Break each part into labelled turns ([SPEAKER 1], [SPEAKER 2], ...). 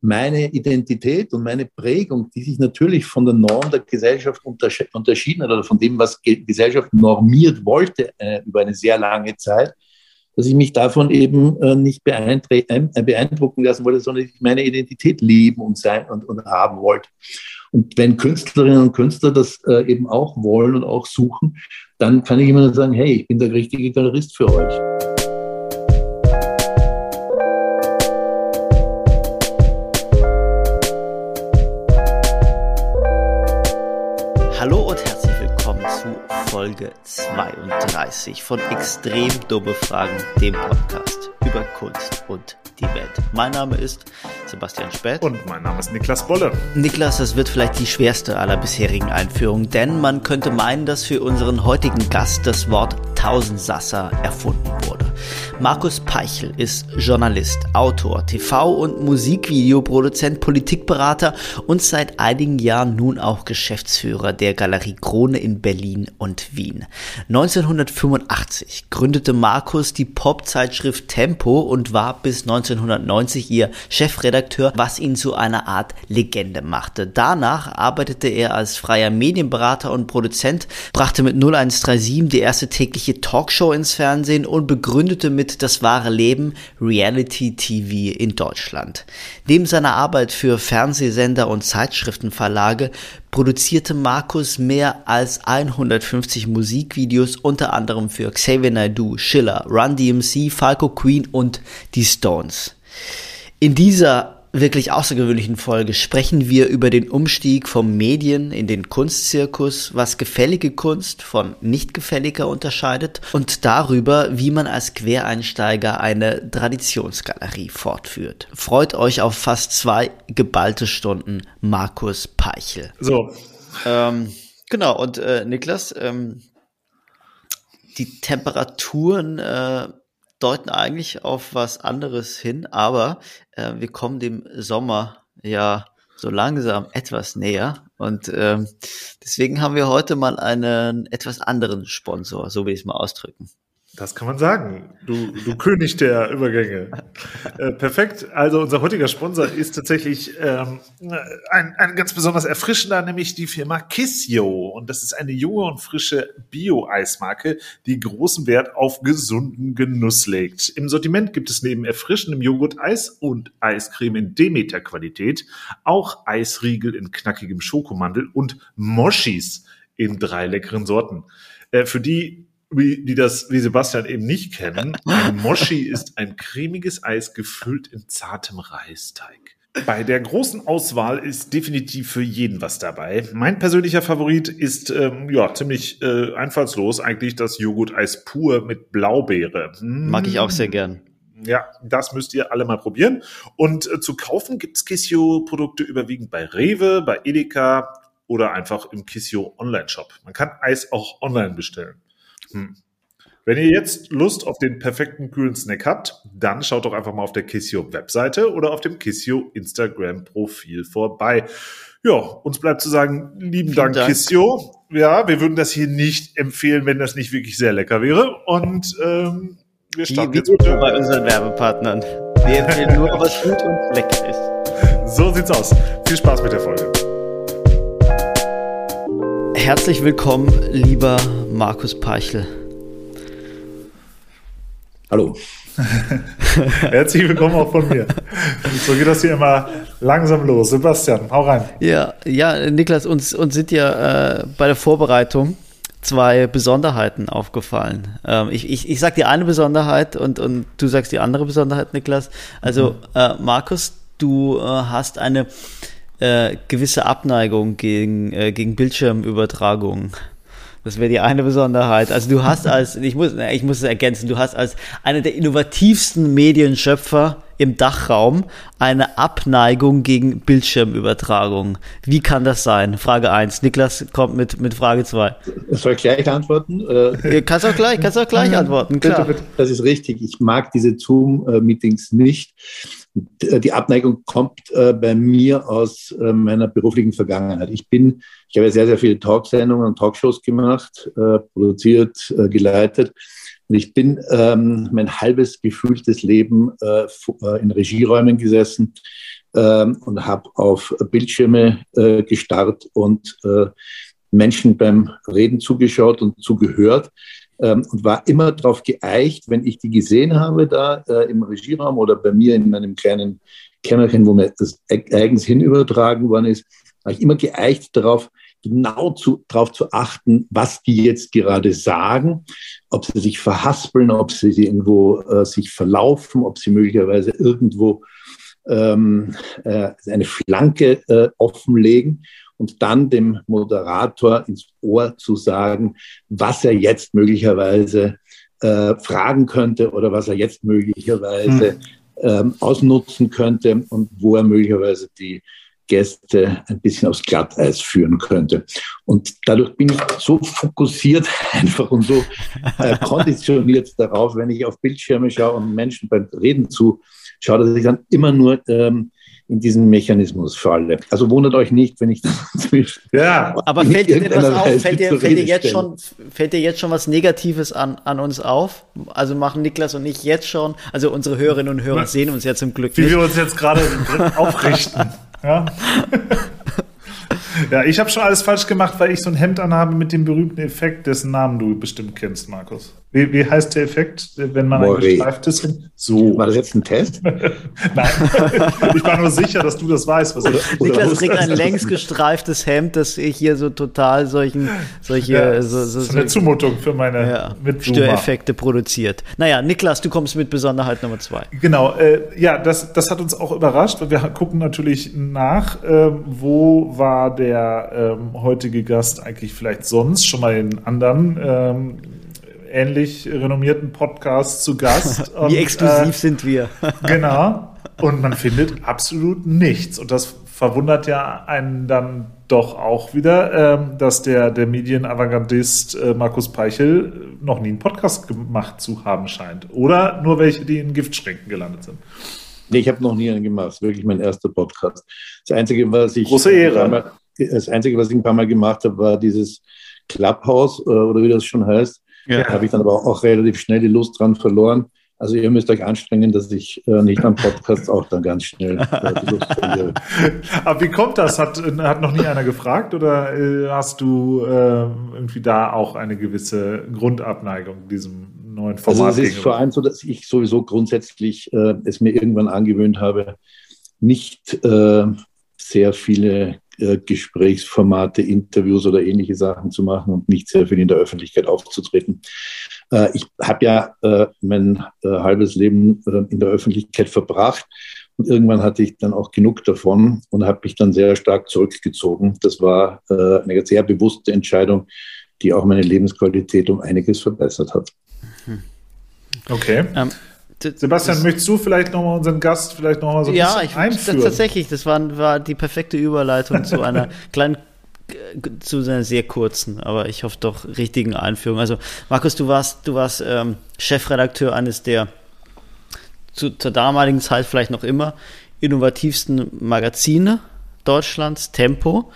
[SPEAKER 1] meine Identität und meine Prägung, die sich natürlich von der Norm der Gesellschaft unterschieden hat oder von dem, was Gesellschaft normiert wollte äh, über eine sehr lange Zeit, dass ich mich davon eben äh, nicht äh, beeindrucken lassen wollte, sondern ich meine Identität leben und sein und, und haben wollte. Und wenn Künstlerinnen und Künstler das äh, eben auch wollen und auch suchen, dann kann ich immer nur sagen, hey, ich bin der richtige Galerist für euch.
[SPEAKER 2] Folge 32 von Extrem Dumme Fragen, dem Podcast über Kunst und die Welt. Mein Name ist Sebastian Spät.
[SPEAKER 3] Und mein Name ist Niklas Bolle.
[SPEAKER 2] Niklas, das wird vielleicht die schwerste aller bisherigen Einführungen, denn man könnte meinen, dass für unseren heutigen Gast das Wort Tausendsasser erfunden wurde. Markus Peichel ist Journalist, Autor, TV- und Musikvideoproduzent, Politikberater und seit einigen Jahren nun auch Geschäftsführer der Galerie Krone in Berlin und Wien. 1985 gründete Markus die Popzeitschrift Tempo und war bis 1990 ihr Chefredakteur, was ihn zu einer Art Legende machte. Danach arbeitete er als freier Medienberater und Produzent, brachte mit 0137 die erste tägliche Talkshow ins Fernsehen und begründete mit Das wahre Leben Reality TV in Deutschland. Neben seiner Arbeit für Fernsehsender und Zeitschriftenverlage produzierte Markus mehr als 150 Musikvideos, unter anderem für Xavier Naidoo, Schiller, Run DMC, Falco Queen und die Stones. In dieser wirklich außergewöhnlichen Folge sprechen wir über den Umstieg vom Medien in den Kunstzirkus, was gefällige Kunst von nicht gefälliger unterscheidet und darüber, wie man als Quereinsteiger eine Traditionsgalerie fortführt. Freut euch auf fast zwei geballte Stunden Markus Peichel.
[SPEAKER 3] So.
[SPEAKER 2] Ähm, genau, und äh, Niklas, ähm, die Temperaturen äh, deuten eigentlich auf was anderes hin, aber äh, wir kommen dem Sommer ja so langsam etwas näher und ähm, deswegen haben wir heute mal einen etwas anderen Sponsor, so will ich es mal ausdrücken.
[SPEAKER 3] Das kann man sagen. Du, du König der Übergänge. Äh, perfekt. Also unser heutiger Sponsor ist tatsächlich ähm, ein, ein ganz besonders erfrischender, nämlich die Firma Kissio. Und das ist eine junge und frische Bio-Eismarke, die großen Wert auf gesunden Genuss legt. Im Sortiment gibt es neben erfrischendem Joghurt Eis und Eiscreme in Demeter-Qualität auch Eisriegel in knackigem Schokomandel und Moschis in drei leckeren Sorten. Äh, für die wie, die das wie Sebastian eben nicht kennen, ein Moshi ist ein cremiges Eis gefüllt in zartem Reisteig. Bei der großen Auswahl ist definitiv für jeden was dabei. Mein persönlicher Favorit ist ähm, ja ziemlich äh, einfallslos eigentlich das Joghurt-Eis pur mit Blaubeere.
[SPEAKER 2] Hm. Mag ich auch sehr gern.
[SPEAKER 3] Ja, das müsst ihr alle mal probieren. Und äh, zu kaufen gibt's Kissio-Produkte überwiegend bei Rewe, bei Edeka oder einfach im Kissio Online-Shop. Man kann Eis auch online bestellen. Hm. Wenn ihr jetzt Lust auf den perfekten kühlen Snack habt, dann schaut doch einfach mal auf der Kissio Webseite oder auf dem Kissio Instagram Profil vorbei. Ja, uns bleibt zu sagen, lieben Dank, Dank, Kissio. Ja, wir würden das hier nicht empfehlen, wenn das nicht wirklich sehr lecker wäre. Und ähm, wir starten
[SPEAKER 2] wie, jetzt mit bei unseren Werbepartnern. Wir empfehlen nur, was gut und lecker ist.
[SPEAKER 3] So sieht's aus. Viel Spaß mit der Folge.
[SPEAKER 2] Herzlich willkommen, lieber Markus Peichel.
[SPEAKER 1] Hallo.
[SPEAKER 3] Herzlich willkommen auch von mir. So geht das hier immer langsam los. Sebastian, hau rein.
[SPEAKER 2] Ja, ja, Niklas, uns, uns sind ja äh, bei der Vorbereitung zwei Besonderheiten aufgefallen. Ähm, ich, ich, ich sag die eine Besonderheit und, und du sagst die andere Besonderheit, Niklas. Also, mhm. äh, Markus, du äh, hast eine äh, gewisse Abneigung gegen, äh, gegen Bildschirmübertragung. Das wäre die eine Besonderheit. Also du hast als, ich muss, ich muss es ergänzen, du hast als einer der innovativsten Medienschöpfer im Dachraum eine Abneigung gegen Bildschirmübertragung. Wie kann das sein? Frage 1. Niklas kommt mit, mit Frage 2.
[SPEAKER 1] Soll ich gleich antworten?
[SPEAKER 2] Äh, kannst auch gleich, kannst auch gleich antworten, klar.
[SPEAKER 1] Das ist richtig. Ich mag diese Zoom-Meetings nicht. Die Abneigung kommt äh, bei mir aus äh, meiner beruflichen Vergangenheit. Ich bin, ich habe sehr, sehr viele Talksendungen und Talkshows gemacht, produziert, geleitet. Und ich bin ähm, mein halbes gefühltes Leben äh, in Regieräumen gesessen, ähm, und habe auf Bildschirme äh, gestarrt und äh, Menschen beim Reden zugeschaut und zugehört ähm, und war immer darauf geeicht, wenn ich die gesehen habe da äh, im Regieraum oder bei mir in meinem kleinen Kämmerchen, wo mir das eigens hinübertragen worden ist, war ich immer geeicht darauf, genau zu, darauf zu achten, was die jetzt gerade sagen, ob sie sich verhaspeln, ob sie irgendwo äh, sich verlaufen, ob sie möglicherweise irgendwo ähm, äh, eine Flanke äh, offenlegen und dann dem Moderator ins Ohr zu sagen, was er jetzt möglicherweise äh, fragen könnte oder was er jetzt möglicherweise hm. ähm, ausnutzen könnte und wo er möglicherweise die Gäste ein bisschen aufs Glatteis führen könnte. Und dadurch bin ich so fokussiert einfach und so äh, konditioniert darauf, wenn ich auf Bildschirme schaue und Menschen beim Reden zuschaue, dass ich dann immer nur ähm, in diesen Mechanismus falle. Also wundert euch nicht, wenn ich das
[SPEAKER 2] Ja, aber fällt dir etwas auf? Fällt dir, fällt dir, jetzt schon, fällt dir jetzt schon was Negatives an, an uns auf? Also machen Niklas und ich jetzt schon, also unsere Hörerinnen und Hörer sehen uns ja zum Glück
[SPEAKER 3] Wie nicht. wir uns jetzt gerade aufrichten. Ja. ja, ich habe schon alles falsch gemacht, weil ich so ein Hemd anhabe mit dem berühmten Effekt, dessen Namen du bestimmt kennst, Markus. Wie, wie heißt der Effekt, wenn man Moré. ein gestreiftes
[SPEAKER 1] So. War das jetzt ein Test?
[SPEAKER 3] Nein. ich war nur sicher, dass du das weißt. Was
[SPEAKER 2] ich Niklas trägt ein längst gestreiftes Hemd, das ich hier so total solchen, solche, ja,
[SPEAKER 3] so, so, so eine Zumutung für meine
[SPEAKER 2] ja, Störeffekte produziert. Naja, Niklas, du kommst mit Besonderheit Nummer zwei.
[SPEAKER 3] Genau. Äh, ja, das, das hat uns auch überrascht, weil wir gucken natürlich nach, äh, wo war der ähm, heutige Gast eigentlich vielleicht sonst schon mal in anderen ähm, ähnlich renommierten Podcasts zu Gast.
[SPEAKER 2] Wie exklusiv äh, sind wir.
[SPEAKER 3] genau. Und man findet absolut nichts. Und das verwundert ja einen dann doch auch wieder, ähm, dass der, der Medienavantgardist äh, Markus Peichel noch nie einen Podcast gemacht zu haben scheint. Oder nur welche, die in Giftschränken gelandet sind.
[SPEAKER 1] Nee, ich habe noch nie einen gemacht. Das ist wirklich mein erster Podcast. Das Einzige, was ich.
[SPEAKER 3] Große Ehre.
[SPEAKER 1] Das Einzige, was ich ein paar Mal gemacht habe, war dieses Clubhouse äh, oder wie das schon heißt. Ja. Da habe ich dann aber auch relativ schnell die Lust dran verloren. Also ihr müsst euch anstrengen, dass ich äh, nicht am Podcast auch dann ganz schnell äh, die Lust
[SPEAKER 3] verliere. Aber wie kommt das? Hat, hat noch nie einer gefragt oder äh, hast du äh, irgendwie da auch eine gewisse Grundabneigung diesem neuen Format?
[SPEAKER 1] Also es ist vor allem so, dass ich sowieso grundsätzlich äh, es mir irgendwann angewöhnt habe, nicht äh, sehr viele äh, Gesprächsformate, Interviews oder ähnliche Sachen zu machen und nicht sehr viel in der Öffentlichkeit aufzutreten. Äh, ich habe ja äh, mein halbes Leben in der Öffentlichkeit verbracht und irgendwann hatte ich dann auch genug davon und habe mich dann sehr stark zurückgezogen. Das war eine sehr bewusste Entscheidung, die auch meine Lebensqualität um einiges verbessert hat.
[SPEAKER 3] Okay. Ähm, Sebastian, das, möchtest du vielleicht nochmal unseren Gast vielleicht nochmal so ein
[SPEAKER 2] ja, bisschen ich, einführen? Ja, tatsächlich, das war, war die perfekte Überleitung zu einer kleinen zu einer sehr kurzen, aber ich hoffe doch richtigen Einführung. Also Markus, du warst, du warst ähm, Chefredakteur eines der zu, zur damaligen Zeit vielleicht noch immer innovativsten Magazine Deutschlands, Tempo.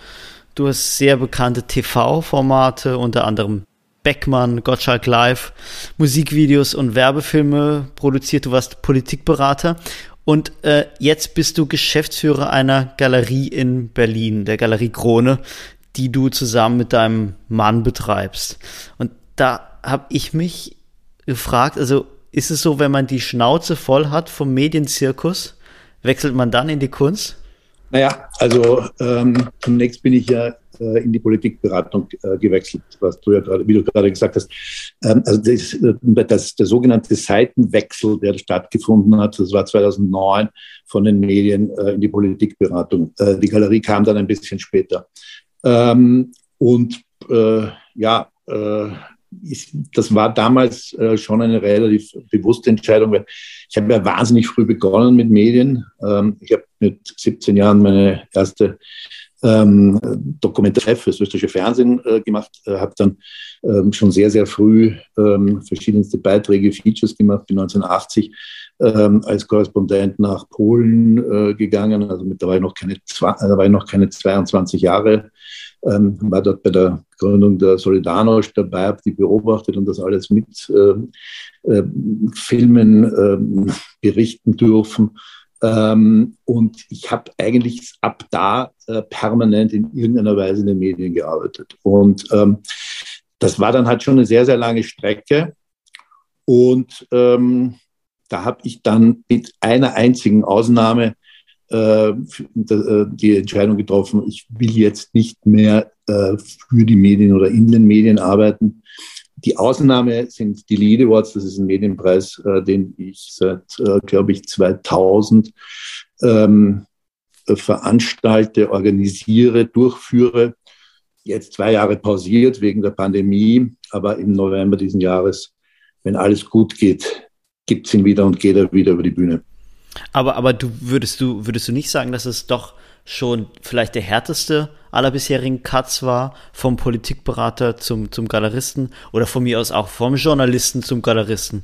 [SPEAKER 2] Du hast sehr bekannte TV-Formate, unter anderem Beckmann, Gottschalk Live, Musikvideos und Werbefilme produziert. Du warst Politikberater und äh, jetzt bist du Geschäftsführer einer Galerie in Berlin, der Galerie Krone, die du zusammen mit deinem Mann betreibst. Und da habe ich mich gefragt, also ist es so, wenn man die Schnauze voll hat vom Medienzirkus, wechselt man dann in die Kunst?
[SPEAKER 1] Naja, also ähm, zunächst bin ich ja äh, in die Politikberatung äh, gewechselt, was du ja gerade, wie du gerade gesagt hast. Ähm, also das, äh, das, der sogenannte Seitenwechsel, der stattgefunden hat, das war 2009 von den Medien äh, in die Politikberatung. Äh, die Galerie kam dann ein bisschen später. Ähm, und äh, ja, das war damals schon eine relativ bewusste Entscheidung, weil ich habe ja wahnsinnig früh begonnen mit Medien. Ähm, ich habe mit 17 Jahren meine erste ähm, für das österreichische Fernsehen äh, gemacht, äh, habe dann ähm, schon sehr, sehr früh ähm, verschiedenste Beiträge, Features gemacht, bin 1980 ähm, als Korrespondent nach Polen äh, gegangen, also mit, da war ich noch keine, da war ich noch keine 22 Jahre ähm, war dort bei der Gründung der Solidarność dabei, habe die beobachtet und das alles mit äh, äh, Filmen äh, berichten dürfen. Ähm, und ich habe eigentlich ab da äh, permanent in irgendeiner Weise in den Medien gearbeitet. Und ähm, das war dann halt schon eine sehr, sehr lange Strecke. Und ähm, da habe ich dann mit einer einzigen Ausnahme äh, äh, die Entscheidung getroffen, ich will jetzt nicht mehr äh, für die Medien oder in den Medien arbeiten. Die Ausnahme sind die Lead Awards, das ist ein Medienpreis, äh, den ich seit, äh, glaube ich, 2000 ähm, veranstalte, organisiere, durchführe. Jetzt zwei Jahre pausiert wegen der Pandemie, aber im November diesen Jahres, wenn alles gut geht, gibt es ihn wieder und geht er wieder über die Bühne.
[SPEAKER 2] Aber, aber du würdest du, würdest du nicht sagen, dass es doch schon vielleicht der härteste aller bisherigen Cuts war, vom Politikberater zum, zum Galeristen oder von mir aus auch vom Journalisten zum Galeristen?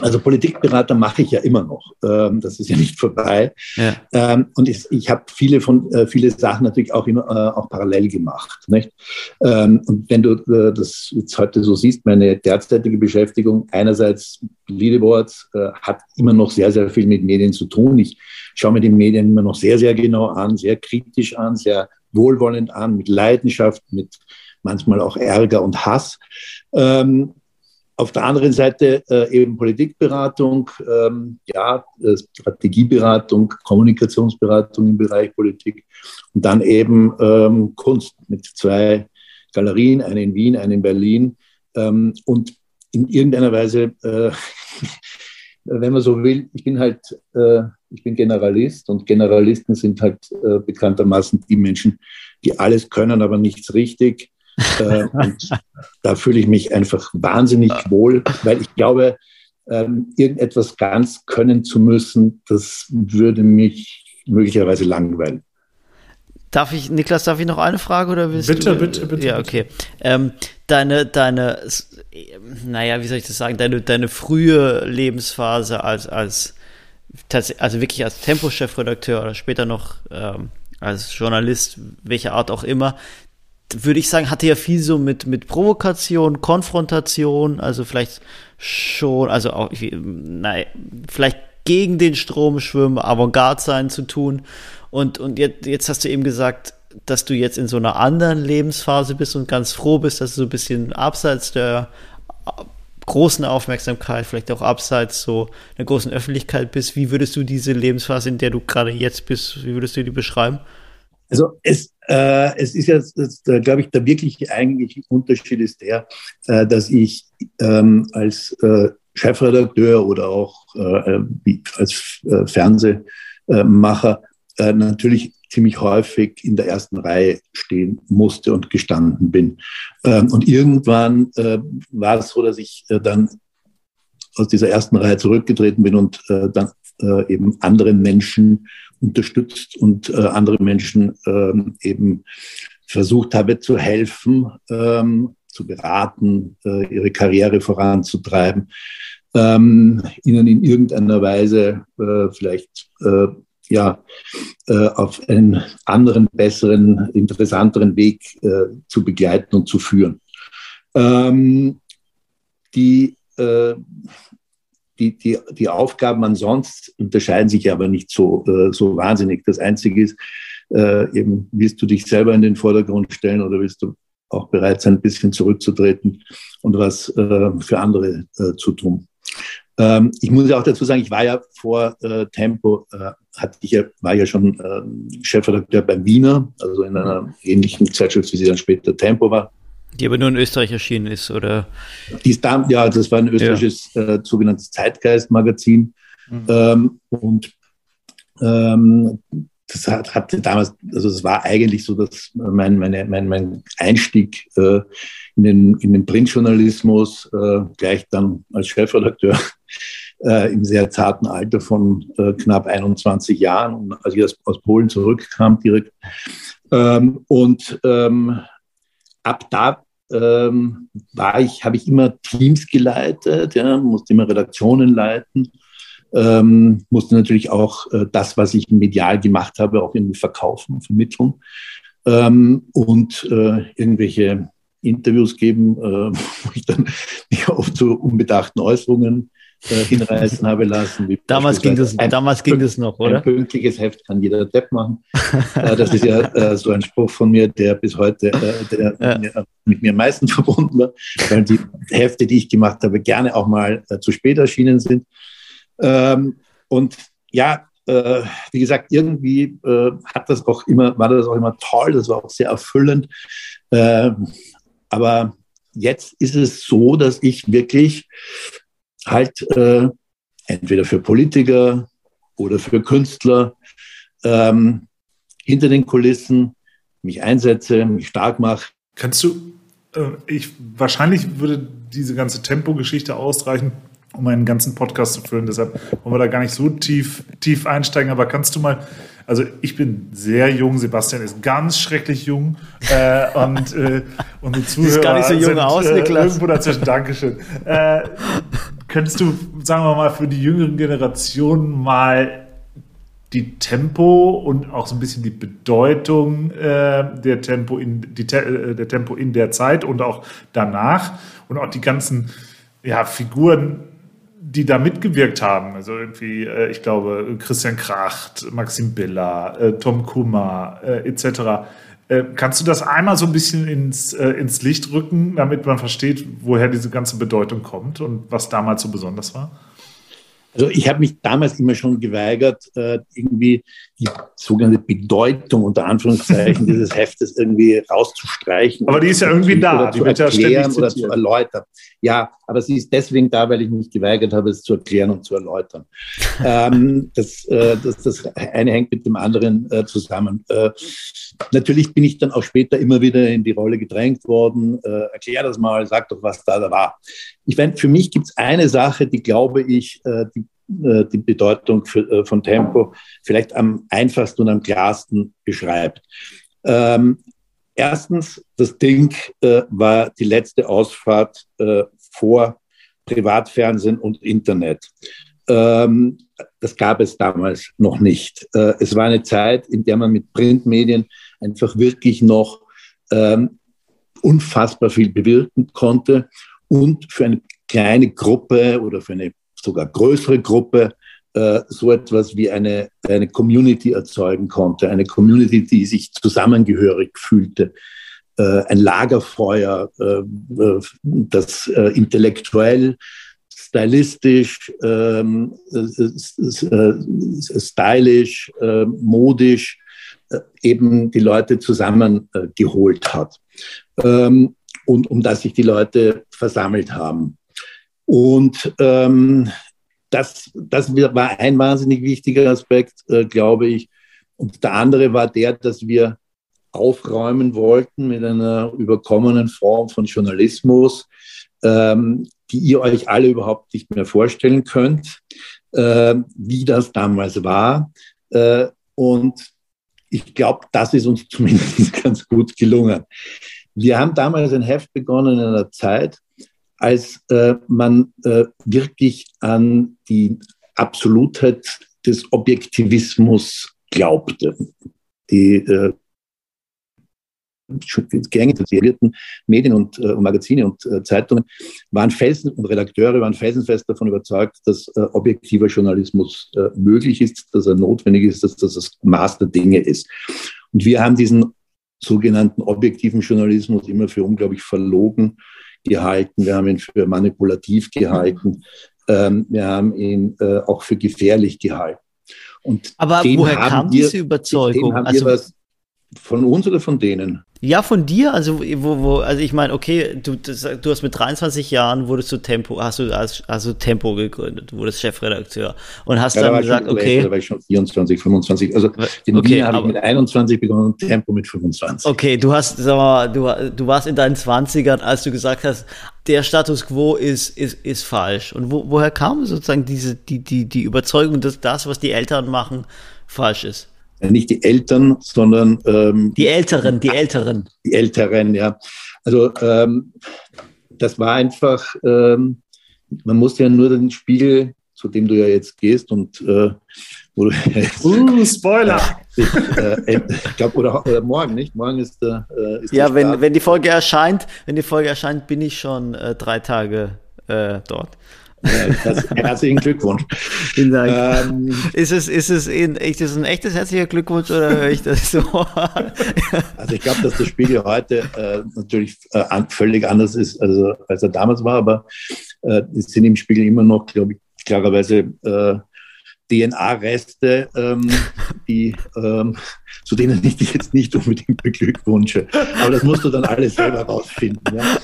[SPEAKER 1] Also Politikberater mache ich ja immer noch. Ähm, das ist ja nicht vorbei. Ja. Ähm, und ich, ich habe viele von äh, viele Sachen natürlich auch immer äh, auch parallel gemacht. Nicht? Ähm, und wenn du äh, das jetzt heute so siehst, meine derzeitige Beschäftigung einerseits Leaderboards hat immer noch sehr sehr viel mit Medien zu tun. Ich schaue mir die Medien immer noch sehr sehr genau an, sehr kritisch an, sehr wohlwollend an, mit Leidenschaft, mit manchmal auch Ärger und Hass. Ähm, auf der anderen Seite äh, eben Politikberatung, ähm, ja, äh, Strategieberatung, Kommunikationsberatung im Bereich Politik und dann eben ähm, Kunst mit zwei Galerien, eine in Wien, eine in Berlin. Ähm, und in irgendeiner Weise, äh, wenn man so will, ich bin halt, äh, ich bin Generalist und Generalisten sind halt äh, bekanntermaßen die Menschen, die alles können, aber nichts richtig. Äh, und da fühle ich mich einfach wahnsinnig wohl, weil ich glaube, ähm, irgendetwas ganz können zu müssen, das würde mich möglicherweise langweilen.
[SPEAKER 2] Darf ich, Niklas, darf ich noch eine Frage oder willst
[SPEAKER 3] bitte,
[SPEAKER 2] du?
[SPEAKER 3] Bitte, bitte,
[SPEAKER 2] Ja, okay. Ähm, deine, deine, naja, wie soll ich das sagen, deine, deine frühe Lebensphase als, als, also wirklich als Tempo-Chefredakteur oder später noch ähm, als Journalist, welcher Art auch immer, würde ich sagen, hatte ja viel so mit, mit Provokation, Konfrontation, also vielleicht schon, also auch, nein, vielleicht gegen den Strom schwimmen, Avantgarde sein zu tun. Und, und jetzt, jetzt hast du eben gesagt, dass du jetzt in so einer anderen Lebensphase bist und ganz froh bist, dass du so ein bisschen abseits der großen Aufmerksamkeit, vielleicht auch abseits so der großen Öffentlichkeit bist. Wie würdest du diese Lebensphase, in der du gerade jetzt bist, wie würdest du die beschreiben?
[SPEAKER 1] Also es, äh, es ist äh, glaube ich, der wirklich eigentliche Unterschied ist der, äh, dass ich ähm, als äh, Chefredakteur oder auch äh, als äh, Fernsehmacher natürlich ziemlich häufig in der ersten Reihe stehen musste und gestanden bin. Ähm, und irgendwann war es so, dass ich dann aus dieser ersten Reihe zurückgetreten bin und dann eben anderen Menschen unterstützt und äh, andere Menschen ähm, eben versucht habe zu helfen, ähm, zu beraten, äh, ihre Karriere voranzutreiben, ähm, ihnen in irgendeiner Weise äh, vielleicht äh, ja, äh, auf einen anderen, besseren, interessanteren Weg äh, zu begleiten und zu führen. Ähm, die die, die, die Aufgaben ansonsten unterscheiden sich aber nicht so, äh, so wahnsinnig. Das Einzige ist, äh, eben, willst du dich selber in den Vordergrund stellen oder willst du auch bereit sein, ein bisschen zurückzutreten und was äh, für andere äh, zu tun. Ähm, ich muss ja auch dazu sagen, ich war ja vor äh, Tempo, äh, hatte ich ja, war ja schon äh, Chefredakteur beim Wiener, also in einer ähnlichen Zeitschrift, wie sie dann später Tempo war.
[SPEAKER 2] Die aber nur in Österreich erschienen ist, oder?
[SPEAKER 1] Die ist da, ja, das war ein österreichisches ja. äh, sogenanntes Zeitgeist-Magazin. Mhm. Ähm, und ähm, das hat, hatte damals, also es war eigentlich so, dass mein, meine, mein, mein Einstieg äh, in, den, in den Printjournalismus äh, gleich dann als Chefredakteur äh, im sehr zarten Alter von äh, knapp 21 Jahren, als ich aus, aus Polen zurückkam direkt. Ähm, und ähm, ab da ähm, war ich, habe ich immer Teams geleitet, ja, musste immer Redaktionen leiten, ähm, musste natürlich auch äh, das, was ich medial gemacht habe, auch irgendwie verkaufen, vermitteln ähm, und äh, irgendwelche Interviews geben, äh, wo ich dann mich oft zu unbedachten Äußerungen äh, hinreißen habe lassen.
[SPEAKER 2] damals ging das, damals ging das noch, oder?
[SPEAKER 1] Ein pünktliches Heft kann jeder Depp machen. äh, das ist ja äh, so ein Spruch von mir, der bis heute äh, der ja. mit, mir, mit mir am meisten verbunden war, weil die Hefte, die ich gemacht habe, gerne auch mal zu spät erschienen sind. Ähm, und ja, wie gesagt, irgendwie hat das auch immer, war das auch immer toll, das war auch sehr erfüllend. Ähm, aber jetzt ist es so, dass ich wirklich halt äh, entweder für Politiker oder für Künstler ähm, hinter den Kulissen mich einsetze, mich stark mache.
[SPEAKER 3] Kannst du, äh, ich, wahrscheinlich würde diese ganze Tempo-Geschichte ausreichen, um einen ganzen Podcast zu füllen. Deshalb wollen wir da gar nicht so tief, tief einsteigen. Aber kannst du mal, also ich bin sehr jung, Sebastian ist ganz schrecklich jung äh, und äh, unsere Zuhörer Sieht gar nicht so jung sind, aus, äh, Niklas. irgendwo dazwischen. Dankeschön. Äh, könntest du, sagen wir mal, für die jüngeren Generationen mal die Tempo und auch so ein bisschen die Bedeutung äh, der, Tempo in, die, äh, der Tempo in der Zeit und auch danach und auch die ganzen ja, Figuren, die da mitgewirkt haben. Also irgendwie, äh, ich glaube, Christian Kracht, Maxim Biller, äh, Tom Kummer äh, etc. Äh, kannst du das einmal so ein bisschen ins, äh, ins Licht rücken, damit man versteht, woher diese ganze Bedeutung kommt und was damals so besonders war?
[SPEAKER 1] Also ich habe mich damals immer schon geweigert, äh, irgendwie die sogenannte Bedeutung unter Anführungszeichen dieses Heftes irgendwie rauszustreichen.
[SPEAKER 3] Aber die ist ja irgendwie da,
[SPEAKER 1] oder zu erklären oder zu erläutern. Ja, aber sie ist deswegen da, weil ich mich geweigert habe, es zu erklären und zu erläutern. ähm, das, äh, das, das eine hängt mit dem anderen äh, zusammen. Äh, natürlich bin ich dann auch später immer wieder in die Rolle gedrängt worden. Äh, erklär das mal, sag doch, was da, da war. Ich meine, für mich gibt es eine Sache, die glaube ich, äh, die äh, die Bedeutung für, von Tempo vielleicht am einfachsten und am klarsten beschreibt. Ähm, erstens, das Ding äh, war die letzte Ausfahrt äh, vor Privatfernsehen und Internet. Ähm, das gab es damals noch nicht. Äh, es war eine Zeit, in der man mit Printmedien einfach wirklich noch ähm, unfassbar viel bewirken konnte und für eine kleine Gruppe oder für eine sogar größere Gruppe äh, so etwas wie eine, eine Community erzeugen konnte, eine Community, die sich zusammengehörig fühlte, äh, ein Lagerfeuer, äh, äh das äh, intellektuell, stylistisch, ähm, äh, stylisch, modisch eben die Leute zusammengeholt hat ähm, und um das sich die Leute versammelt haben. Und ähm, das, das war ein wahnsinnig wichtiger Aspekt, äh, glaube ich. Und der andere war der, dass wir aufräumen wollten mit einer überkommenen Form von Journalismus, ähm, die ihr euch alle überhaupt nicht mehr vorstellen könnt, äh, wie das damals war. Äh, und ich glaube, das ist uns zumindest ganz gut gelungen. Wir haben damals ein Heft begonnen in einer Zeit, als äh, man äh, wirklich an die Absolutheit des Objektivismus glaubte. Die äh, gängig etablierten Medien und äh, Magazine und äh, Zeitungen waren felsen und Redakteure waren felsenfest davon überzeugt, dass äh, objektiver Journalismus äh, möglich ist, dass er notwendig ist, dass das das Maß der Dinge ist. Und wir haben diesen sogenannten objektiven Journalismus immer für unglaublich verlogen gehalten, wir haben ihn für manipulativ gehalten, ähm, wir haben ihn äh, auch für gefährlich gehalten.
[SPEAKER 2] Und Aber woher kam wir, diese Überzeugung?
[SPEAKER 1] also, von uns oder von denen?
[SPEAKER 2] Ja, von dir, also wo, wo, also ich meine, okay, du, das, du hast mit 23 Jahren wurdest du Tempo, hast du hast, hast du Tempo gegründet, wurdest Chefredakteur und hast ja, dann da gesagt, okay,
[SPEAKER 1] da war ich schon 24, 25, also den okay, Wien habe ich mit 21 begonnen und Tempo mit 25.
[SPEAKER 2] Okay, du hast, sag mal, du, du warst in deinen 20ern, als du gesagt hast, der Status quo ist, ist, ist falsch. Und wo, woher kam sozusagen diese, die, die, die Überzeugung, dass das, was die Eltern machen, falsch ist?
[SPEAKER 1] Nicht die Eltern, sondern
[SPEAKER 2] ähm, die Älteren, die Älteren.
[SPEAKER 1] Die Älteren, ja. Also ähm, das war einfach, ähm, man muss ja nur den Spiegel, zu dem du ja jetzt gehst und äh,
[SPEAKER 3] wo du jetzt, uh, Spoiler!
[SPEAKER 1] Äh, äh, ich glaube, oder, oder, morgen, nicht? Morgen ist der.
[SPEAKER 2] Äh, ist ja, der wenn, wenn die Folge erscheint, wenn die Folge erscheint, bin ich schon äh, drei Tage äh, dort.
[SPEAKER 1] Herzlichen Glückwunsch.
[SPEAKER 2] Vielen Dank. Ähm, ist es, ist es in, ist es ein echtes herzlicher Glückwunsch oder höre ich das so?
[SPEAKER 1] also ich glaube, dass der Spiegel heute äh, natürlich äh, völlig anders ist, also, als er damals war, aber äh, es sind im Spiegel immer noch, glaube ich, klarerweise äh, DNA-Reste, ähm, die, ähm, zu denen ich dich jetzt nicht unbedingt beglückwünsche. Aber das musst du dann alles selber rausfinden. Ja?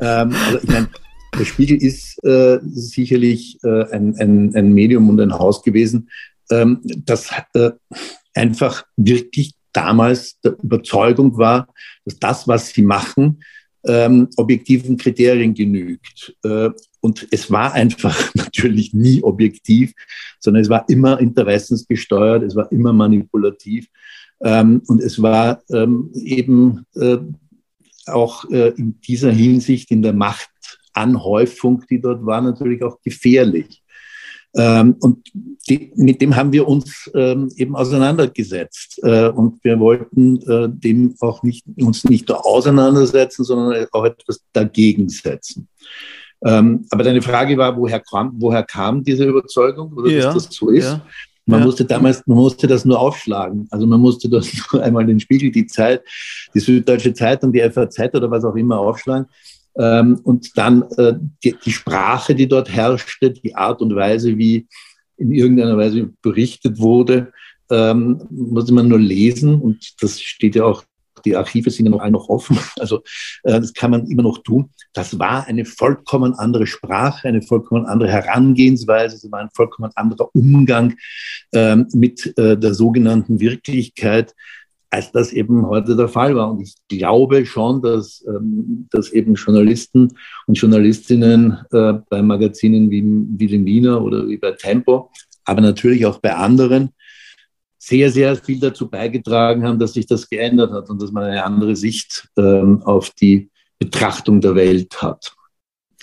[SPEAKER 1] Ähm, also ich meine, der Spiegel ist äh, sicherlich äh, ein, ein, ein Medium und ein Haus gewesen, ähm, das äh, einfach wirklich damals der Überzeugung war, dass das, was sie machen, ähm, objektiven Kriterien genügt. Äh, und es war einfach natürlich nie objektiv, sondern es war immer interessensgesteuert, es war immer manipulativ ähm, und es war ähm, eben äh, auch äh, in dieser Hinsicht in der Machtanhäufung, die dort war, natürlich auch gefährlich. Ähm, und die, mit dem haben wir uns ähm, eben auseinandergesetzt. Äh, und wir wollten äh, dem auch nicht, uns nicht nur auseinandersetzen, sondern auch etwas dagegen setzen. Ähm, aber deine Frage war, woher kam, woher kam diese Überzeugung oder ja, dass das so ist? Ja, man ja. musste damals, man musste das nur aufschlagen. Also man musste das nur einmal den Spiegel, die Zeit, die Süddeutsche Zeitung, die FAZ oder was auch immer aufschlagen. Ähm, und dann äh, die, die Sprache, die dort herrschte, die Art und Weise, wie in irgendeiner Weise berichtet wurde, ähm, musste man nur lesen. Und das steht ja auch die Archive sind ja noch noch offen, also äh, das kann man immer noch tun. Das war eine vollkommen andere Sprache, eine vollkommen andere Herangehensweise, es war ein vollkommen anderer Umgang ähm, mit äh, der sogenannten Wirklichkeit, als das eben heute der Fall war. Und ich glaube schon, dass, ähm, dass eben Journalisten und Journalistinnen äh, bei Magazinen wie, wie dem Wiener oder wie bei Tempo, aber natürlich auch bei anderen, sehr, sehr viel dazu beigetragen haben, dass sich das geändert hat und dass man eine andere Sicht ähm, auf die Betrachtung der Welt hat.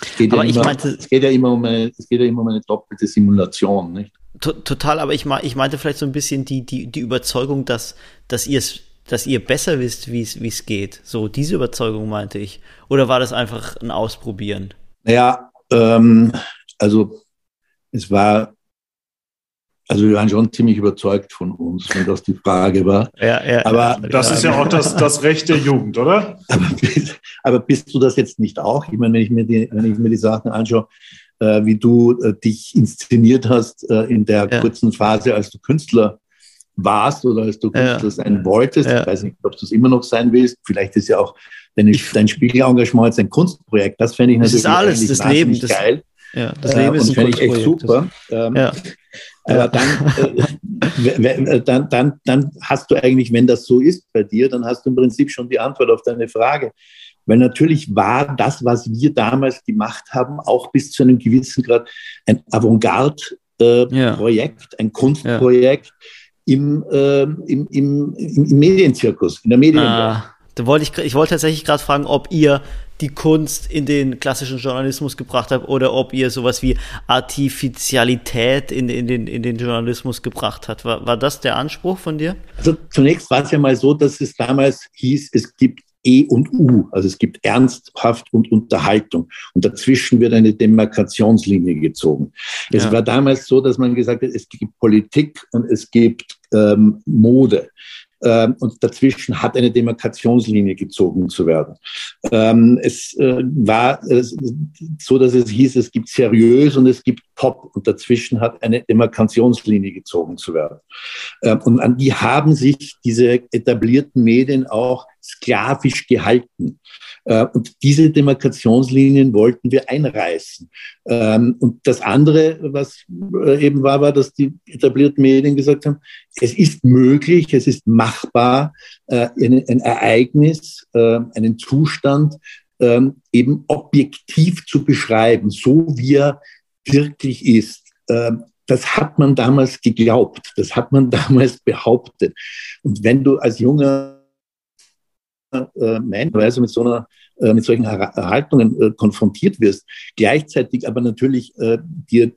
[SPEAKER 1] Es geht, ja immer, meinte, es geht ja immer um eine, es geht ja immer um eine doppelte Simulation, nicht?
[SPEAKER 2] Total, aber ich, ich meinte vielleicht so ein bisschen die, die, die Überzeugung, dass, dass ihr es dass ihr besser wisst, wie es geht. So, diese Überzeugung meinte ich. Oder war das einfach ein Ausprobieren?
[SPEAKER 1] Naja, ähm, also es war also wir waren schon ziemlich überzeugt von uns, wenn das die Frage war.
[SPEAKER 3] Ja, ja, aber das ist ja auch das, das Recht der Jugend, oder?
[SPEAKER 1] Aber, aber, bist du das jetzt nicht auch? Ich meine, wenn ich mir die, wenn ich mir die Sachen anschaue, äh, wie du äh, dich inszeniert hast äh, in der ja. kurzen Phase, als du Künstler warst oder als du Künstler ja. sein wolltest. Ich weiß nicht, ob du es immer noch sein willst. Vielleicht ist ja auch deine, dein Spiegelengagement jetzt ein Kunstprojekt. Das fände ich natürlich
[SPEAKER 2] das ist alles, das Leben, geil.
[SPEAKER 1] Das, ja, das Leben ist ein ich echt super. Ähm, ja. Aber dann, äh, dann, dann, dann hast du eigentlich, wenn das so ist bei dir, dann hast du im Prinzip schon die Antwort auf deine Frage. Weil natürlich war das, was wir damals gemacht haben, auch bis zu einem gewissen Grad ein Avantgarde-Projekt, äh, ja. ein Kunstprojekt ja. im, äh, im, im, im, Medienzirkus, in der Medienwelt. Ah,
[SPEAKER 2] da wollte ich, ich wollte tatsächlich gerade fragen, ob ihr die Kunst in den klassischen Journalismus gebracht habt oder ob ihr sowas wie Artificialität in, in, den, in den Journalismus gebracht habt. War, war das der Anspruch von dir?
[SPEAKER 1] Also zunächst war es ja mal so, dass es damals hieß, es gibt E und U. Also es gibt Ernsthaft und Unterhaltung. Und dazwischen wird eine Demarkationslinie gezogen. Es ja. war damals so, dass man gesagt hat, es gibt Politik und es gibt ähm, Mode. Ähm, und dazwischen hat eine Demarkationslinie gezogen zu werden. Ähm, es äh, war so, dass es hieß, es gibt seriös und es gibt Pop und dazwischen hat eine Demarkationslinie gezogen zu werden. Ähm, und an die haben sich diese etablierten Medien auch sklavisch gehalten. Äh, und diese Demarkationslinien wollten wir einreißen. Ähm, und das andere, was äh, eben war, war, dass die etablierten Medien gesagt haben, es ist möglich, es ist machbar, äh, ein Ereignis, einen Zustand ähm, eben objektiv zu beschreiben, so wie er wirklich ist ähm, das hat man damals geglaubt, das hat man damals behauptet. Und wenn du als junger äh, Meinweise mit so einer äh, mit solchen Haltungen äh, konfrontiert wirst, gleichzeitig aber natürlich dir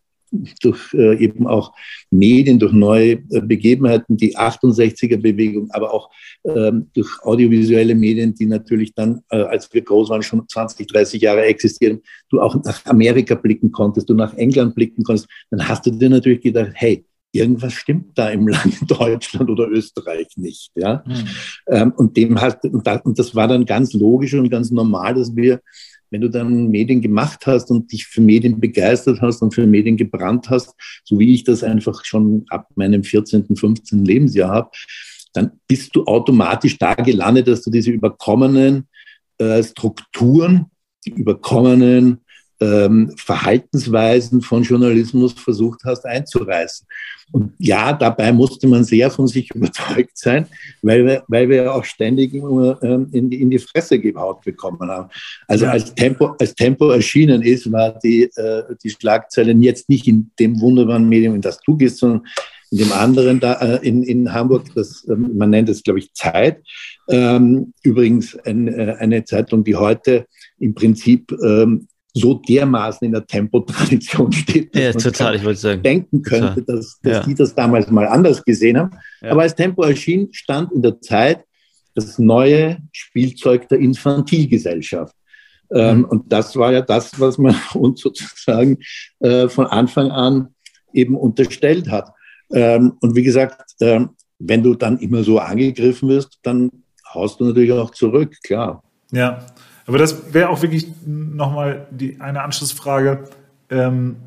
[SPEAKER 1] durch äh, eben auch Medien, durch neue äh, Begebenheiten, die 68er-Bewegung, aber auch ähm, durch audiovisuelle Medien, die natürlich dann, äh, als wir groß waren, schon 20, 30 Jahre existieren, du auch nach Amerika blicken konntest, du nach England blicken konntest, dann hast du dir natürlich gedacht, hey, irgendwas stimmt da im Land Deutschland oder Österreich nicht. Ja? Mhm. Ähm, und, dem das, und das war dann ganz logisch und ganz normal, dass wir wenn du dann Medien gemacht hast und dich für Medien begeistert hast und für Medien gebrannt hast, so wie ich das einfach schon ab meinem 14., 15. Lebensjahr habe, dann bist du automatisch da gelandet, dass du diese überkommenen äh, Strukturen, die überkommenen ähm, Verhaltensweisen von Journalismus versucht hast einzureißen. Und ja, dabei musste man sehr von sich überzeugt sein, weil wir, weil wir ja auch ständig immer, ähm, in, die, in die Fresse gebaut bekommen haben. Also ja. als, Tempo, als Tempo erschienen ist, war die, äh, die Schlagzeile jetzt nicht in dem wunderbaren Medium, in das du gehst, sondern in dem anderen da äh, in, in Hamburg, das, ähm, man nennt es, glaube ich, Zeit. Ähm, übrigens ein, äh, eine Zeitung, die heute im Prinzip ähm, so dermaßen in der Tempotradition steht,
[SPEAKER 2] dass ja, man total, ich wollte sagen.
[SPEAKER 1] denken könnte, total. dass, dass ja. die das damals mal anders gesehen haben. Ja. Aber als Tempo erschien, stand in der Zeit das neue Spielzeug der Infantilgesellschaft. Ähm, mhm. und das war ja das, was man uns sozusagen äh, von Anfang an eben unterstellt hat. Ähm, und wie gesagt, ähm, wenn du dann immer so angegriffen wirst, dann haust du natürlich auch zurück, klar.
[SPEAKER 3] Ja, aber das wäre auch wirklich nochmal die, eine Anschlussfrage. Ähm,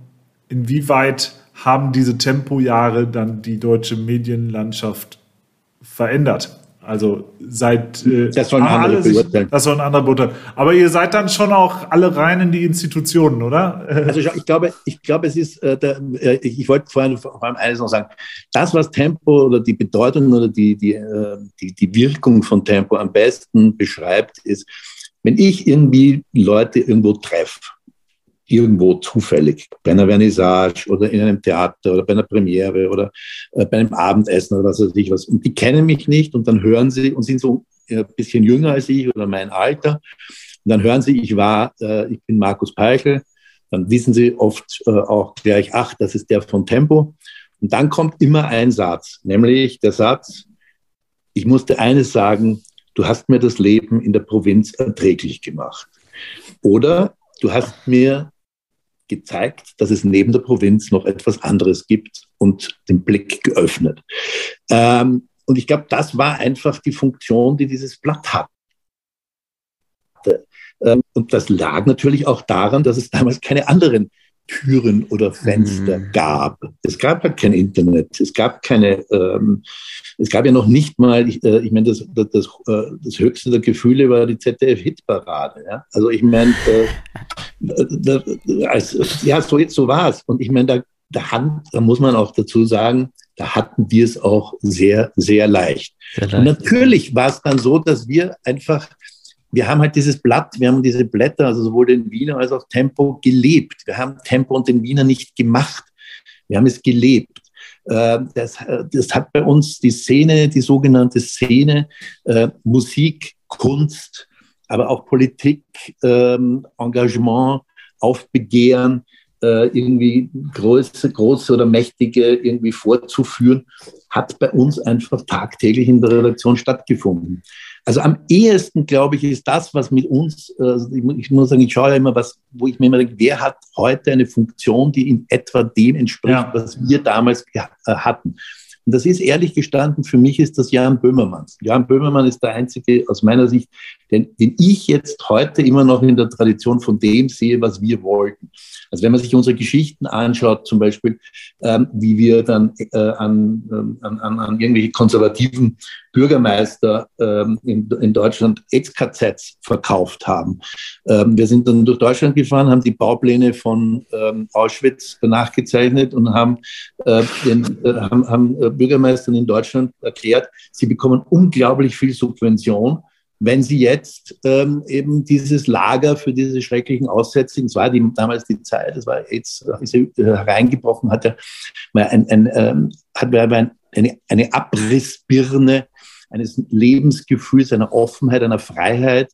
[SPEAKER 3] inwieweit haben diese Tempojahre dann die deutsche Medienlandschaft verändert? Also seit
[SPEAKER 1] äh, das sollen andere sich, beurteilen.
[SPEAKER 3] Das sollen andere beurteilen. Aber ihr seid dann schon auch alle rein in die Institutionen, oder?
[SPEAKER 1] Also ich glaube, ich glaube, es ist, äh, der, äh, ich wollte vorhin vor allem eines noch sagen. Das, was Tempo oder die Bedeutung oder die, die, äh, die, die Wirkung von Tempo am besten beschreibt, ist, wenn ich irgendwie Leute irgendwo treffe, irgendwo zufällig, bei einer Vernissage oder in einem Theater oder bei einer Premiere oder äh, bei einem Abendessen oder was weiß ich was, und die kennen mich nicht und dann hören sie und sind so ein äh, bisschen jünger als ich oder mein Alter, und dann hören sie, ich war, äh, ich bin Markus Peichel, dann wissen sie oft äh, auch gleich, ach, das ist der von Tempo. Und dann kommt immer ein Satz, nämlich der Satz, ich musste eines sagen, du hast mir das Leben in der Provinz erträglich gemacht. Oder du hast mir gezeigt, dass es neben der Provinz noch etwas anderes gibt und den Blick geöffnet. Ähm, und ich glaube, das war einfach die Funktion, die dieses Blatt hatte. Ähm, und das lag natürlich auch daran, dass es damals keine anderen Türen oder Fenster mhm. gab. Es gab halt kein Internet, es gab keine, ähm, es gab ja noch nicht mal, ich, äh, ich meine, das, das, das, äh, das, höchste der Gefühle war die ZDF-Hitparade. Ja? Also ich meine, äh, also, ja, so, so war es. Und ich meine, da, da, da muss man auch dazu sagen, da hatten wir es auch sehr, sehr leicht. Sehr leicht. Und natürlich war es dann so, dass wir einfach wir haben halt dieses Blatt, wir haben diese Blätter, also sowohl den Wiener als auch Tempo gelebt. Wir haben Tempo und den Wiener nicht gemacht. Wir haben es gelebt. Äh, das, äh, das hat bei uns die Szene, die sogenannte Szene, äh, Musik, Kunst, aber auch Politik, ähm, Engagement, Aufbegehren, irgendwie große, große oder mächtige irgendwie vorzuführen, hat bei uns einfach tagtäglich in der Redaktion stattgefunden. Also am ehesten, glaube ich, ist das, was mit uns, also ich muss sagen, ich schaue ja immer, was, wo ich mir immer denke, wer hat heute eine Funktion, die in etwa dem entspricht, ja. was wir damals äh, hatten. Und das ist ehrlich gestanden, für mich ist das Jan Böhmermann. Jan Böhmermann ist der einzige aus meiner Sicht, den, den ich jetzt heute immer noch in der Tradition von dem sehe, was wir wollten. Also wenn man sich unsere Geschichten anschaut, zum Beispiel, ähm, wie wir dann äh, an, ähm, an, an, an irgendwelche konservativen Bürgermeister ähm, in, in Deutschland Ex-KZs verkauft haben. Ähm, wir sind dann durch Deutschland gefahren, haben die Baupläne von ähm, Auschwitz nachgezeichnet und haben, äh, den, äh, haben, haben äh, Bürgermeistern in Deutschland erklärt, sie bekommen unglaublich viel Subvention wenn sie jetzt ähm, eben dieses Lager für diese schrecklichen Aussätzigen, es war die, damals die Zeit, es war jetzt ist er hereingebrochen, hat er mal ein, ein, ähm, hat er eine, eine Abrissbirne eines Lebensgefühls, einer Offenheit, einer Freiheit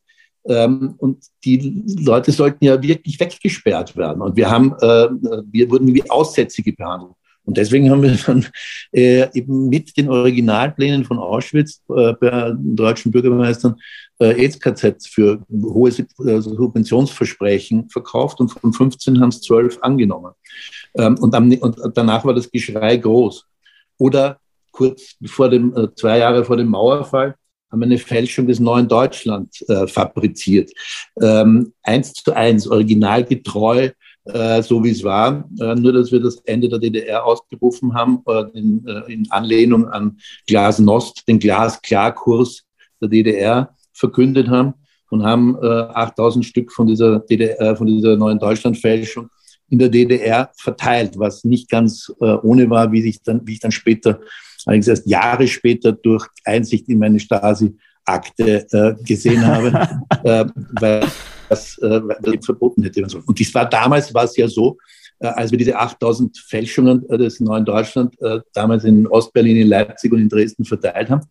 [SPEAKER 1] Ähm, und die Leute sollten ja wirklich weggesperrt werden. Und wir haben, äh, wir wurden wie Aussätzige behandelt. Und deswegen haben wir dann äh, eben mit den Originalplänen von Auschwitz äh, bei deutschen Bürgermeistern äh, AIDS-KZ für hohe also Subventionsversprechen verkauft und von 15 haben es 12 angenommen. Ähm, und, am, und, danach war das Geschrei groß. Oder kurz vor dem, äh, zwei Jahre vor dem Mauerfall haben wir eine Fälschung des neuen Deutschland äh, fabriziert. Ähm, eins zu eins, originalgetreu äh, so wie es war. Äh, nur, dass wir das Ende der DDR ausgerufen haben, äh, in, in, Anlehnung an Glasnost, den Glasklarkurs der DDR verkündet haben und haben 8000 Stück von dieser, DDR, von dieser neuen Deutschlandfälschung in der DDR verteilt, was nicht ganz ohne war, wie, sich dann, wie ich dann später, allerdings erst Jahre später durch Einsicht in meine Stasi-Akte äh, gesehen habe, äh, weil das, äh, das verboten hätte. Und dies war damals, war es ja so, äh, als wir diese 8000 Fälschungen äh, des neuen Deutschland äh, damals in Ostberlin, in Leipzig und in Dresden verteilt haben,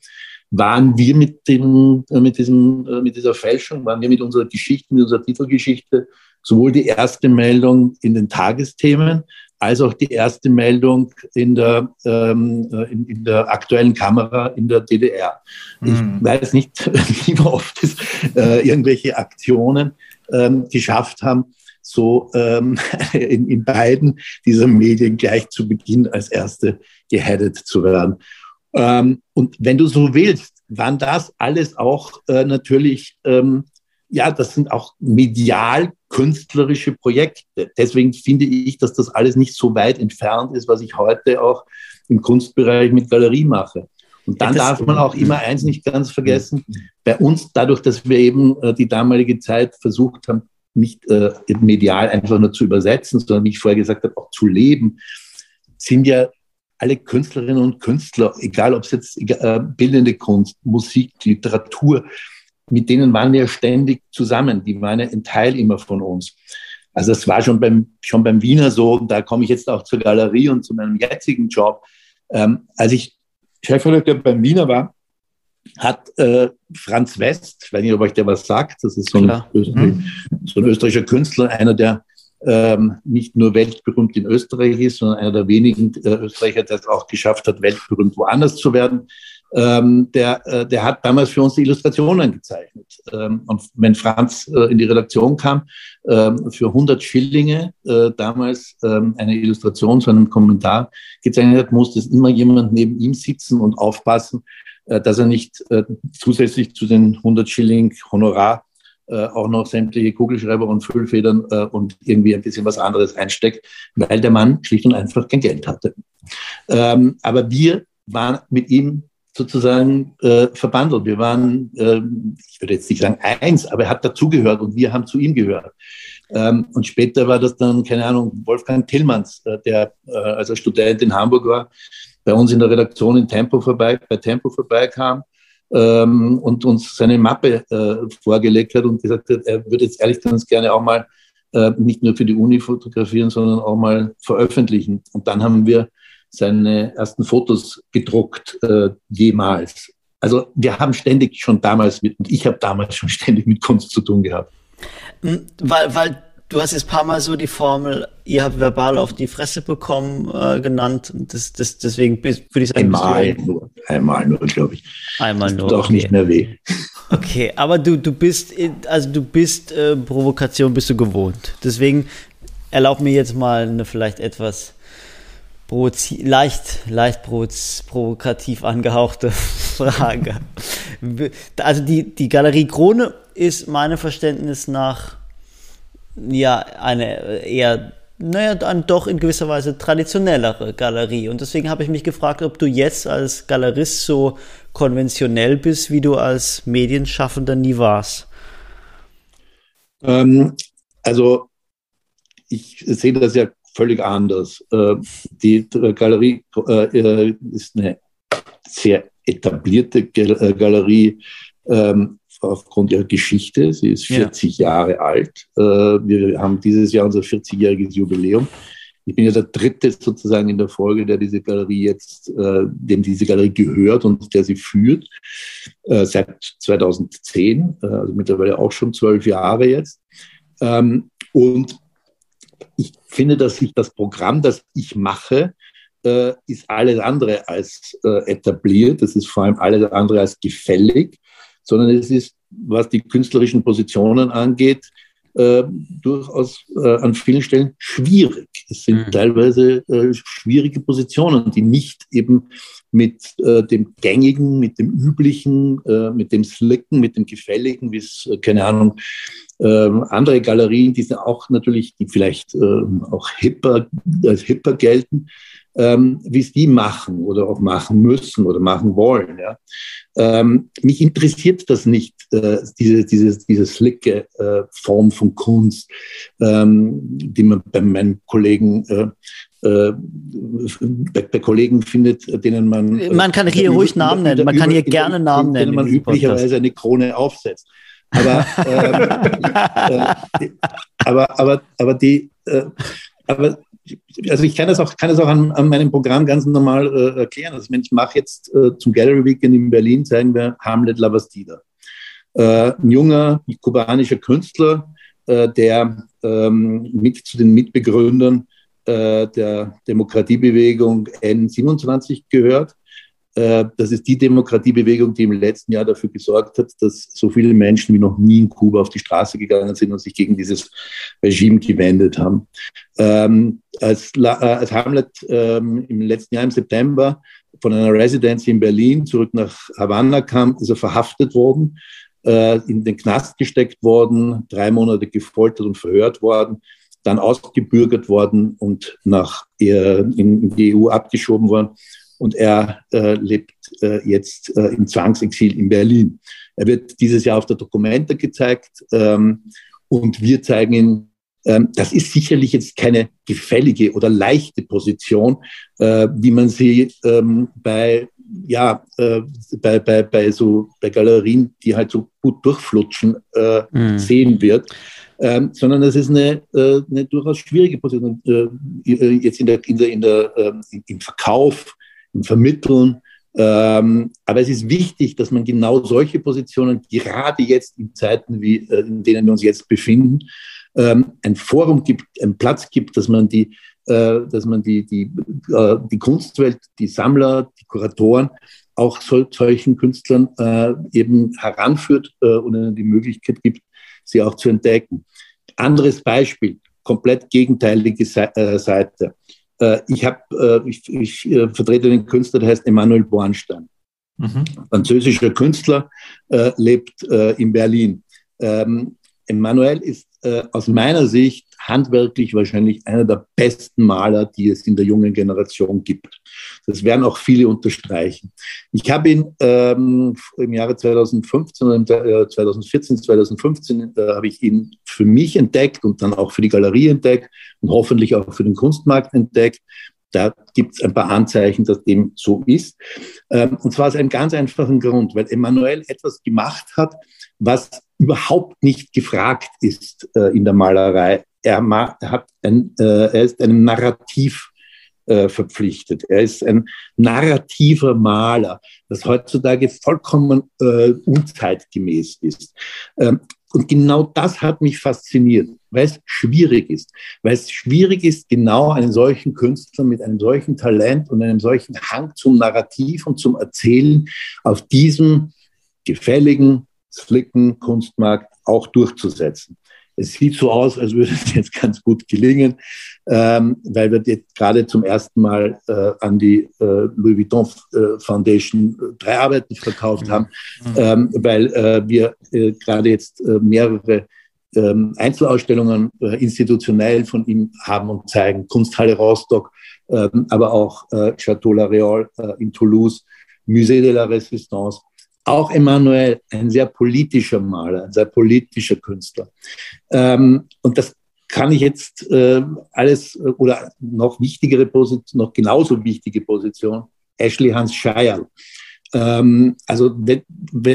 [SPEAKER 1] waren wir mit, dem, äh, mit, diesem, äh, mit dieser Fälschung, waren wir mit unserer Geschichte, mit unserer Titelgeschichte sowohl die erste Meldung in den Tagesthemen als auch die erste Meldung in der, ähm, äh, in, in, der aktuellen Kamera in der DDR. Ich mhm. weiß nicht, wie oft es äh, irgendwelche Aktionen ähm, geschafft haben, so ähm, in, in beiden dieser Medien gleich zu Beginn als erste geheadet zu werden. Ähm, und wenn du so willst, waren das alles auch äh, natürlich ähm, ja, das sind auch medial künstlerische Projekte. Deswegen finde ich, dass das alles nicht so weit entfernt ist, was ich heute auch im Kunstbereich mit Galerie mache. Und dann darf man auch immer eins nicht ganz vergessen. Bei uns, dadurch, dass wir eben äh, die damalige Zeit versucht haben, nicht äh, medial einfach nur zu übersetzen, sondern wie ich vorher gesagt habe, auch zu leben, sind ja alle Künstlerinnen und Künstler, egal ob es jetzt äh, bildende Kunst, Musik, Literatur, mit denen waren wir ständig zusammen. Die waren ja ein Teil immer von uns. Also es war schon beim, schon beim Wiener so, da komme ich jetzt auch zur Galerie und zu meinem jetzigen Job. Ähm, als ich Chefredakteur beim Wiener war, hat äh, Franz West, ich weiß nicht, ob euch der was sagt, das ist so ein, mhm. so ein österreichischer Künstler, einer, der ähm, nicht nur weltberühmt in Österreich ist, sondern einer der wenigen äh, Österreicher, der es auch geschafft hat, weltberühmt woanders zu werden ähm, der, äh, der hat damals für uns die Illustrationen gezeichnet. Ähm, und wenn Franz äh, in die Redaktion kam, ähm, für 100 Schillinge äh, damals ähm, eine Illustration zu einem Kommentar gezeichnet hat, musste es immer jemand neben ihm sitzen und aufpassen, äh, dass er nicht äh, zusätzlich zu den 100 Schilling Honorar äh, auch noch sämtliche Kugelschreiber und Füllfedern äh, und irgendwie ein bisschen was anderes einsteckt, weil der Mann schlicht und einfach kein Geld hatte. Ähm, aber wir waren mit ihm sozusagen äh, verbandelt. Wir waren, äh, ich würde jetzt nicht sagen eins, aber er hat dazugehört und wir haben zu ihm gehört. Ähm, und später war das dann, keine Ahnung, Wolfgang Tillmanns, äh, der äh, als Student in Hamburg war, bei uns in der Redaktion in Tempo vorbei, bei Tempo vorbeikam ähm, und uns seine Mappe äh, vorgelegt hat und gesagt hat, er würde jetzt ehrlich ganz gerne auch mal äh, nicht nur für die Uni fotografieren, sondern auch mal veröffentlichen. Und dann haben wir seine ersten Fotos gedruckt äh, jemals. Also wir haben ständig schon damals mit, und ich habe damals schon ständig mit Kunst zu tun gehabt.
[SPEAKER 2] Hm, weil, weil du hast jetzt ein paar Mal so die Formel, ihr habt verbal auf die Fresse bekommen, äh, genannt. Das, das, deswegen würde ich sagen.
[SPEAKER 1] Einmal nur, einmal nur, glaube ich.
[SPEAKER 2] Einmal nur.
[SPEAKER 1] Tut auch okay. nicht mehr weh.
[SPEAKER 2] Okay, aber du, du bist, also du bist äh, Provokation bist du gewohnt. Deswegen erlaub mir jetzt mal eine vielleicht etwas leicht, leicht provokativ angehauchte Frage. Also die, die Galerie Krone ist meinem Verständnis nach ja eine eher, naja, dann doch in gewisser Weise traditionellere Galerie. Und deswegen habe ich mich gefragt, ob du jetzt als Galerist so konventionell bist, wie du als Medienschaffender nie warst.
[SPEAKER 1] Ähm, also ich sehe das ja völlig anders. Äh, die Galerie äh, ist eine sehr etablierte äh, Galerie ähm, aufgrund ihrer Geschichte. Sie ist 40 ja. Jahre alt. Wir haben dieses Jahr unser 40-jähriges Jubiläum. Ich bin ja der dritte sozusagen in der Folge, der diese Galerie jetzt, äh, dem diese Galerie gehört und der sie führt, äh, seit 2010, äh, also mittlerweile auch schon zwölf Jahre jetzt. Ähm, und ich finde, dass ich das Programm, das ich mache, äh, ist alles andere als äh, etabliert. Das ist vor allem alles andere als gefällig, sondern es ist, was die künstlerischen Positionen angeht, äh, durchaus äh, an vielen Stellen schwierig. Es sind mhm. teilweise äh, schwierige Positionen, die nicht eben mit äh, dem Gängigen, mit dem Üblichen, mit dem Slicken, mit dem Gefälligen, wie es, keine Ahnung, ähm, andere Galerien, die sind auch natürlich, die vielleicht ähm, auch hipper, als hipper gelten, ähm, wie es die machen oder auch machen müssen oder machen wollen. Ja. Ähm, mich interessiert das nicht, äh, diese, diese, diese slicke äh, Form von Kunst, ähm, die man bei meinen Kollegen äh, äh bei, bei, Kollegen findet, denen man.
[SPEAKER 2] Äh, man kann hier ruhig Namen nennen, man kann hier gerne Namen nennen.
[SPEAKER 1] Denen man üblicherweise eine Krone aufsetzt. Aber, ähm, äh, aber, aber, aber die, äh, aber also ich kann das auch, kann das auch an, an meinem Programm ganz normal äh, erklären. Also ich mache jetzt äh, zum Gallery Weekend in Berlin, zeigen wir Hamlet Lavastida. Äh, ein junger kubanischer Künstler, äh, der ähm, mit zu den Mitbegründern äh, der Demokratiebewegung N27 gehört das ist die Demokratiebewegung, die im letzten Jahr dafür gesorgt hat, dass so viele Menschen wie noch nie in Kuba auf die Straße gegangen sind und sich gegen dieses Regime gewendet haben. Ähm, als, äh, als, Hamlet ähm, im letzten Jahr im September von einer Residency in Berlin zurück nach Havanna kam, ist er verhaftet worden, äh, in den Knast gesteckt worden, drei Monate gefoltert und verhört worden dann ausgebürgert worden und nach äh, in die EU abgeschoben worden und er äh, lebt äh, jetzt äh, im Zwangsexil in Berlin. Er wird dieses Jahr auf der Dokumente gezeigt ähm, und wir zeigen ihn. Ähm, das ist sicherlich jetzt keine gefällige oder leichte Position, äh, wie man sie ähm, bei ja, äh, bei, bei, bei so bei Galerien, die halt so gut durchflutschen, äh, mhm. sehen wird. Ähm, sondern es ist eine, äh, eine durchaus schwierige Position. Äh, jetzt in der, in der, in der, äh, im Verkauf Vermitteln. Ähm, aber es ist wichtig, dass man genau solche Positionen, gerade jetzt in Zeiten, wie, äh, in denen wir uns jetzt befinden, ähm, ein Forum gibt, einen Platz gibt, dass man die, äh, dass man die, die, äh, die Kunstwelt, die Sammler, die Kuratoren auch sol solchen Künstlern äh, eben heranführt äh, und ihnen die Möglichkeit gibt, sie auch zu entdecken. Anderes Beispiel, komplett gegenteilige äh, Seite. Äh, ich, hab, äh, ich, ich äh, vertrete den Künstler, der heißt Emanuel Bornstein. Mhm. Französischer Künstler, lebt in Berlin. Ähm, Emanuel ist aus meiner Sicht handwerklich wahrscheinlich einer der besten Maler, die es in der jungen Generation gibt. Das werden auch viele unterstreichen. Ich habe ihn ähm, im Jahre 2015, äh, 2014, 2015 äh, habe ich ihn für mich entdeckt und dann auch für die Galerie entdeckt und hoffentlich auch für den Kunstmarkt entdeckt. Da gibt es ein paar Anzeichen, dass dem so ist. Ähm, und zwar aus einem ganz einfachen Grund, weil Emanuel etwas gemacht hat, was überhaupt nicht gefragt ist äh, in der Malerei er, hat ein, äh, er ist einem Narrativ äh, verpflichtet. Er ist ein narrativer Maler, was heutzutage vollkommen äh, unzeitgemäß ist. Ähm, und genau das hat mich fasziniert, weil es schwierig ist. Weil es schwierig ist, genau einen solchen Künstler mit einem solchen Talent und einem solchen Hang zum Narrativ und zum Erzählen auf diesem gefälligen, slicken Kunstmarkt auch durchzusetzen. Es sieht so aus, als würde es jetzt ganz gut gelingen, ähm, weil wir jetzt gerade zum ersten Mal äh, an die äh, Louis Vuitton äh, Foundation äh, drei Arbeiten verkauft mhm. haben, mhm. ähm, weil äh, wir äh, gerade jetzt mehrere ähm, Einzelausstellungen institutionell von ihm haben und zeigen. Kunsthalle Rostock, ähm, aber auch Chateau La Réole in Toulouse, Musée de la Résistance auch Emanuel, ein sehr politischer Maler, ein sehr politischer Künstler. Ähm, und das kann ich jetzt äh, alles äh, oder noch wichtigere Position, noch genauso wichtige Position, Ashley Hans Scheierl. Ähm, also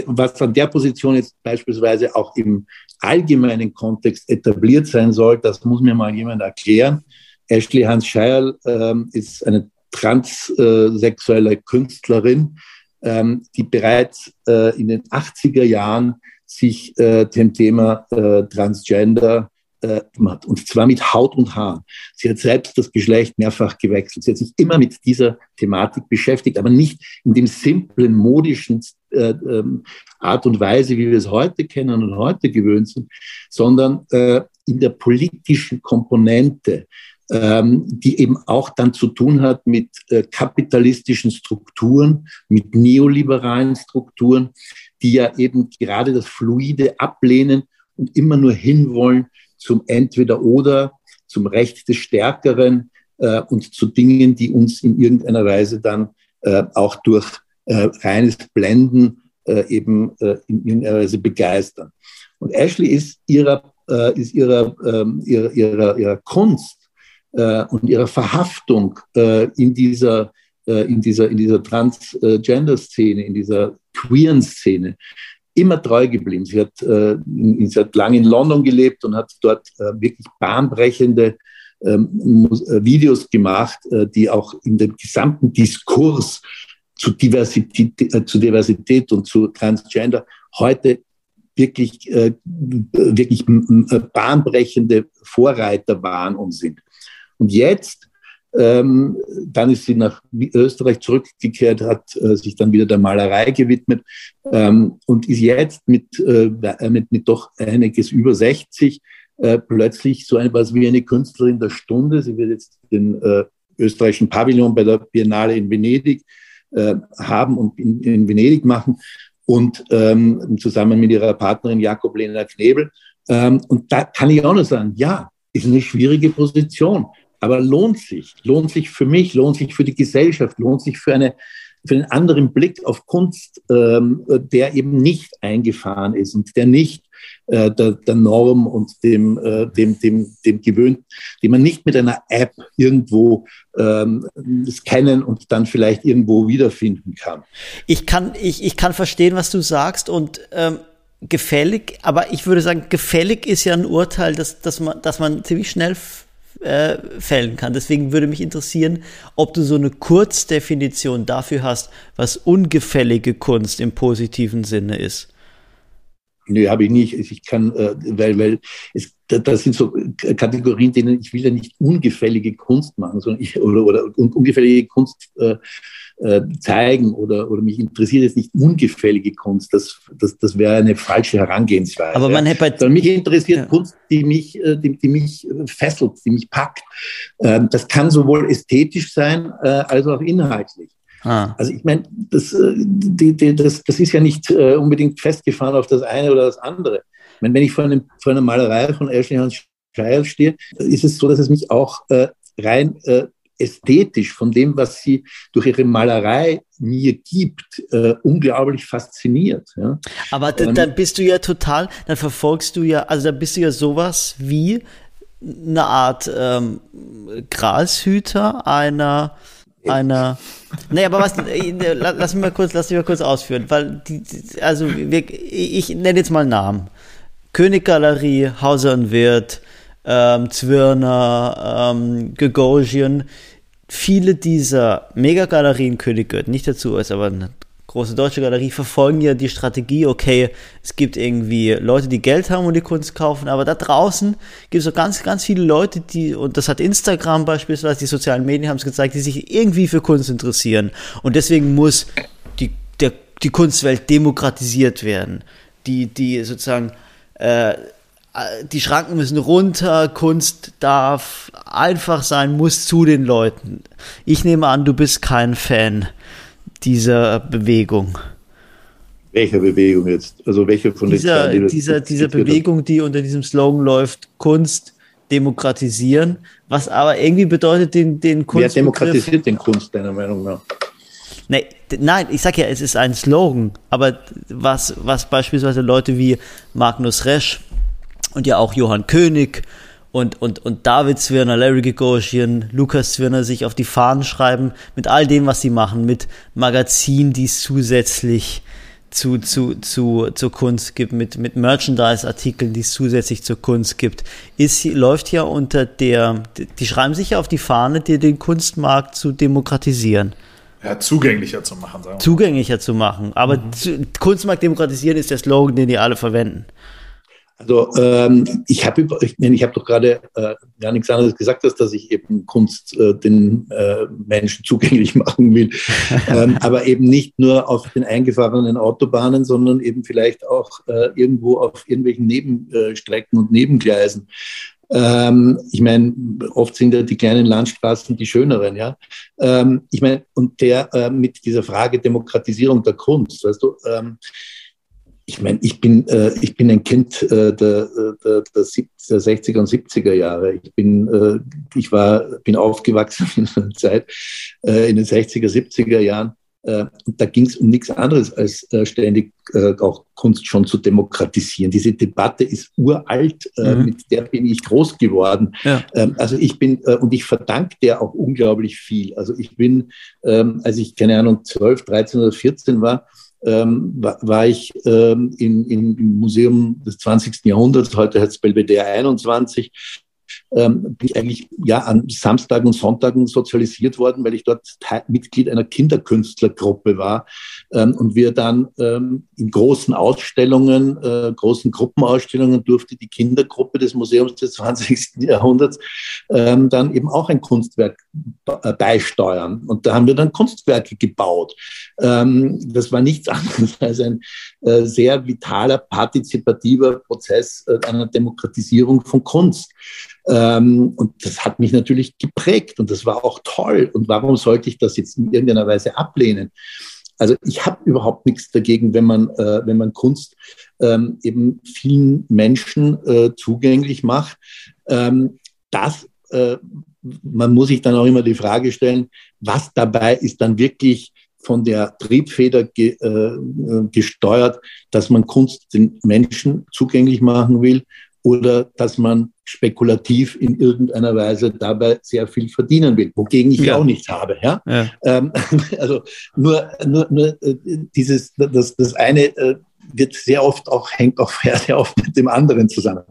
[SPEAKER 1] was an der Position jetzt beispielsweise auch im allgemeinen Kontext etabliert sein soll, das muss mir mal jemand erklären. Ashley Hans Scheierl ähm, ist eine transsexuelle Künstlerin, ähm, die bereits äh, in den 80er Jahren sich äh, dem Thema äh, Transgender äh, und zwar mit Haut und Haar. Sie hat selbst das Geschlecht mehrfach gewechselt. Sie hat sich immer mit dieser Thematik beschäftigt, aber nicht in dem simplen, modischen äh, ähm, Art und Weise, wie wir es heute kennen und heute gewöhnt sind, sondern äh, in der politischen Komponente, ähm, die eben auch dann zu tun hat mit äh, kapitalistischen Strukturen, mit neoliberalen Strukturen, die ja eben gerade das Fluide ablehnen und immer nur hinwollen zum Entweder-Oder, zum Recht des Stärkeren äh, und zu Dingen, die uns in irgendeiner Weise dann äh, auch durch äh, reines Blenden äh, eben äh, in irgendeiner Weise begeistern. Und Ashley ist ihrer, äh, ist ihrer, ähm, ihrer, ihrer, ihrer Kunst und ihrer Verhaftung in dieser in dieser, in dieser Transgender-Szene, in dieser queeren Szene immer treu geblieben. Sie hat, äh, sie hat lange in London gelebt und hat dort äh, wirklich bahnbrechende ähm, äh, Videos gemacht, äh, die auch in dem gesamten Diskurs zu Diversität, äh, zu Diversität und zu Transgender heute wirklich, äh, wirklich bahnbrechende Vorreiter waren und sind. Und jetzt ähm, dann ist sie nach Österreich zurückgekehrt, hat äh, sich dann wieder der Malerei gewidmet ähm, und ist jetzt mit, äh, mit, mit doch einiges über 60 äh, plötzlich so etwas wie eine Künstlerin der Stunde. Sie wird jetzt den äh, österreichischen Pavillon bei der Biennale in Venedig äh, haben und in, in, Venedig machen und ähm, zusammen mit ihrer Partnerin Jakob Lena Knebel. Ähm, und da kann ich auch nur sagen, ja, ist eine schwierige Position. Aber lohnt sich, lohnt sich für mich, lohnt sich für die Gesellschaft, lohnt sich für, eine, für einen anderen Blick auf Kunst, ähm, der eben nicht eingefahren ist und der nicht äh, der, der Norm und dem, äh, dem, dem, dem gewöhnt, den man nicht mit einer App irgendwo ähm, scannen und dann vielleicht irgendwo wiederfinden kann.
[SPEAKER 2] Ich kann, ich, ich kann verstehen, was du sagst und ähm gefällig, aber ich würde sagen, gefällig ist ja ein Urteil, dass, dass, man, dass man ziemlich schnell äh, fällen kann. Deswegen würde mich interessieren, ob du so eine Kurzdefinition dafür hast, was ungefällige Kunst im positiven Sinne ist.
[SPEAKER 1] Nö, habe ich nicht. Ich kann, äh, weil, weil es, das sind so Kategorien, denen ich will ja nicht ungefällige Kunst machen, sondern ich, oder, oder ungefällige Kunst äh, äh, zeigen oder, oder mich interessiert jetzt nicht ungefällige Kunst. Das, das, das wäre eine falsche Herangehensweise.
[SPEAKER 2] Aber man hätte
[SPEAKER 1] Sondern mich interessiert ja. Kunst, die mich, äh, die, die mich fesselt, die mich packt. Ähm, das kann sowohl ästhetisch sein äh, als auch inhaltlich. Ah. Also ich meine, das, die, die, das, das ist ja nicht unbedingt festgefahren auf das eine oder das andere. Ich meine, wenn ich vor, einem, vor einer Malerei von Ashley Hans Scheil stehe, ist es so, dass es mich auch äh, rein äh, ästhetisch von dem, was sie durch ihre Malerei mir gibt, äh, unglaublich fasziniert. Ja.
[SPEAKER 2] Aber dann, dann bist du ja total, dann verfolgst du ja, also dann bist du ja sowas wie eine Art ähm, Grashüter einer einer. Nee, aber was, äh, lass mich mal kurz, lass mich mal kurz ausführen, weil die, also wir, ich nenne jetzt mal Namen. Königgalerie, Hauser und Wirt, ähm, Zwirner, ähm, Gagosian, viele dieser Megagalerien, König gehört nicht dazu, ist aber eine große deutsche Galerie, verfolgen ja die Strategie, okay, es gibt irgendwie Leute, die Geld haben und die Kunst kaufen, aber da draußen gibt es auch ganz, ganz viele Leute, die, und das hat Instagram beispielsweise, die sozialen Medien haben es gezeigt, die sich irgendwie für Kunst interessieren. Und deswegen muss die, der, die Kunstwelt demokratisiert werden. Die, die sozusagen äh, die Schranken müssen runter, Kunst darf einfach sein, muss zu den Leuten. Ich nehme an, du bist kein Fan dieser Bewegung.
[SPEAKER 1] Welcher Bewegung jetzt? Also welche von
[SPEAKER 2] dieser, den dieser, dieser Bewegung, die unter diesem Slogan läuft, Kunst demokratisieren, was aber irgendwie bedeutet den, den
[SPEAKER 1] Kunst. Wer demokratisiert den Kunst, deiner Meinung nach?
[SPEAKER 2] Nee, nein, ich sag ja, es ist ein Slogan, aber was, was beispielsweise Leute wie Magnus Resch und ja auch Johann König und, und, und David Zwirner, Larry Gagosian, Lukas Zwirner sich auf die Fahnen schreiben mit all dem, was sie machen, mit Magazinen, die es zusätzlich zu, zu, zu, zur Kunst gibt, mit, mit Merchandise-Artikeln, die es zusätzlich zur Kunst gibt, ist, läuft ja unter der, die schreiben sich ja auf die Fahne, dir den Kunstmarkt zu demokratisieren.
[SPEAKER 3] Ja, zugänglicher zu machen,
[SPEAKER 2] sagen wir. Zugänglicher zu machen. Aber mhm. zu, Kunstmarkt demokratisieren ist der Slogan, den die alle verwenden.
[SPEAKER 1] Also ähm, ich habe ich, ich hab doch gerade äh, gar nichts anderes gesagt, als dass ich eben Kunst äh, den äh, Menschen zugänglich machen will. ähm, aber eben nicht nur auf den eingefahrenen Autobahnen, sondern eben vielleicht auch äh, irgendwo auf irgendwelchen Nebenstrecken und Nebengleisen. Ähm, ich meine, oft sind ja die kleinen Landstraßen die schöneren, ja. Ähm, ich meine, und der äh, mit dieser Frage Demokratisierung der Kunst, weißt du, ähm, ich meine, ich bin, äh, ich bin ein Kind äh, der, der, der, 60er und 70er Jahre. Ich bin, äh, ich war, bin aufgewachsen in einer Zeit, äh, in den 60er, 70er Jahren. Äh, da ging es um nichts anderes, als äh, ständig auch Kunst schon zu demokratisieren. Diese Debatte ist uralt, mhm. mit der bin ich groß geworden. Ja. Ähm, also ich bin, und ich verdanke der auch unglaublich viel. Also ich bin, ähm, als ich, keine Ahnung, 12, 13 oder 14 war, ähm, war, ich ähm, in, in, im Museum des 20. Jahrhunderts, heute heißt es Belvedere 21, ähm, bin ich eigentlich ja an Samstagen und Sonntagen sozialisiert worden, weil ich dort Mitglied einer Kinderkünstlergruppe war und wir dann ähm, in großen Ausstellungen, äh, großen Gruppenausstellungen durfte die Kindergruppe des Museums des 20. Jahrhunderts ähm, dann eben auch ein Kunstwerk äh, beisteuern. Und da haben wir dann Kunstwerke gebaut. Ähm, das war nichts anderes als ein äh, sehr vitaler, partizipativer Prozess einer Demokratisierung von Kunst. Ähm, und das hat mich natürlich geprägt und das war auch toll. Und warum sollte ich das jetzt in irgendeiner Weise ablehnen? Also ich habe überhaupt nichts dagegen, wenn man, äh, wenn man Kunst ähm, eben vielen Menschen äh, zugänglich macht. Ähm, das, äh, man muss sich dann auch immer die Frage stellen, was dabei ist dann wirklich von der Triebfeder ge, äh, gesteuert, dass man Kunst den Menschen zugänglich machen will oder dass man spekulativ in irgendeiner Weise dabei sehr viel verdienen will, wogegen ich ja. auch nichts habe. Ja? ja. Ähm, also nur, nur, nur äh, dieses, das, das eine äh, wird sehr oft auch, hängt auch sehr oft mit dem anderen zusammen.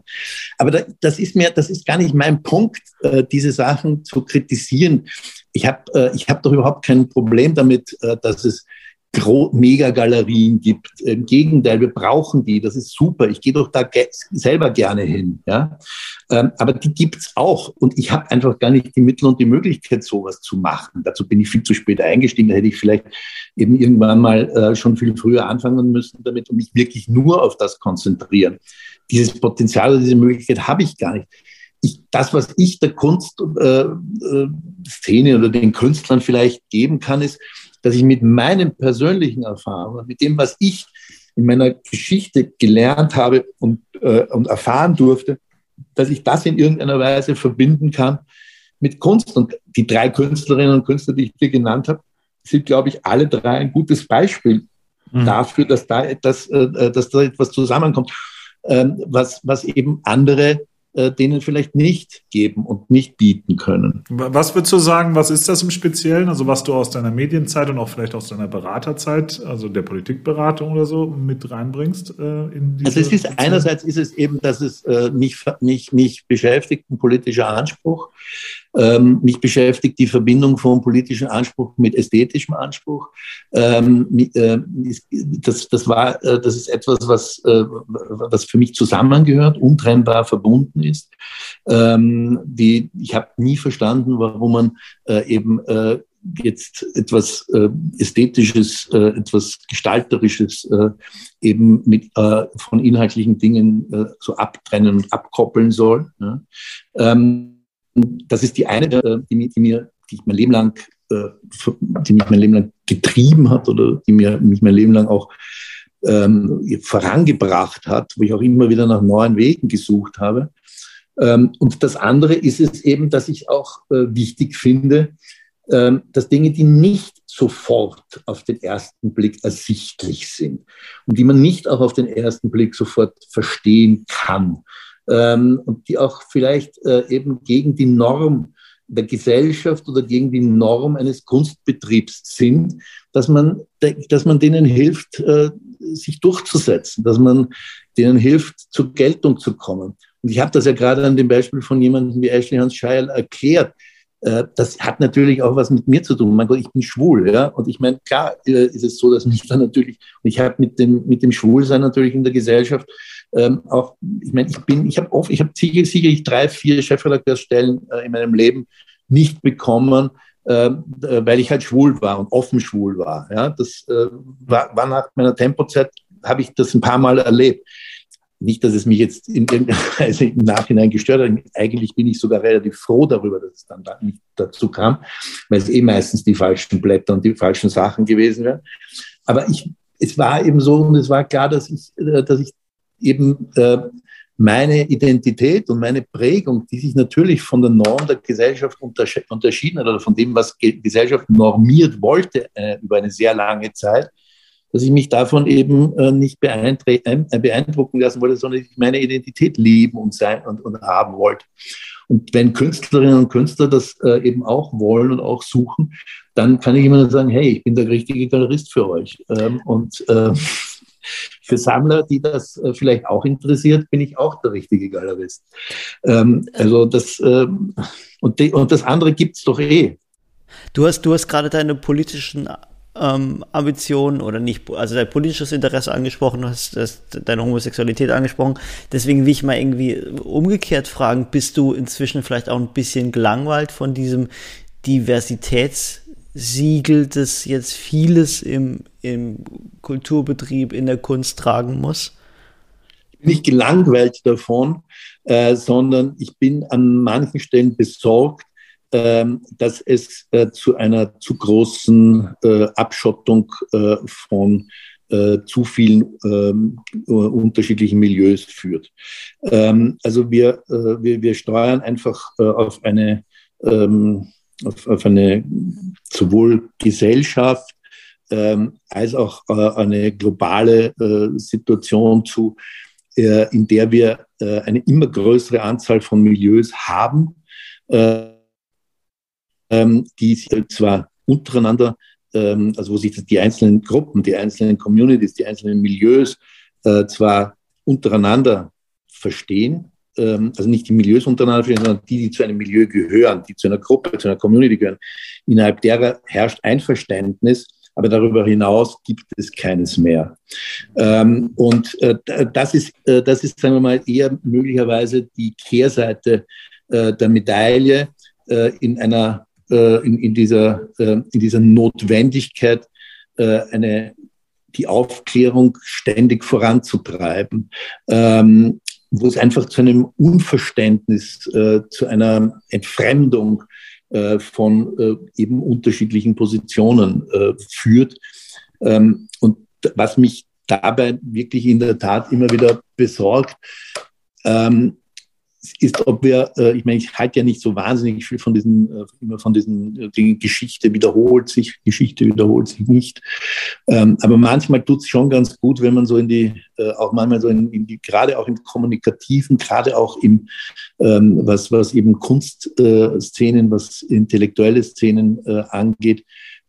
[SPEAKER 1] Aber da, das ist mir, das ist gar nicht mein Punkt, äh, diese Sachen zu kritisieren. Ich habe ich hab doch überhaupt kein Problem damit, dass es Megagalerien gibt. Im Gegenteil, wir brauchen die. Das ist super. Ich gehe doch da ge selber gerne hin. Ja? Ähm, aber die gibt's auch. Und ich habe einfach gar nicht die Mittel und die Möglichkeit, sowas zu machen. Dazu bin ich viel zu spät eingestiegen. Da hätte ich vielleicht eben irgendwann mal äh, schon viel früher anfangen müssen damit und mich wirklich nur auf das konzentrieren. Dieses Potenzial oder diese Möglichkeit habe ich gar nicht. Ich, das, was ich der Kunstszene äh, äh, oder den Künstlern vielleicht geben kann, ist, dass ich mit meinen persönlichen Erfahrungen, mit dem, was ich in meiner Geschichte gelernt habe und, äh, und erfahren durfte, dass ich das in irgendeiner Weise verbinden kann mit Kunst. Und die drei Künstlerinnen und Künstler, die ich dir genannt habe, sind, glaube ich, alle drei ein gutes Beispiel mhm. dafür, dass da, etwas, äh, dass da etwas zusammenkommt, ähm, was, was eben andere äh, denen vielleicht nicht geben und nicht bieten können.
[SPEAKER 3] Was würdest du sagen, was ist das im Speziellen? Also was du aus deiner Medienzeit und auch vielleicht aus deiner Beraterzeit, also der Politikberatung oder so, mit reinbringst
[SPEAKER 1] äh, in diese Also es ist einerseits ist es eben, dass es äh, mich, mich, mich beschäftigt, ein politischer Anspruch. Ähm, mich beschäftigt die Verbindung von politischem Anspruch mit ästhetischem Anspruch. Ähm, äh, das, das, war, äh, das ist etwas, was, äh, was für mich zusammengehört, untrennbar verbunden ist. Ähm, die, ich habe nie verstanden, warum man äh, eben äh, jetzt etwas äh, Ästhetisches, äh, etwas Gestalterisches äh, eben mit, äh, von inhaltlichen Dingen so abtrennen und abkoppeln soll. Ja. Ähm, das ist die eine, äh, die, die mir, die ich mein Leben lang, äh, die mich mein Leben lang getrieben hat oder die mir, mich mein Leben lang auch ähm, vorangebracht hat, wo ich auch immer wieder nach neuen Wegen gesucht habe. Ähm, und das andere ist es eben, dass ich auch äh, wichtig finde, ähm, dass Dinge, die nicht sofort auf den ersten Blick ersichtlich sind und die man nicht auch auf den ersten Blick sofort verstehen kann, ähm, und die auch vielleicht äh, eben gegen die Norm der Gesellschaft oder gegen die Norm eines Kunstbetriebs sind, dass man, dass man denen hilft, äh, sich durchzusetzen, dass man denen hilft, zur Geltung zu kommen. Und ich habe das ja gerade an dem Beispiel von jemandem wie Ashley Hans Scheil erklärt. Äh, das hat natürlich auch was mit mir zu tun. Mein Gott, ich bin schwul, ja. Und ich meine, klar äh, ist es so, dass mich dann natürlich, und ich habe mit dem, mit dem Schwulsein natürlich in der Gesellschaft ähm, auch, ich meine, ich bin, ich habe oft, ich habe sicherlich drei, vier Chefredakteurstellen äh, in meinem Leben nicht bekommen, äh, weil ich halt schwul war und offen schwul war. Ja, das äh, war, war nach meiner Tempozeit, habe ich das ein paar Mal erlebt. Nicht, dass es mich jetzt in irgendeiner Weise im Nachhinein gestört hat. Eigentlich bin ich sogar relativ froh darüber, dass es dann nicht dazu kam, weil es eh meistens die falschen Blätter und die falschen Sachen gewesen wären. Aber ich, es war eben so und es war klar, dass ich, äh, dass ich eben äh, meine Identität und meine Prägung, die sich natürlich von der Norm der Gesellschaft unterschieden hat oder von dem, was Gesellschaft normiert wollte äh, über eine sehr lange Zeit, dass ich mich davon eben äh, nicht äh, beeindrucken lassen wollte, sondern ich meine Identität lieben und sein und, und haben wollte. Und wenn Künstlerinnen und Künstler das äh, eben auch wollen und auch suchen, dann kann ich immer nur sagen, hey, ich bin der richtige Galerist für euch. Ähm, und äh, für Sammler, die das äh, vielleicht auch interessiert, bin ich auch der richtige Galerist. Ähm, also das ähm, und, die, und das andere gibt es doch eh.
[SPEAKER 2] Du hast, du hast gerade deine politischen ähm, Ambitionen oder nicht, also dein politisches Interesse angesprochen, hast, hast deine Homosexualität angesprochen. Deswegen will ich mal irgendwie umgekehrt fragen, bist du inzwischen vielleicht auch ein bisschen gelangweilt von diesem Diversitätssiegel, das jetzt vieles im, im Kulturbetrieb, in der Kunst tragen muss?
[SPEAKER 1] Ich bin nicht gelangweilt davon, äh, sondern ich bin an manchen Stellen besorgt, ähm, dass es äh, zu einer zu großen äh, Abschottung äh, von zu vielen ähm, unterschiedlichen Milieus führt. Ähm, also wir, wir, wir steuern einfach auf eine, auf, auf eine sowohl Gesellschaft als auch eine globale Situation zu, in der wir eine immer größere Anzahl von Milieus haben, ähm, die zwar untereinander, ähm, also wo sich die einzelnen Gruppen, die einzelnen Communities, die einzelnen Milieus äh, zwar untereinander verstehen, ähm, also nicht die Milieus untereinander verstehen, sondern die, die zu einem Milieu gehören, die zu einer Gruppe, zu einer Community gehören. Innerhalb derer herrscht Einverständnis, aber darüber hinaus gibt es keines mehr. Ähm, und äh, das, ist, äh, das ist, sagen wir mal, eher möglicherweise die Kehrseite äh, der Medaille in einer in, in, dieser, in dieser Notwendigkeit, eine, die Aufklärung ständig voranzutreiben, ähm, wo es einfach zu einem Unverständnis, äh, zu einer Entfremdung äh, von äh, eben unterschiedlichen Positionen führt. Ähm, und was mich dabei wirklich in der Tat immer wieder besorgt, ähm, ist, ob wir, äh, ich meine, ich halte ja nicht so wahnsinnig viel von diesen, äh, immer von diesen äh, Dingen, Geschichte wiederholt sich, Geschichte wiederholt sich nicht. Ähm, aber manchmal tut es schon ganz gut, wenn man so in die, auch manchmal so in, in die, gerade auch im Kommunikativen, gerade auch im, ähm, was, was eben Kunstszenen, was intellektuelle Szenen angeht,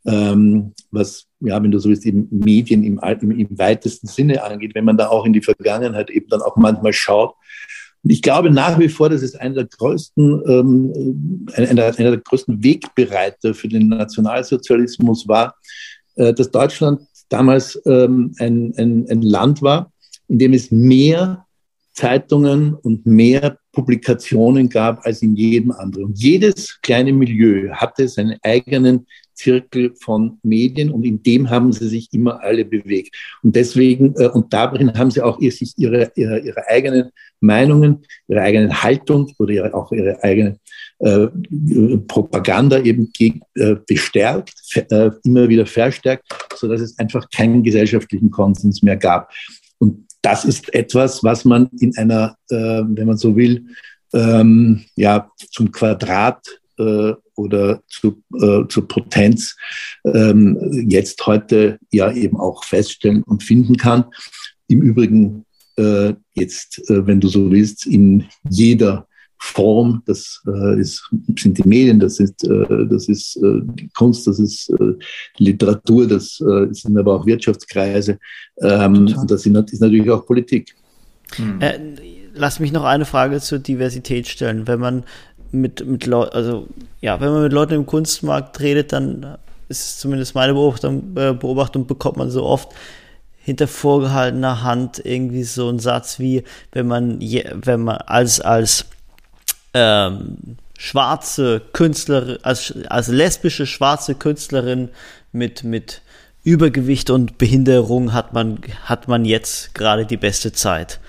[SPEAKER 1] ähm, was, ja, wenn du so willst, eben Medien im, im, im weitesten Sinne angeht, wenn man da auch in die Vergangenheit eben dann auch manchmal schaut, und ich glaube nach wie vor, dass es einer der größten, ähm, einer, einer der größten Wegbereiter für den Nationalsozialismus war, äh, dass Deutschland damals ähm, ein, ein, ein Land war, in dem es mehr Zeitungen und mehr Publikationen gab als in jedem anderen. Und jedes kleine Milieu hatte seinen eigenen Zirkel von Medien und in dem haben sie sich immer alle bewegt. Und deswegen, äh, und darin haben sie auch sich ihre, ihre, ihre eigenen Meinungen, ihre eigenen Haltung oder ihre, auch ihre eigene äh, Propaganda eben gegen, äh, bestärkt, äh, immer wieder verstärkt, so dass es einfach keinen gesellschaftlichen Konsens mehr gab. Und das ist etwas, was man in einer, äh, wenn man so will, ähm, ja, zum Quadrat äh, oder zu, äh, zur Potenz ähm, jetzt heute ja eben auch feststellen und finden kann. Im Übrigen äh, jetzt, äh, wenn du so willst, in jeder Form, das äh, ist, sind die Medien, das ist, äh, das ist äh, Kunst, das ist äh, Literatur, das äh, sind aber auch Wirtschaftskreise, ähm, das sind, ist natürlich auch Politik.
[SPEAKER 2] Hm. Äh, lass mich noch eine Frage zur Diversität stellen. Wenn man mit, mit Leuten, also ja, wenn man mit Leuten im Kunstmarkt redet, dann ist zumindest meine Beobachtung, äh, Beobachtung bekommt man so oft hinter vorgehaltener Hand irgendwie so ein Satz wie, wenn man, je, wenn man als, als ähm, schwarze Künstlerin, als, als lesbische schwarze Künstlerin mit, mit Übergewicht und Behinderung hat man, hat man jetzt gerade die beste Zeit.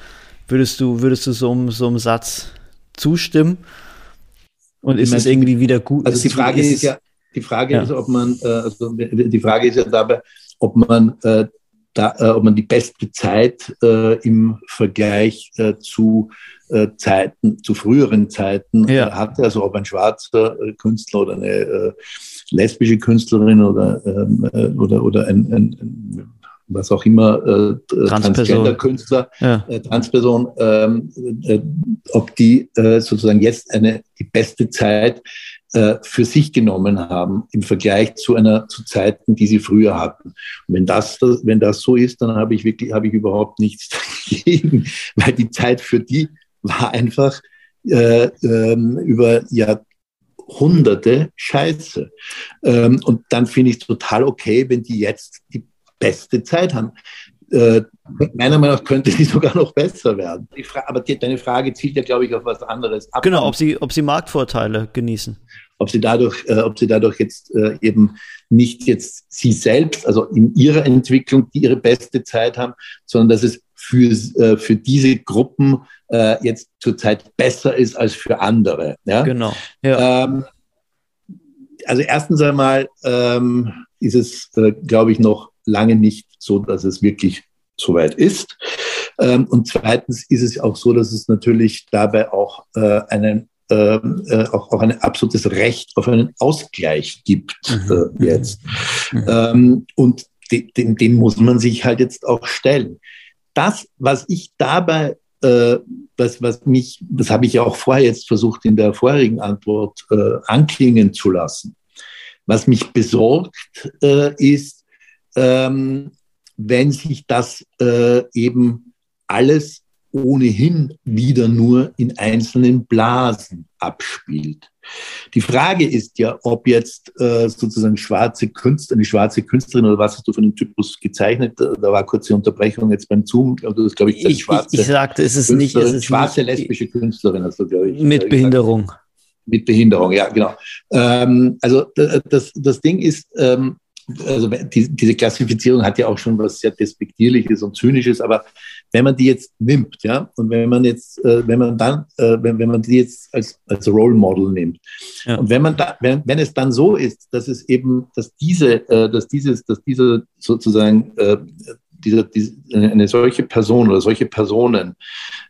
[SPEAKER 2] Würdest du, würdest du so, so einem Satz zustimmen? Und ist es irgendwie wieder gut?
[SPEAKER 1] Also die Frage ist, ist ja, die Frage ja. ist, ob man, äh, also die Frage ist ja dabei, ob man, äh, da, äh, ob man die beste Zeit äh, im Vergleich äh, zu äh, Zeiten, zu früheren Zeiten ja. hatte, also ob ein schwarzer Künstler oder eine lesbische Künstlerin oder, ähm, oder, oder ein, ein, ein was auch immer, äh, Transgender-Künstler, ja. äh, Transperson, ähm, äh, ob die äh, sozusagen jetzt eine die beste Zeit äh, für sich genommen haben im Vergleich zu einer zu Zeiten, die sie früher hatten. Und wenn das, wenn das so ist, dann habe ich wirklich habe ich überhaupt nichts dagegen, weil die Zeit für die war einfach äh, ähm, über Jahrhunderte Scheiße. Ähm, und dann finde ich es total okay, wenn die jetzt die beste Zeit haben. Äh, meiner Meinung nach könnte sie sogar noch besser werden. aber die, deine Frage zielt ja, glaube ich, auf was anderes
[SPEAKER 2] ab. Genau, ob sie, ob sie Marktvorteile genießen.
[SPEAKER 1] Ob sie dadurch, äh, ob sie dadurch jetzt äh, eben nicht jetzt sie selbst, also in ihrer Entwicklung, die ihre beste Zeit haben, sondern dass es für, äh, für diese Gruppen äh, jetzt zurzeit besser ist als für andere. Ja?
[SPEAKER 2] Genau. Ja. Ähm,
[SPEAKER 1] also erstens einmal ähm, ist es, äh, glaube ich, noch lange nicht so, dass es wirklich soweit ist. Ähm, und zweitens ist es auch so, dass es natürlich dabei auch äh, einen ähm, äh, auch, auch ein absolutes Recht auf einen Ausgleich gibt mhm. äh, jetzt. Mhm. Ähm, und de, dem, dem muss man sich halt jetzt auch stellen. Das, was ich dabei, äh, was, was mich, das habe ich ja auch vorher jetzt versucht in der vorherigen Antwort äh, anklingen zu lassen. Was mich besorgt, äh, ist, ähm, wenn sich das äh, eben alles ohnehin wieder nur in einzelnen Blasen abspielt. Die Frage ist ja, ob jetzt äh, sozusagen schwarze Künstler, eine schwarze Künstlerin oder was hast du für einen Typus gezeichnet? Da war kurze Unterbrechung jetzt beim Zoom.
[SPEAKER 2] Das glaube ich, das ich, schwarze ich, ich sagte, es ist nicht, es ist
[SPEAKER 1] schwarze nicht, lesbische Künstlerin, hast du glaube ich.
[SPEAKER 2] Mit Behinderung.
[SPEAKER 1] Mit Behinderung, ja, genau. Ähm, also das, das Ding ist, ähm, also die, diese Klassifizierung hat ja auch schon was sehr despektierliches und zynisches, aber wenn man die jetzt nimmt, ja, und wenn man jetzt, äh, wenn man dann, äh, wenn, wenn man die jetzt als, als Role Model nimmt, ja. und wenn man da, wenn, wenn es dann so ist, dass es eben, dass diese, äh, dass dieses, dass diese sozusagen äh, dieser, diese, eine solche Person oder solche Personen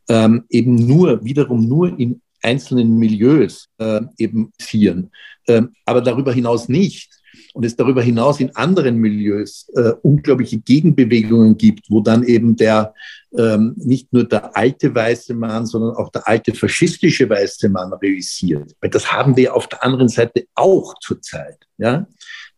[SPEAKER 1] ähm, eben nur, wiederum nur in einzelnen Milieus äh, eben zieren, ähm, aber darüber hinaus nicht und es darüber hinaus in anderen Milieus äh, unglaubliche Gegenbewegungen gibt, wo dann eben der ähm, nicht nur der alte weiße Mann, sondern auch der alte faschistische weiße Mann realisiert. Weil das haben wir auf der anderen Seite auch zurzeit. Ja?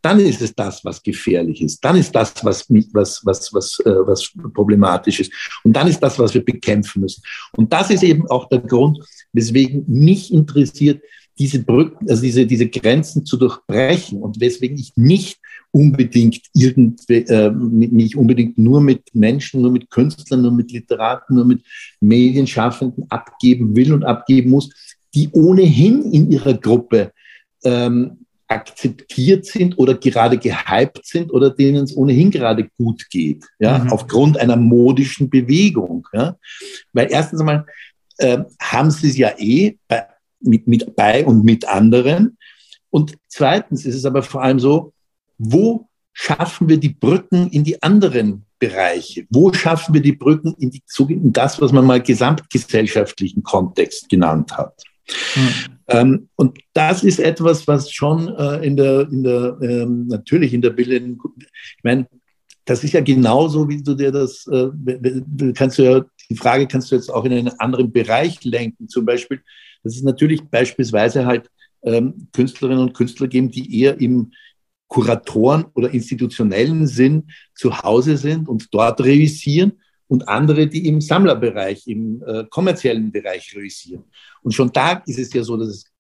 [SPEAKER 1] Dann ist es das, was gefährlich ist. Dann ist das, was, was, was, was, äh, was problematisch ist. Und dann ist das, was wir bekämpfen müssen. Und das ist eben auch der Grund, weswegen mich interessiert, diese Brücken, also diese, diese Grenzen zu durchbrechen und weswegen ich nicht unbedingt irgendwie, äh, nicht unbedingt nur mit Menschen, nur mit Künstlern, nur mit Literaten, nur mit Medienschaffenden abgeben will und abgeben muss, die ohnehin in ihrer Gruppe ähm, akzeptiert sind oder gerade gehypt sind oder denen es ohnehin gerade gut geht, ja, mhm. aufgrund einer modischen Bewegung, ja. Weil erstens einmal äh, haben sie es ja eh bei mit, mit bei und mit anderen. Und zweitens ist es aber vor allem so, wo schaffen wir die Brücken in die anderen Bereiche? Wo schaffen wir die Brücken in, die, in das, was man mal gesamtgesellschaftlichen Kontext genannt hat? Hm. Ähm, und das ist etwas, was schon äh, in der, in der ähm, natürlich in der Bildenden, ich meine, das ist ja genauso, wie du dir das, äh, kannst du ja, die Frage kannst du jetzt auch in einen anderen Bereich lenken. Zum Beispiel, dass es natürlich beispielsweise halt ähm, Künstlerinnen und Künstler geben, die eher im Kuratoren oder institutionellen Sinn zu Hause sind und dort revisieren und andere, die im Sammlerbereich, im äh, kommerziellen Bereich revisieren. Und schon da ist es ja so, dass es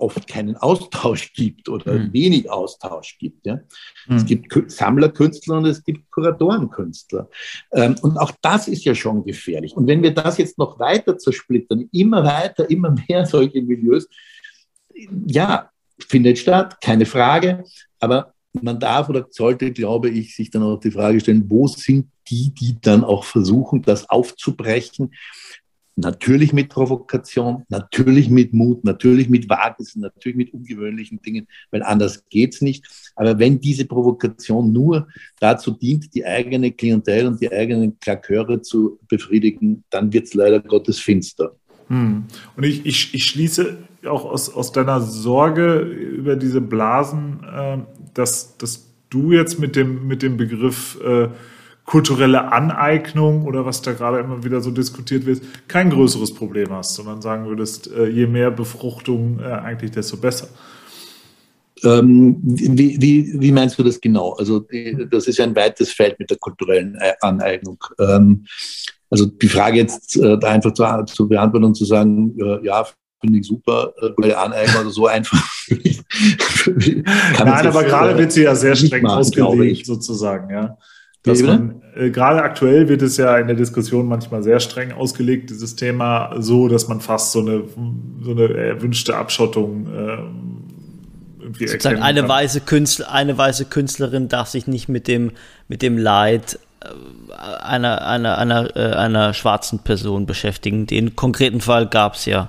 [SPEAKER 1] oft keinen Austausch gibt oder mhm. wenig Austausch gibt. Ja? Mhm. Es gibt Sammlerkünstler und es gibt Kuratorenkünstler. Ähm, und auch das ist ja schon gefährlich. Und wenn wir das jetzt noch weiter zersplittern, immer weiter, immer mehr solche Milieus, ja, findet statt, keine Frage. Aber man darf oder sollte, glaube ich, sich dann auch die Frage stellen, wo sind die, die dann auch versuchen, das aufzubrechen? Natürlich mit Provokation, natürlich mit Mut, natürlich mit Wagnissen, natürlich mit ungewöhnlichen Dingen, weil anders geht es nicht. Aber wenn diese Provokation nur dazu dient, die eigene Klientel und die eigenen Klaköre zu befriedigen, dann wird es leider Gottes finster.
[SPEAKER 3] Hm. Und ich, ich, ich schließe auch aus, aus deiner Sorge über diese Blasen, äh, dass, dass du jetzt mit dem, mit dem Begriff äh, kulturelle Aneignung oder was da gerade immer wieder so diskutiert wird, kein größeres Problem hast, sondern sagen würdest, äh, je mehr Befruchtung äh, eigentlich, desto besser.
[SPEAKER 1] Ähm, wie, wie, wie, meinst du das genau? Also das ist ja ein weites Feld mit der kulturellen Aneignung. Ähm, also die Frage jetzt äh, da einfach zu, zu, beantworten und zu sagen, äh, ja, finde ich super, äh, bei der Aneignung oder so einfach.
[SPEAKER 3] Nein, aber gerade wird sie ja sehr streng ausgelegt, sozusagen, ja. Dass man, äh, gerade aktuell wird es ja in der Diskussion manchmal sehr streng ausgelegt, dieses Thema, so dass man fast so eine, so eine erwünschte Abschottung äh,
[SPEAKER 2] irgendwie Sozusagen eine weiße Künstler, eine weiße Künstlerin darf sich nicht mit dem, mit dem Leid äh, einer, einer, einer, äh, einer schwarzen Person beschäftigen. Den konkreten Fall gab es ja.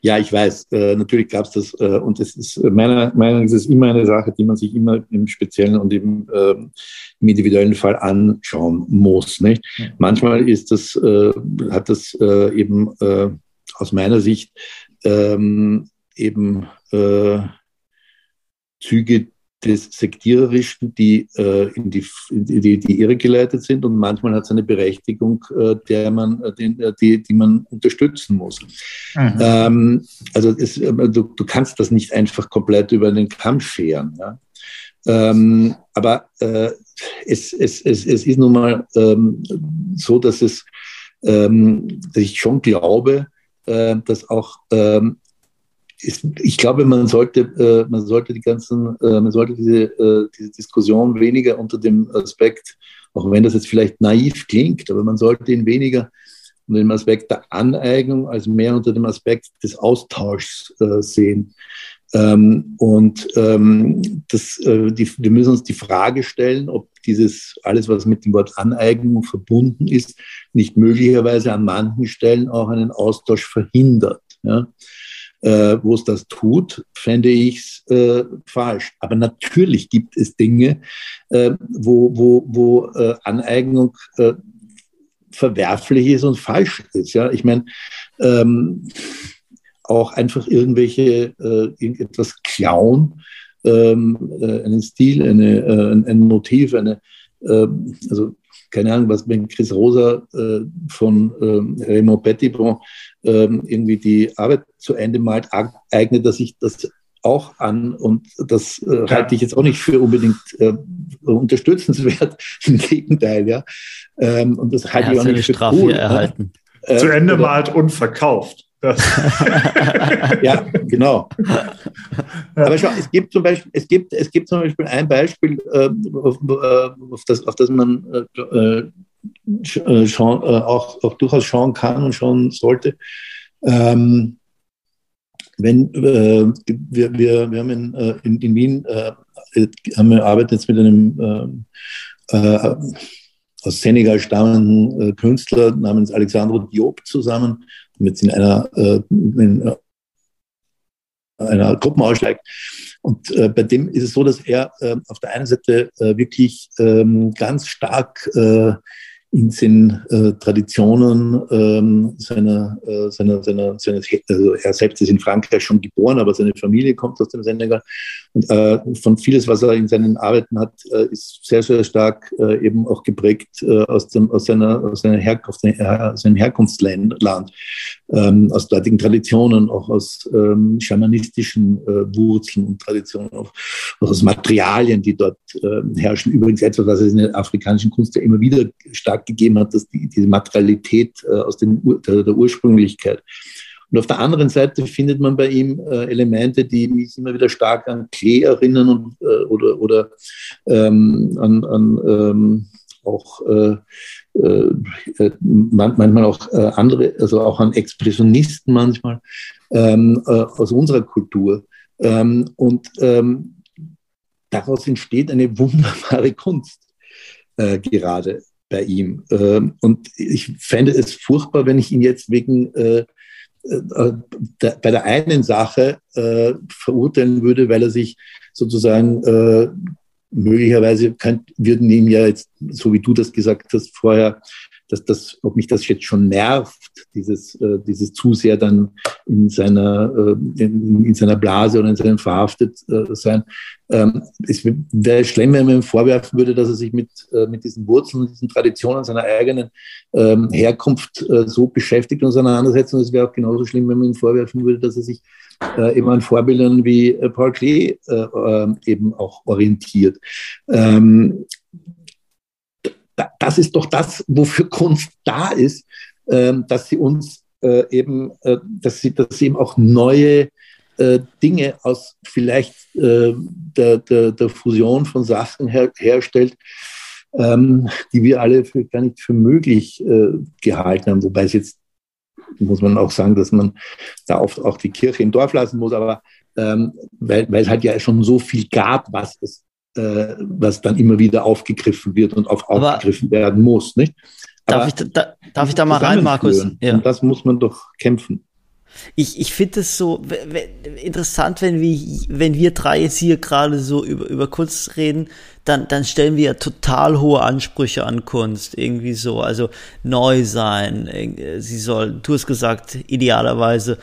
[SPEAKER 1] Ja, ich weiß, äh, natürlich gab es das äh, und es ist meiner Meinung nach ist es immer eine Sache, die man sich immer im speziellen und im, äh, im individuellen Fall anschauen muss. Nicht? Ja. Manchmal ist das, äh, hat das äh, eben äh, aus meiner Sicht ähm, eben Züge des Sektiererischen, die äh, in, die, die, die Irre geleitet sind und manchmal hat es eine Berechtigung, äh, der man, äh, den, äh, die, die man unterstützen muss. Mhm. Ähm, also es, äh, du, du kannst das nicht einfach komplett über den Kamm scheren. Ja? Ähm, aber äh, es, es, es, es ist nun mal ähm, so, dass, es, ähm, dass ich schon glaube, dass auch ähm, ich glaube, man sollte, äh, man sollte die ganzen, äh, man sollte diese, äh, diese Diskussion weniger unter dem Aspekt, auch wenn das jetzt vielleicht naiv klingt, aber man sollte ihn weniger unter dem Aspekt der Aneignung als mehr unter dem Aspekt des Austauschs sehen. Ähm, und ähm, das, die, wir müssen uns die Frage stellen, ob dieses alles, was mit dem Wort Aneignung verbunden ist, nicht möglicherweise an manchen Stellen auch einen Austausch verhindert. Ja? Äh, wo es das tut, fände ich es äh, falsch. Aber natürlich gibt es Dinge, äh, wo, wo, wo äh, Aneignung äh, verwerflich ist und falsch ist. Ja? Ich meine, ähm, auch einfach irgendwelche, äh, irgendetwas klauen, ähm, äh, einen Stil, eine, äh, ein Motiv, eine, äh, also keine Ahnung, was wenn Chris Rosa äh, von ähm, Raymond Petitbon ähm, irgendwie die Arbeit zu Ende malt, eignet er sich das auch an und das äh, halte ich jetzt auch nicht für unbedingt äh, unterstützenswert. Im Gegenteil, ja. Ähm, und das halte ich auch nicht für Strafe cool.
[SPEAKER 2] Erhalten.
[SPEAKER 3] Ja. Zu Ende oder, malt und verkauft.
[SPEAKER 1] ja, genau. Aber schau, es gibt zum Beispiel, es gibt, es gibt zum Beispiel ein Beispiel, äh, auf, äh, auf, das, auf das man äh, äh schauen, äh, auch, auch durchaus schauen kann und schauen sollte. Ähm, wenn äh, wir, wir, wir haben in, in, in Wien haben wir arbeiten jetzt mit einem aus Senegal stammenden Künstler namens Alexandro Diop zusammen jetzt in einer, äh, in äh, einer Gruppe aussteigt. Und äh, bei dem ist es so, dass er äh, auf der einen Seite äh, wirklich ähm, ganz stark äh, in den äh, Traditionen ähm, seiner, äh, seiner, seiner, seines, also er selbst ist in Frankreich schon geboren, aber seine Familie kommt aus dem Senegal. Und äh, von vieles, was er in seinen Arbeiten hat, äh, ist sehr, sehr stark äh, eben auch geprägt äh, aus, dem, aus, seiner, aus, seiner Her aus seinem Herkunftsland, ähm, aus dortigen Traditionen, auch aus ähm, schamanistischen Wurzeln und Traditionen, auch, auch, aus Materialien, die dort herrschen. Übrigens etwas, was es in der afrikanischen Kunst ja immer wieder stark gegeben hat, dass die, diese Materialität äh, aus dem, der, der, Ursprünglichkeit. Und auf der anderen Seite findet man bei ihm äh, Elemente, die mich immer wieder stark an Klee erinnern und, äh, oder, oder ähm, an, an ähm, auch äh, äh, manchmal auch äh, andere, also auch an Expressionisten manchmal ähm, aus unserer Kultur. Ähm, und ähm, daraus entsteht eine wunderbare Kunst äh, gerade bei ihm. Ähm, und ich fände es furchtbar, wenn ich ihn jetzt wegen äh, äh, der, bei der einen Sache äh, verurteilen würde, weil er sich sozusagen äh, möglicherweise könnt, würden ihm ja jetzt, so wie du das gesagt hast vorher, dass das, ob mich das jetzt schon nervt, dieses, äh, dieses zu sehr dann in seiner, äh, in, in, seiner Blase oder in seinem verhaftet äh, sein. Ähm, es wäre schlimm, wenn man ihm vorwerfen würde, dass er sich mit, äh, mit diesen Wurzeln, diesen Traditionen seiner eigenen ähm, Herkunft äh, so beschäftigt und auseinandersetzt. Und es wäre auch genauso schlimm, wenn man ihm vorwerfen würde, dass er sich äh, eben an Vorbildern wie Paul Klee eben auch orientiert. Ähm, das ist doch das, wofür Kunst da ist, ähm, dass sie uns äh, eben, äh, dass sie, dass sie eben auch neue äh, Dinge aus vielleicht der, der, der Fusion von Sachen her, herstellt, ähm, die wir alle für, gar nicht für möglich gehalten haben. Wobei es jetzt, muss man auch sagen, dass man da oft auch die Kirche im Dorf lassen muss, aber ähm, weil, weil es halt ja schon so viel gab, was es äh, was dann immer wieder aufgegriffen wird und auf, aufgegriffen werden muss. Nicht?
[SPEAKER 2] darf, ich, da, darf ich da mal rein, Markus?
[SPEAKER 1] Ja. Und das muss man doch kämpfen.
[SPEAKER 2] Ich, ich finde es so interessant, wenn wir, wenn wir drei jetzt hier gerade so über, über Kunst reden, dann, dann stellen wir ja total hohe Ansprüche an Kunst. Irgendwie so, also neu sein. Sie soll, du hast gesagt, idealerweise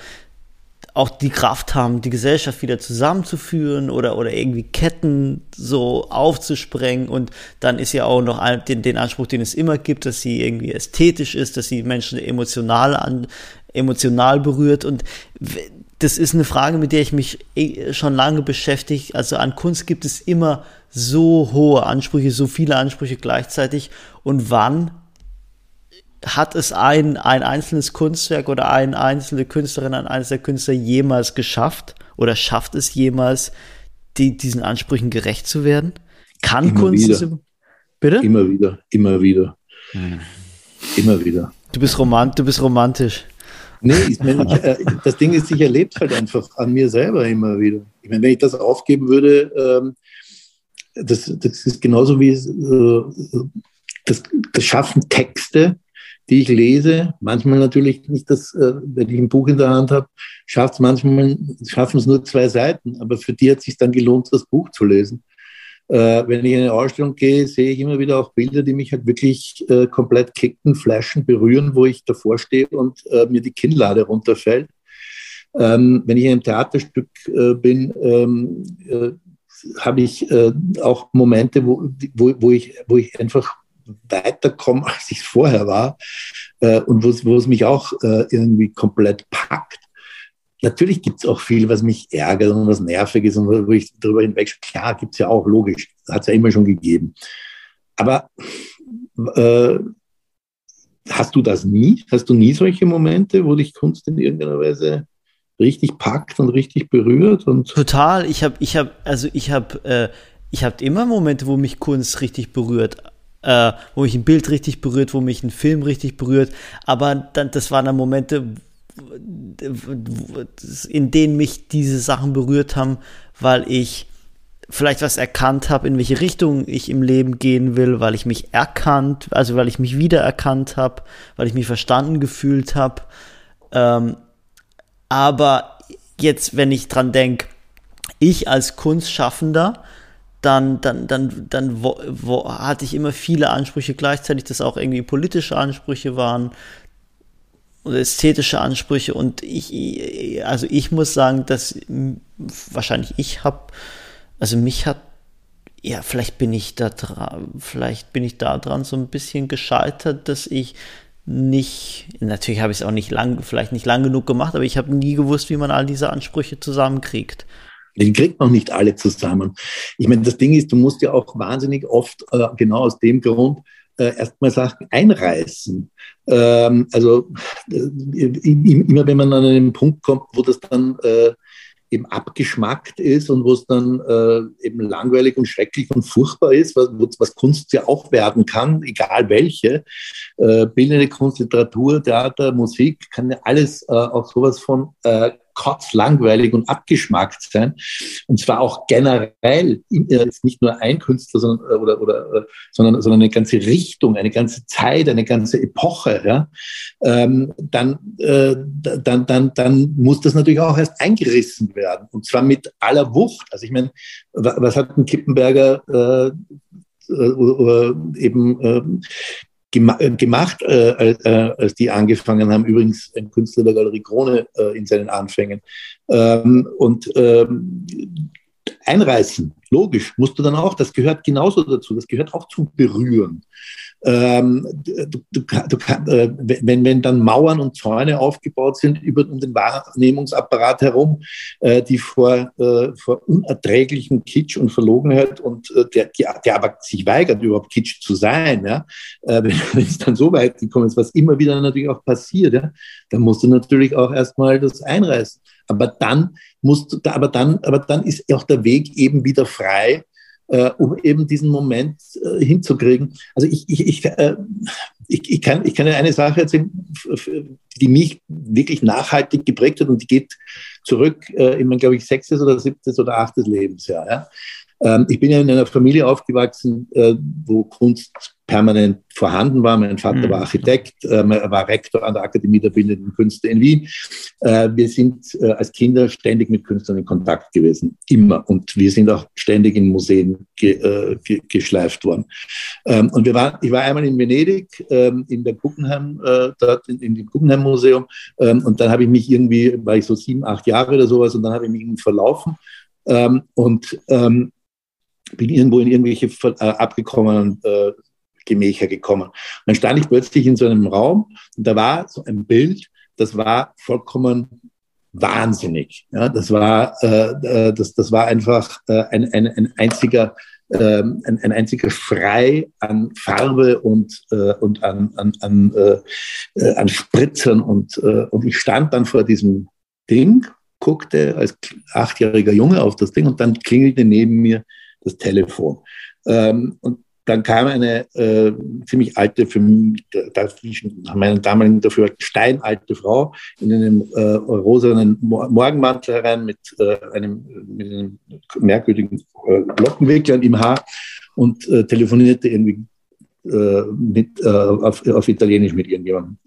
[SPEAKER 2] auch die Kraft haben, die Gesellschaft wieder zusammenzuführen oder, oder irgendwie Ketten so aufzusprengen. Und dann ist ja auch noch den, den Anspruch, den es immer gibt, dass sie irgendwie ästhetisch ist, dass sie Menschen emotional an, emotional berührt. Und das ist eine Frage, mit der ich mich eh schon lange beschäftige. Also an Kunst gibt es immer so hohe Ansprüche, so viele Ansprüche gleichzeitig. Und wann hat es ein, ein einzelnes Kunstwerk oder eine einzelne Künstlerin, ein einzelner Künstler jemals geschafft oder schafft es jemals, die, diesen Ansprüchen gerecht zu werden? Kann immer Kunst
[SPEAKER 1] wieder. Bitte? Immer wieder, immer wieder. Hm. Immer wieder.
[SPEAKER 2] Du bist, romant, du bist romantisch.
[SPEAKER 1] Nee, ich mein, äh, das Ding ist, ich erlebe halt einfach an mir selber immer wieder. Ich meine, wenn ich das aufgeben würde, ähm, das, das ist genauso wie äh, das, das Schaffen Texte die ich lese, manchmal natürlich nicht das, äh, wenn ich ein Buch in der Hand habe, schafft es manchmal, schaffen es nur zwei Seiten, aber für die hat es sich dann gelohnt, das Buch zu lesen. Äh, wenn ich in eine Ausstellung gehe, sehe ich immer wieder auch Bilder, die mich halt wirklich äh, komplett kicken, flashen, berühren, wo ich davor stehe und mir die Kinnlade runterfällt. Ähm, wenn ich in einem Theaterstück bin, ähm, äh, habe ich auch Momente, wo, wo, wo, ich, wo ich einfach weiterkomme, als ich es vorher war äh, und wo es mich auch äh, irgendwie komplett packt. Natürlich gibt es auch viel, was mich ärgert und was nervig ist und wo ich darüber hinweg, klar, gibt es ja auch, logisch, hat es ja immer schon gegeben. Aber äh, hast du das nie? Hast du nie solche Momente, wo dich Kunst in irgendeiner Weise richtig packt und richtig berührt? Und
[SPEAKER 2] Total. Ich habe, ich habe, also ich habe, äh, ich habe immer Momente, wo mich Kunst richtig berührt äh, wo mich ein Bild richtig berührt, wo mich ein Film richtig berührt. Aber dann, das waren dann Momente, in denen mich diese Sachen berührt haben, weil ich vielleicht was erkannt habe, in welche Richtung ich im Leben gehen will, weil ich mich erkannt, also weil ich mich wiedererkannt habe, weil ich mich verstanden gefühlt habe. Ähm, aber jetzt, wenn ich dran denke, ich als Kunstschaffender, dann, dann, dann, dann wo, wo hatte ich immer viele Ansprüche gleichzeitig, dass auch irgendwie politische Ansprüche waren oder ästhetische Ansprüche und ich, also ich muss sagen, dass wahrscheinlich ich habe, also mich hat ja, vielleicht bin ich da dran, vielleicht bin ich da dran so ein bisschen gescheitert, dass ich nicht, natürlich habe ich es auch nicht lang, vielleicht nicht lang genug gemacht, aber ich habe nie gewusst, wie man all diese Ansprüche zusammenkriegt.
[SPEAKER 1] Den kriegt man nicht alle zusammen. Ich meine, das Ding ist, du musst ja auch wahnsinnig oft, äh, genau aus dem Grund, äh, erstmal Sachen einreißen. Ähm, also äh, immer wenn man an einen Punkt kommt, wo das dann äh, eben abgeschmackt ist und wo es dann äh, eben langweilig und schrecklich und furchtbar ist, was, was Kunst ja auch werden kann, egal welche. Äh, bildende Kunst, Literatur, Theater, Musik, kann ja alles äh, auch sowas von äh, kotzlangweilig und abgeschmackt sein. Und zwar auch generell, nicht nur ein Künstler, sondern, äh, oder, oder, äh, sondern, sondern eine ganze Richtung, eine ganze Zeit, eine ganze Epoche, ja, ähm, dann, äh, dann, dann, dann muss das natürlich auch erst eingerissen werden. Und zwar mit aller Wucht. Also ich meine, was hat ein Kippenberger äh, oder eben äh, äh, gemacht, äh, äh, als die angefangen haben. Übrigens ein Künstler der Galerie Krone äh, in seinen Anfängen. Ähm, und ähm, einreißen, logisch, musst du dann auch, das gehört genauso dazu, das gehört auch zum Berühren ähm, du, du, du, äh, wenn, wenn dann Mauern und Zäune aufgebaut sind über um den Wahrnehmungsapparat herum, äh, die vor, äh, vor unerträglichem Kitsch und Verlogenheit und äh, der, der, aber sich weigert, überhaupt Kitsch zu sein, ja, äh, wenn, wenn es dann so weit gekommen ist, was immer wieder natürlich auch passiert, ja, dann musst du natürlich auch erstmal das einreißen. Aber dann musst aber dann, aber dann ist auch der Weg eben wieder frei, äh, um eben diesen Moment äh, hinzukriegen. Also ich, ich, ich, äh, ich, ich, kann, ich kann eine Sache erzählen, die mich wirklich nachhaltig geprägt hat und die geht zurück äh, in mein, glaube ich, sechstes oder siebtes oder achtes Lebensjahr. Ja? Ähm, ich bin ja in einer Familie aufgewachsen, äh, wo Kunst permanent vorhanden war. Mein Vater mhm. war Architekt, äh, er war Rektor an der Akademie der Bildenden Künste in Wien. Äh, wir sind äh, als Kinder ständig mit Künstlern in Kontakt gewesen, immer. Und wir sind auch ständig in Museen ge, äh, ge, geschleift worden. Ähm, und wir waren, ich war einmal in Venedig, ähm, in der Guggenheim, äh, dort in, in dem Guggenheim Museum. Ähm, und dann habe ich mich irgendwie, war ich so sieben, acht Jahre oder sowas, und dann habe ich mich verlaufen. Ähm, und ähm, bin irgendwo in irgendwelche äh, abgekommenen äh, Gemächer gekommen. Und dann stand ich plötzlich in so einem Raum und da war so ein Bild, das war vollkommen wahnsinnig. Ja, das war, äh, äh das, das war einfach äh, ein, ein, ein einziger ähm, ein, ein einziger Schrei an Farbe und, äh, und an, an, an, äh, äh an Spritzern. Und, äh, und ich stand dann vor diesem Ding, guckte als achtjähriger Junge auf das Ding und dann klingelte neben mir das Telefon. Ähm, und dann kam eine äh, ziemlich alte, für mich, nach meinen damaligen dafür steinalte Frau in einem äh, rosanen Morgenmantel herein mit, äh, einem, mit einem merkwürdigen äh, im Haar und äh, telefonierte irgendwie äh, mit, äh, auf, auf Italienisch mit irgendjemandem.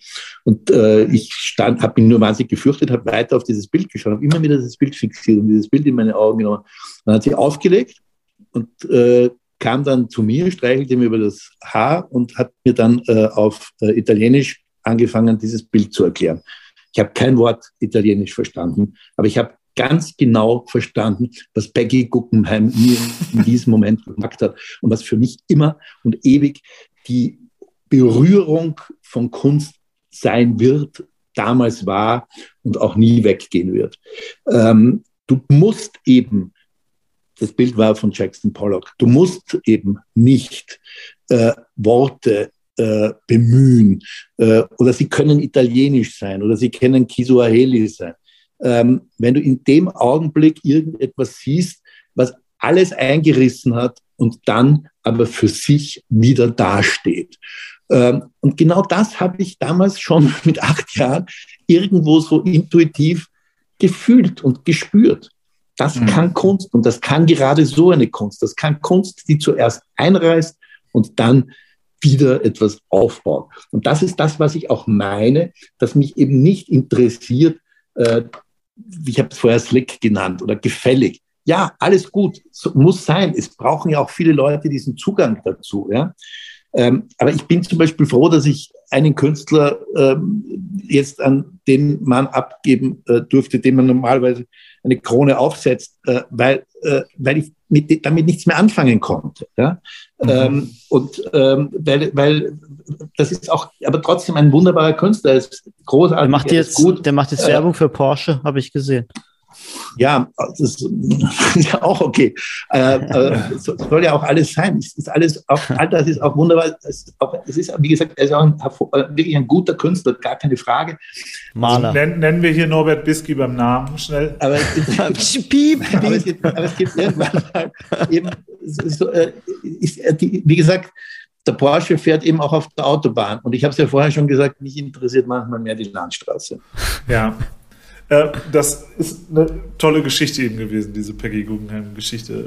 [SPEAKER 1] Und äh, ich stand, habe mich nur wahnsinnig gefürchtet, habe weiter auf dieses Bild geschaut, habe immer wieder dieses Bild fixiert und dieses Bild in meine Augen genommen. Dann hat sie aufgelegt und äh, kam dann zu mir, streichelte mir über das Haar und hat mir dann äh, auf äh, Italienisch angefangen, dieses Bild zu erklären. Ich habe kein Wort Italienisch verstanden, aber ich habe ganz genau verstanden, was Peggy Guggenheim mir in diesem Moment gemacht hat und was für mich immer und ewig die Berührung von Kunst sein wird, damals war und auch nie weggehen wird. Ähm, du musst eben das Bild war von Jackson Pollock. Du musst eben nicht äh, Worte äh, bemühen äh, oder sie können italienisch sein oder sie können Kisuaheli sein. Ähm, wenn du in dem Augenblick irgendetwas siehst, was alles eingerissen hat und dann aber für sich wieder dasteht. Ähm, und genau das habe ich damals schon mit acht Jahren irgendwo so intuitiv gefühlt und gespürt. Das mhm. kann Kunst und das kann gerade so eine Kunst. Das kann Kunst, die zuerst einreißt und dann wieder etwas aufbaut. Und das ist das, was ich auch meine, dass mich eben nicht interessiert, äh, ich habe es vorher slick genannt oder gefällig. ja, alles gut, so, muss sein. Es brauchen ja auch viele Leute diesen Zugang dazu. Ja? Ähm, aber ich bin zum Beispiel froh, dass ich einen Künstler ähm, jetzt an den Mann abgeben äh, durfte, dem man normalerweise eine Krone aufsetzt, äh, weil, äh, weil ich mit, damit nichts mehr anfangen konnte. Ja? Mhm. Ähm, und ähm, weil, weil das ist auch, aber trotzdem ein wunderbarer Künstler, ist großartig.
[SPEAKER 2] Der macht jetzt, gut. Der macht jetzt äh, Werbung für Porsche, habe ich gesehen.
[SPEAKER 1] Ja, das ist ja auch okay. Äh, äh, soll ja auch alles sein. Es ist alles, auch, all das ist auch wunderbar. Es ist, auch, es ist wie gesagt, er ist auch ein, äh, wirklich ein guter Künstler, gar keine Frage.
[SPEAKER 3] Maler. Also nennen, nennen, wir hier Norbert Bisky beim Namen schnell. Aber,
[SPEAKER 1] es, piep, aber, es, gibt, aber es gibt irgendwann mal eben, so, äh, ist, wie gesagt, der Porsche fährt eben auch auf der Autobahn. Und ich habe es ja vorher schon gesagt, mich interessiert manchmal mehr die Landstraße.
[SPEAKER 3] Ja, äh, das ist eine tolle Geschichte eben gewesen, diese Peggy Guggenheim-Geschichte.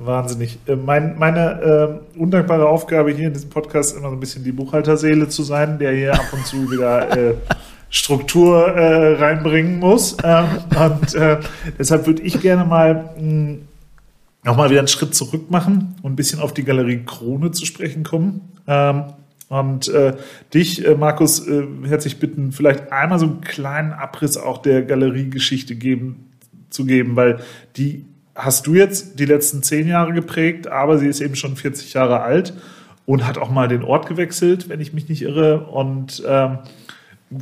[SPEAKER 3] Äh, wahnsinnig. Äh, mein, meine äh, undankbare Aufgabe hier in diesem Podcast immer so ein bisschen die Buchhalterseele zu sein, der hier ab und zu wieder äh, Struktur äh, reinbringen muss. Ähm, und deshalb würde ich gerne mal hm, nochmal wieder einen Schritt zurück machen und ein bisschen auf die Galerie Krone zu sprechen kommen. Ähm, und äh, dich, äh, Markus, äh, herzlich bitten, vielleicht einmal so einen kleinen Abriss auch der Galeriegeschichte geben, zu geben, weil die hast du jetzt die letzten zehn Jahre geprägt, aber sie ist eben schon 40 Jahre alt und hat auch mal den Ort gewechselt, wenn ich mich nicht irre. Und ähm,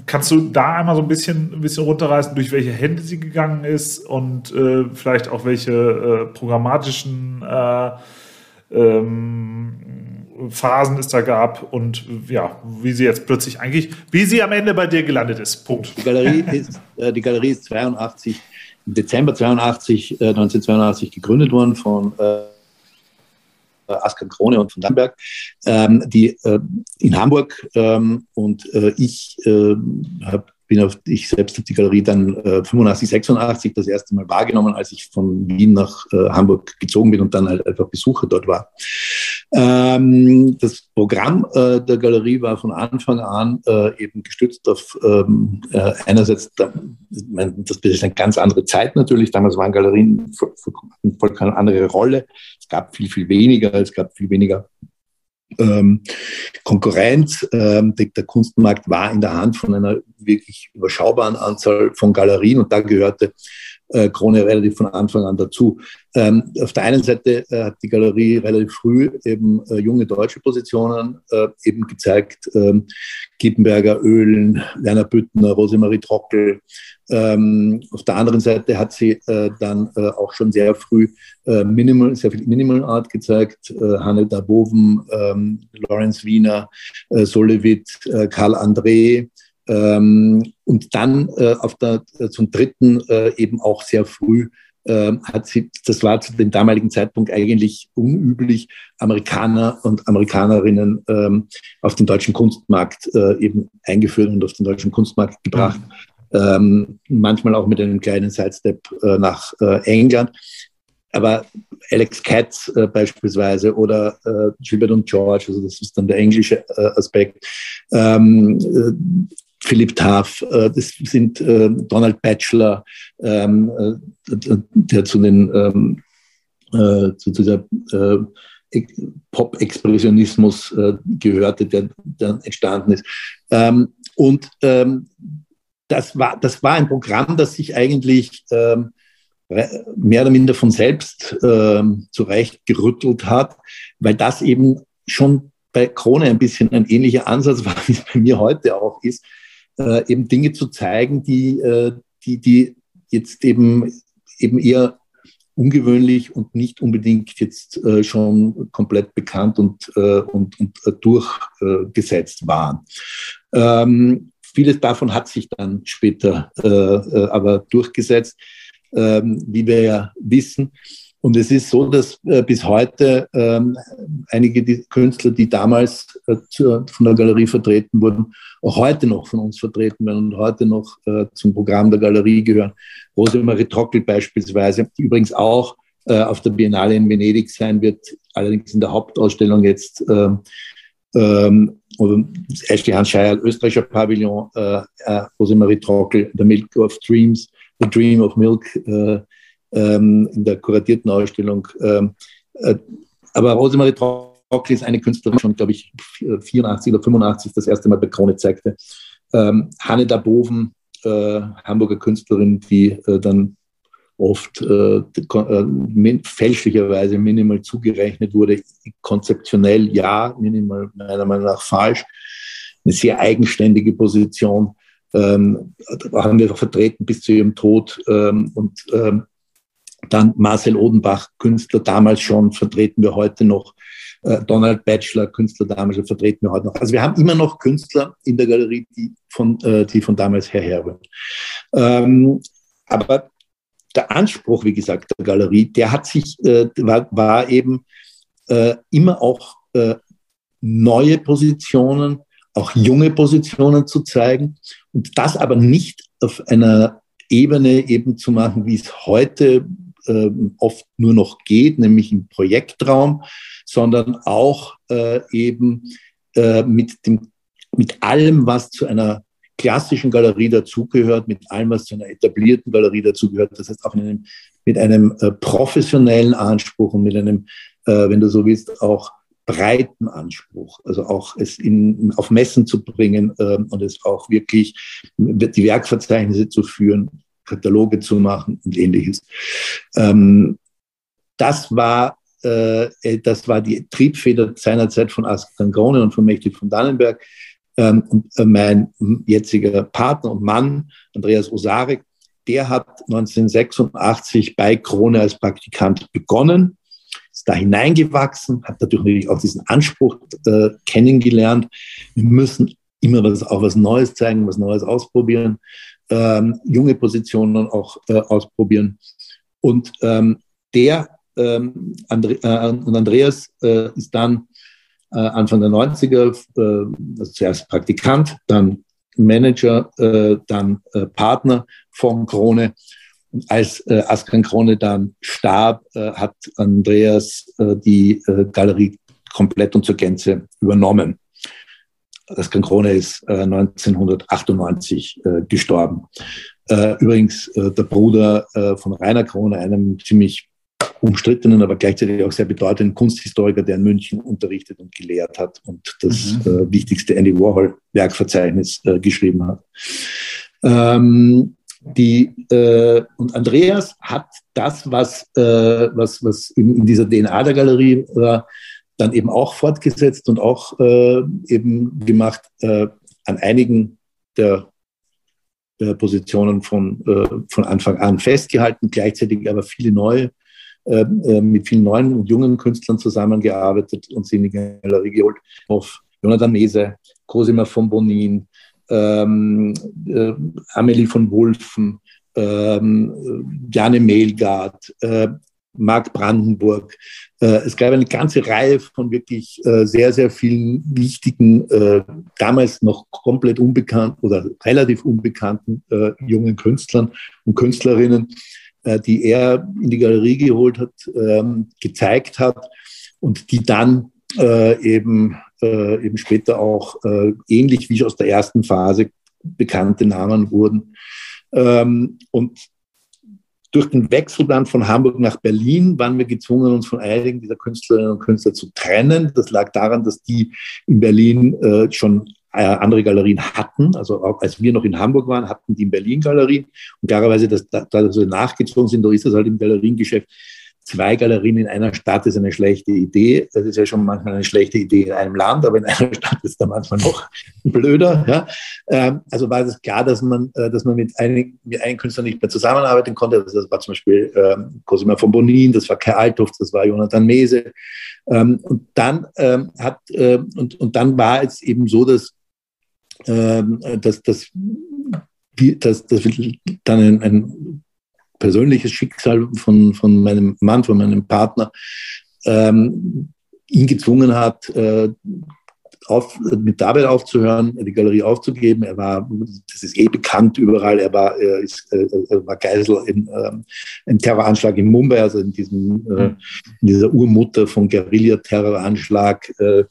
[SPEAKER 3] kannst du da einmal so ein bisschen, ein bisschen runterreißen, durch welche Hände sie gegangen ist und äh, vielleicht auch welche äh, programmatischen äh, ähm, Phasen es da gab und ja, wie sie jetzt plötzlich eigentlich, wie sie am Ende bei dir gelandet ist. Punkt.
[SPEAKER 1] Die Galerie ist, äh, die Galerie ist 82, im Dezember 82, äh, 1982 gegründet worden von äh, Askan Krone und von Dannberg, ähm, die äh, in Hamburg ähm, und äh, ich äh, habe bin auf, ich selbst habe die Galerie dann äh, 85, 86 das erste Mal wahrgenommen, als ich von Wien nach äh, Hamburg gezogen bin und dann halt einfach Besucher dort war. Ähm, das Programm äh, der Galerie war von Anfang an äh, eben gestützt auf ähm, äh, einerseits, da, mein, das ist eine ganz andere Zeit natürlich, damals waren Galerien voll, voll eine andere Rolle. Es gab viel, viel weniger, es gab viel weniger ähm, Konkurrenz. Ähm, der, der, Kunstmarkt war in der Hand von einer wirklich überschaubaren Anzahl von Galerien und da gehörte äh, Krone relativ von Anfang an dazu. Ähm, auf der einen Seite äh, hat die Galerie relativ früh eben äh, junge deutsche Positionen äh, eben gezeigt. Ähm, Kippenberger, Öhlen, Werner Büttner, Rosemarie Trockel. Ähm, auf der anderen Seite hat sie äh, dann auch schon sehr früh Minimal, sehr viel Minimal Art gezeigt. Hanne Daboven, ähm, Lawrence Wiener, Solevit, Karl André, ähm, und dann äh, auf der, äh, zum dritten äh, eben auch sehr früh äh, hat sie, das war zu dem damaligen Zeitpunkt eigentlich unüblich, Amerikaner und Amerikanerinnen ähm, auf den deutschen Kunstmarkt äh, eben eingeführt und auf den deutschen Kunstmarkt gebracht. Ähm, manchmal auch mit einem kleinen Sidestep äh, nach England. Aber Alex Katz äh, beispielsweise oder äh, Gilbert und George, also das ist dann der englische äh, Aspekt, ähm, äh, Philipp Taff, äh, das sind äh, Donald Batchelor, ähm, äh, der zu den ähm, zu dieser Pop-Expressionismus gehörte, der dann entstanden ist. Ähm, und das war, das war ein Programm, das sich eigentlich mehr oder minder von selbst zurecht gerüttelt hat, weil das eben schon bei Krone ein bisschen ein ähnlicher Ansatz war, wie es bei mir heute auch ist, äh, eben Dinge zu zeigen, die, äh, die, die jetzt eben, eben eher ungewöhnlich und nicht unbedingt jetzt äh, schon komplett bekannt und, äh, und, und äh, durchgesetzt waren. Ähm, vieles davon hat sich dann später äh, äh, aber durchgesetzt, ähm, wie wir ja wissen. Und es ist so, dass äh, bis heute ähm, einige die Künstler, die damals äh, zu, von der Galerie vertreten wurden, auch heute noch von uns vertreten werden und heute noch äh, zum Programm der Galerie gehören. Rosemarie Trockel beispielsweise, die übrigens auch äh, auf der Biennale in Venedig sein wird, allerdings in der Hauptausstellung jetzt. Ähm, ähm, Ashley Hans Scheier, österreichischer Pavillon, äh, äh, Rosemarie Trockel, The Milk of Dreams, The Dream of Milk, ähm, in der kuratierten Ausstellung. Ähm, äh, aber Rosemarie Trockli ist eine Künstlerin, schon, glaube ich, 84 oder 85 das erste Mal bei Krone zeigte. Ähm, Hanne Daboven, äh, Hamburger Künstlerin, die äh, dann oft äh, äh, fälschlicherweise minimal zugerechnet wurde. Konzeptionell ja, minimal meiner Meinung nach falsch. Eine sehr eigenständige Position. Ähm, haben wir vertreten bis zu ihrem Tod. Ähm, und ähm, dann Marcel Odenbach, Künstler damals schon, vertreten wir heute noch. Äh, Donald Batchelor, Künstler damals, vertreten wir heute noch. Also wir haben immer noch Künstler in der Galerie, die von, äh, die von damals her herrühren. Ähm, aber der Anspruch, wie gesagt, der Galerie, der hat sich, äh, war, eben immer auch neue Positionen, auch junge Positionen zu zeigen und das aber nicht auf einer Ebene eben zu machen, wie es heute äh, oft nur noch geht, nämlich im Projektraum, sondern auch äh, eben äh, mit, dem, mit allem, was zu einer klassischen Galerie dazugehört, mit allem, was zu einer etablierten Galerie dazugehört. Das heißt auch einem, mit einem äh, professionellen Anspruch und mit einem, äh, wenn du so willst, auch breiten Anspruch. Also auch es in, auf Messen zu bringen äh, und es auch wirklich die Werkverzeichnisse zu führen, Kataloge zu machen und ähnliches. Ähm, das war äh, das war die Triebfeder seinerzeit von Askan Krone und von Mächtig von Dannenberg. Ähm, und äh, mein jetziger Partner und Mann, Andreas Osarek, der hat 1986 bei Krone als Praktikant begonnen, ist da hineingewachsen, hat natürlich auch diesen Anspruch äh, kennengelernt. Wir müssen immer was, auch was Neues zeigen, was Neues ausprobieren, ähm, junge Positionen auch äh, ausprobieren. Und ähm, der ähm, Andre, äh, und Andreas äh, ist dann äh, Anfang der 90er, äh, also zuerst Praktikant, dann Manager, äh, dann Partner von Krone. Und als äh, Askan Krone dann starb, hat Andreas die Galerie komplett und zur Gänze übernommen. Askan Krone ist äh, 1998 äh, gestorben. Äh, übrigens äh, der Bruder äh, von Rainer Krone, einem ziemlich umstrittenen, aber gleichzeitig auch sehr bedeutenden Kunsthistoriker, der in München unterrichtet und gelehrt hat und das mhm. äh, wichtigste Andy Warhol-Werkverzeichnis geschrieben hat. Ähm, die, äh, und Andreas hat das, was, äh, was, was in, in dieser DNA der Galerie war, dann eben auch fortgesetzt und auch äh, eben gemacht äh, an einigen der der Positionen von, äh, von Anfang an festgehalten, gleichzeitig aber viele neue ähm, äh, mit vielen neuen und jungen Künstlern zusammengearbeitet und sie in die Galerie geholt. Auf Jonathan Mese, Cosima von Bonin, ähm, äh, Amelie von Wulfen, ähm, Jane Mehlgard, Marc Brandenburg. Äh, es gab eine ganze Reihe von wirklich äh, sehr, sehr vielen wichtigen, äh, damals noch komplett unbekannten oder relativ unbekannten jungen Künstlern und Künstlerinnen, die er in die Galerie geholt hat, ähm, gezeigt hat und die dann eben, eben später auch äh, ähnlich wie aus der ersten Phase bekannte Namen wurden. Ähm, und durch den Wechsel dann von Hamburg nach Berlin waren wir gezwungen, uns von einigen dieser Künstlerinnen und Künstler zu trennen. Das lag daran, dass die in Berlin äh, schon äh, andere Galerien hatten. Also auch als wir noch in Hamburg waren, hatten die in Berlin Galerien. Und klarerweise, dass, da, dass wir nachgezogen sind, da ist das halt im Galeriengeschäft. Zwei Galerien in einer Stadt ist eine schlechte Idee. Das ist ja schon manchmal eine schlechte Idee in einem Land, aber in einer Stadt ist da manchmal noch blöder. Ja. Ähm, also war es klar, dass man, äh, dass man mit einigen, mit einigen Künstlern nicht mehr zusammenarbeiten konnte. Das war zum Beispiel ähm, Cosima von Bonin, das war Kai Althoff, das war Jonathan Mese. Ähm, und dann hat und, und dann war es eben so, dass ähm, dass, dass, dass, dass dann ein, ein persönliches Schicksal von, von meinem Mann, von meinem Partner, ähm, ihn gezwungen hat, äh, auf, mit der aufzuhören, die Galerie aufzugeben. Er war, das ist eh bekannt überall, er war, er ist, äh, er war Geisel in, äh, im Terroranschlag in Mumbai, also in, diesem, äh, in dieser Urmutter von Guerilla-Terroranschlag. Äh,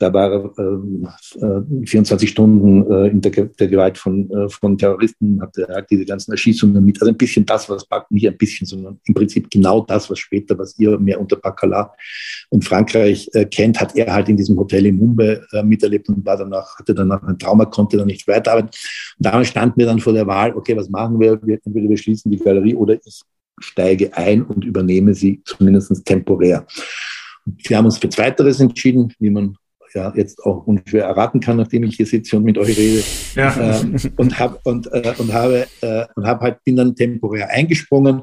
[SPEAKER 1] Da war er äh, 24 Stunden äh, in der, der Gewalt von, äh, von Terroristen, hatte er diese ganzen Erschießungen mit. Also ein bisschen das, was nicht ein bisschen, sondern im Prinzip genau das, was später, was ihr mehr unter Baccarat und Frankreich äh, kennt, hat er halt in diesem Hotel in Mumbai äh, miterlebt und war danach, hatte danach ein Trauma, konnte dann nicht weiterarbeiten. Und damals standen wir dann vor der Wahl, okay, was machen wir? wir entweder wir schließen die Galerie oder ich steige ein und übernehme sie zumindest temporär. Wir haben uns für Zweiteres entschieden, wie man ja jetzt auch unschwer erraten kann, nachdem ich hier sitze und mit euch rede. Ja. Ähm, und hab, und, äh, und habe äh, und hab halt bin dann temporär eingesprungen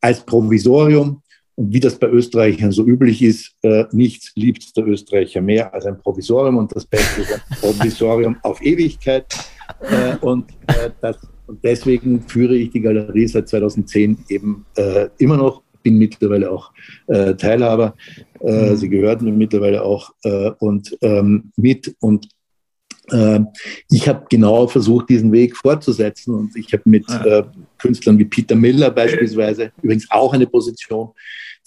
[SPEAKER 1] als Provisorium. Und wie das bei Österreichern so üblich ist, äh, nichts liebt der Österreicher mehr als ein Provisorium und das Beste ist ein Provisorium auf Ewigkeit. Äh, und, äh, das, und deswegen führe ich die Galerie seit 2010 eben äh, immer noch bin mittlerweile auch äh, Teilhaber. Äh, mhm. Sie gehört mir mittlerweile auch äh, und ähm, mit und äh, ich habe genau versucht, diesen Weg fortzusetzen und ich habe mit äh, Künstlern wie Peter Miller beispielsweise, übrigens auch eine Position,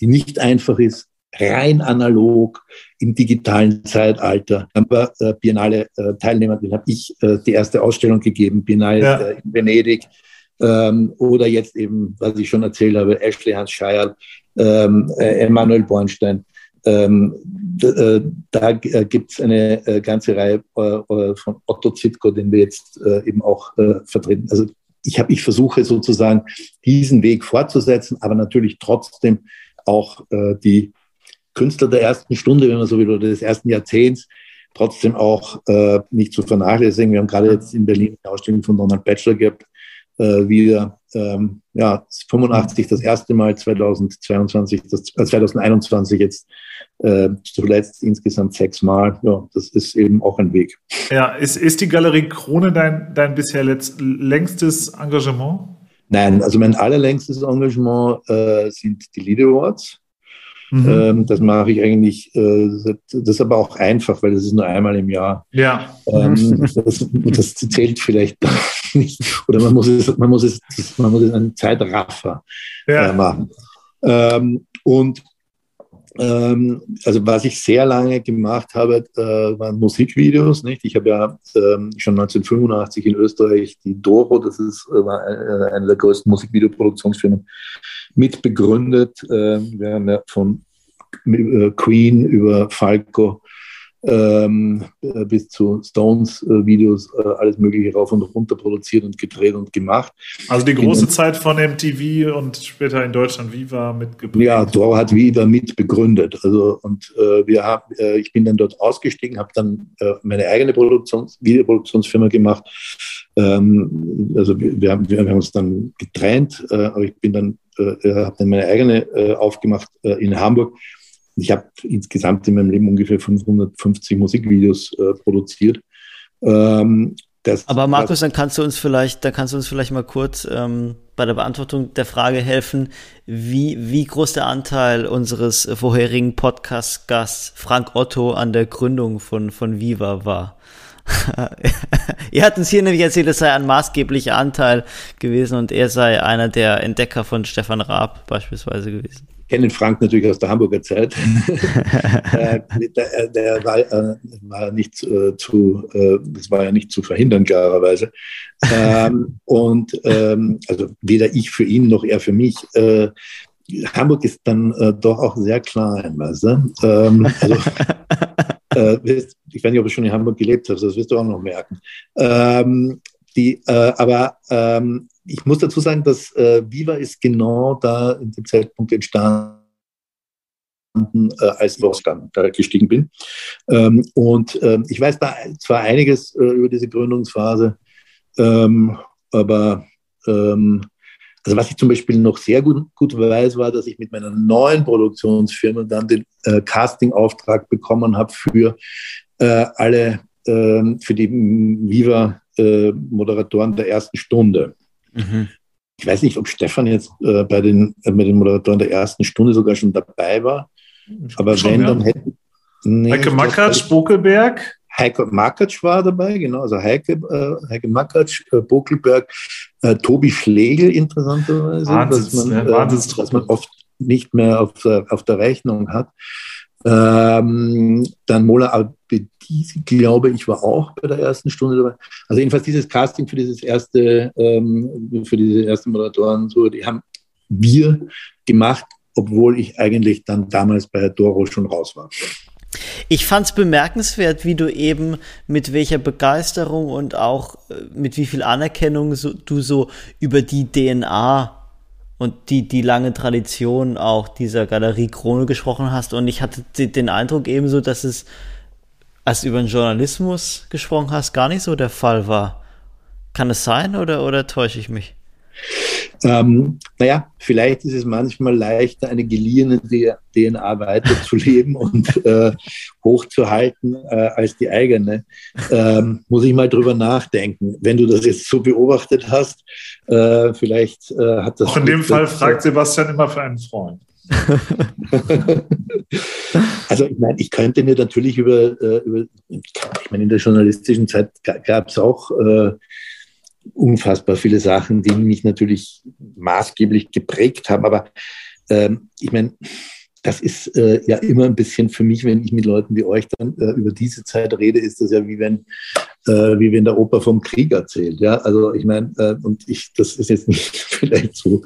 [SPEAKER 1] die nicht einfach ist, rein analog im digitalen Zeitalter. Aber äh, Biennale äh, Teilnehmer, den habe ich äh, die erste Ausstellung gegeben, Biennale ja. äh, in Venedig. Ähm, oder jetzt eben, was ich schon erzählt habe, Ashley Hans Scheier, ähm, äh, Emanuel Bornstein. Ähm, äh, da äh, gibt es eine äh, ganze Reihe äh, äh, von Otto Zitko, den wir jetzt eben auch vertreten. Also ich, hab, ich versuche sozusagen diesen Weg fortzusetzen, aber natürlich trotzdem auch die Künstler der ersten Stunde, wenn man so will, oder des ersten Jahrzehnts, trotzdem auch äh, nicht zu vernachlässigen. Wir haben gerade jetzt in Berlin eine Ausstellung von Donald Batchelor gehabt, äh, wieder ähm, ja, 85 das erste Mal, 2022, das, äh, 2021 jetzt äh, zuletzt insgesamt sechs Mal. Ja, das ist eben auch ein Weg.
[SPEAKER 3] Ja, ist, ist die Galerie Krone dein, dein bisher letzt, längstes Engagement?
[SPEAKER 1] Nein, also mein allerlängstes Engagement äh, sind die Lead Awards. Mhm. Ähm, das mache ich eigentlich, äh, das ist aber auch einfach, weil das ist nur einmal im Jahr.
[SPEAKER 3] Ja.
[SPEAKER 1] Ähm, mhm. das, das, zählt vielleicht nicht. Oder man muss es, man muss es, man muss es einen Zeitraffer ja. äh, machen. Ähm, und also was ich sehr lange gemacht habe, äh, waren Musikvideos. Nicht? Ich habe ja ähm, schon 1985 in Österreich die Doro, das ist äh, äh, eine der größten Musikvideoproduktionsfirmen, mitbegründet. Wir haben ja von Queen über Falco ähm, äh, bis zu Stones-Videos, äh, alles Mögliche rauf und runter produziert und gedreht und gemacht.
[SPEAKER 3] Also die große in, Zeit von MTV und später in Deutschland Viva mitgebracht.
[SPEAKER 1] Ja, Dor hat Viva mit begründet. Also, und äh, wir haben, äh, ich bin dann dort ausgestiegen, habe dann äh, meine eigene Produktions Videoproduktionsfirma gemacht. Ähm, also wir, wir, haben, wir haben uns dann getrennt, äh, aber ich bin dann, habe dann meine eigene aufgemacht in Hamburg ich habe insgesamt in meinem Leben ungefähr 550 Musikvideos äh, produziert. Ähm,
[SPEAKER 2] Aber Markus, dann kannst du uns vielleicht, dann kannst du uns vielleicht mal kurz ähm, bei der Beantwortung der Frage helfen, wie, wie groß der Anteil unseres vorherigen Podcast-Gasts Frank Otto an der Gründung von, von Viva war. er hat uns hier nämlich erzählt, es sei ein maßgeblicher Anteil gewesen und er sei einer der Entdecker von Stefan Raab beispielsweise gewesen
[SPEAKER 1] kennen Frank natürlich aus der Hamburger Zeit. äh, der, der war, äh, war, nicht äh, zu, äh, das war ja nicht zu verhindern, klarerweise. Ähm, und ähm, also weder ich für ihn noch er für mich. Äh, Hamburg ist dann äh, doch auch sehr klein, weißt du? Ähm, also, ich weiß nicht, ob du schon in Hamburg gelebt hast, das wirst du auch noch merken. Ähm, die, aber ähm, ich muss dazu sagen, dass äh, Viva ist genau da in dem Zeitpunkt entstanden, äh, als ich dann da gestiegen bin. Ähm, und ähm, ich weiß da zwar einiges äh, über diese Gründungsphase, ähm, aber ähm, also was ich zum Beispiel noch sehr gut, gut weiß, war, dass ich mit meiner neuen Produktionsfirma dann den äh, Casting-Auftrag bekommen habe für äh, alle, ähm, für die Viva-Moderatoren äh, der ersten Stunde. Mhm. Ich weiß nicht, ob Stefan jetzt äh, bei, den, äh, bei den Moderatoren der ersten Stunde sogar schon dabei war. Aber schon, wenn, ja. dann hätten.
[SPEAKER 3] Nee, Heike Makatsch, Bokelberg.
[SPEAKER 1] Heike Makatsch war dabei, genau. Also Heike, äh, Heike Makatsch, äh, Bokelberg, äh, Tobi Schlegel interessanterweise. Wahnsinns, dass man, ja, äh, dass man oft nicht mehr auf, auf der Rechnung hat. Ähm, dann Mola Gysi, glaube ich, war auch bei der ersten Stunde dabei. Also jedenfalls dieses Casting für dieses erste, ähm, für diese erste Moderatoren, so, die haben wir gemacht, obwohl ich eigentlich dann damals bei Doro schon raus war.
[SPEAKER 2] Ich fand es bemerkenswert, wie du eben mit welcher Begeisterung und auch äh, mit wie viel Anerkennung so, du so über die DNA und die, die lange Tradition auch dieser Galerie Krone gesprochen hast. Und ich hatte den Eindruck ebenso, dass es, als du über den Journalismus gesprochen hast, gar nicht so der Fall war. Kann es sein oder, oder täusche ich mich?
[SPEAKER 1] Ähm, naja, vielleicht ist es manchmal leichter, eine geliehene DNA weiterzuleben und äh, hochzuhalten äh, als die eigene. Ähm, muss ich mal drüber nachdenken. Wenn du das jetzt so beobachtet hast, äh, vielleicht äh, hat das.
[SPEAKER 3] Auch in dem Fall fragt Sebastian immer für einen Freund.
[SPEAKER 1] also ich meine, ich könnte mir natürlich über, äh, über ich meine, in der journalistischen Zeit gab es auch äh, unfassbar viele Sachen, die mich natürlich maßgeblich geprägt haben. Aber ähm, ich meine, das ist äh, ja immer ein bisschen für mich, wenn ich mit Leuten wie euch dann äh, über diese Zeit rede, ist das ja wie wenn, äh, wie wenn der Opa vom Krieg erzählt. Ja, also ich meine, äh, und ich, das ist jetzt nicht vielleicht so,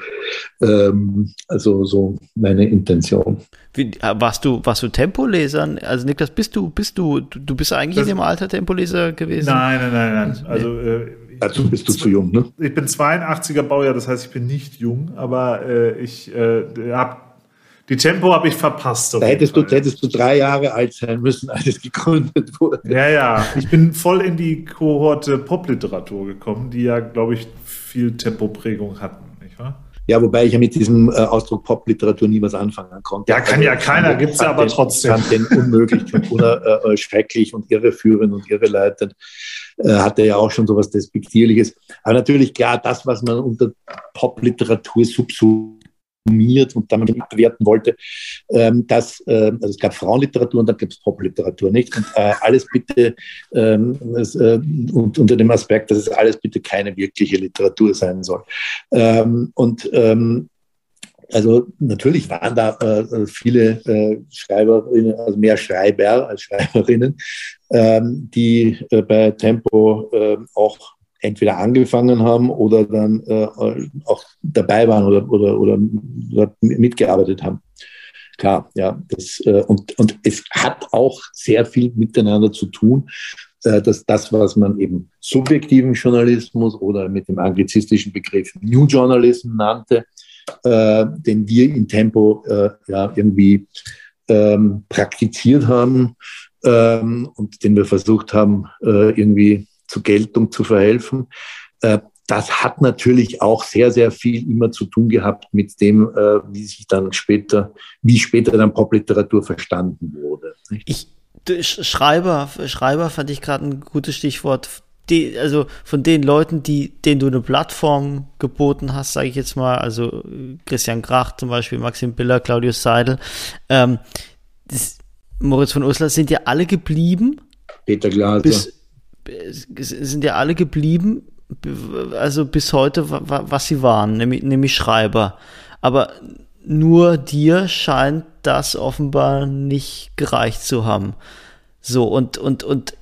[SPEAKER 1] ähm, also so meine Intention.
[SPEAKER 2] Wie, äh, warst du, warst du Tempoleser? Also Niklas, bist du, bist du, du bist eigentlich das, in dem Alter Tempoleser gewesen?
[SPEAKER 3] Nein, nein, nein, nein. Also äh,
[SPEAKER 1] Dazu bist du zu jung, ne?
[SPEAKER 3] Ich bin 82er Baujahr, das heißt, ich bin nicht jung, aber äh, ich äh, habe die Tempo habe ich verpasst.
[SPEAKER 1] Da hättest du, hättest du drei Jahre alt sein müssen, als es gegründet wurde.
[SPEAKER 3] Ja, ja. Ich bin voll in die Kohorte Popliteratur gekommen, die ja, glaube ich, viel Tempoprägung hatten, nicht wahr?
[SPEAKER 1] Ja, wobei ich ja mit diesem äh, Ausdruck Popliteratur nie was anfangen konnte.
[SPEAKER 3] Ja, kann also, ja keiner, gibt es ja aber trotzdem.
[SPEAKER 1] Ich fand den unmöglich und unerschrecklich äh, und irreführend und irreleitend. Äh, hatte ja auch schon so was Despektierliches. Aber natürlich, klar, das, was man unter Popliteratur subsumiert und damit bewerten wollte, ähm, dass, äh, also es gab Frauenliteratur und dann gibt es Popliteratur, nicht? Und äh, alles bitte ähm, das, äh, und, unter dem Aspekt, dass es alles bitte keine wirkliche Literatur sein soll. Ähm, und ähm, also natürlich waren da äh, viele äh, Schreiberinnen, also mehr Schreiber als Schreiberinnen, ähm, die äh, bei Tempo äh, auch entweder angefangen haben oder dann äh, auch dabei waren oder, oder, oder, mitgearbeitet haben. Klar, ja, das, äh, und, und es hat auch sehr viel miteinander zu tun, dass das, was man eben subjektiven Journalismus oder mit dem anglizistischen Begriff New Journalism nannte, äh, den wir in Tempo äh, ja, irgendwie ähm, praktiziert haben ähm, und den wir versucht haben, äh, irgendwie zur Geltung zu verhelfen. Äh, das hat natürlich auch sehr, sehr viel immer zu tun gehabt mit dem, äh, wie sich dann später, wie später dann Popliteratur verstanden wurde.
[SPEAKER 2] Ich, Schreiber, Schreiber fand ich gerade ein gutes Stichwort die, also von den Leuten, die, denen du eine Plattform geboten hast, sage ich jetzt mal, also Christian Krach zum Beispiel, Maxim Biller, Claudius Seidel, ähm, das, Moritz von Uslar, sind ja alle geblieben.
[SPEAKER 1] Peter Glaser. Bis,
[SPEAKER 2] sind ja alle geblieben, also bis heute, was sie waren, nämlich, nämlich Schreiber. Aber nur dir scheint das offenbar nicht gereicht zu haben. So, und, und, und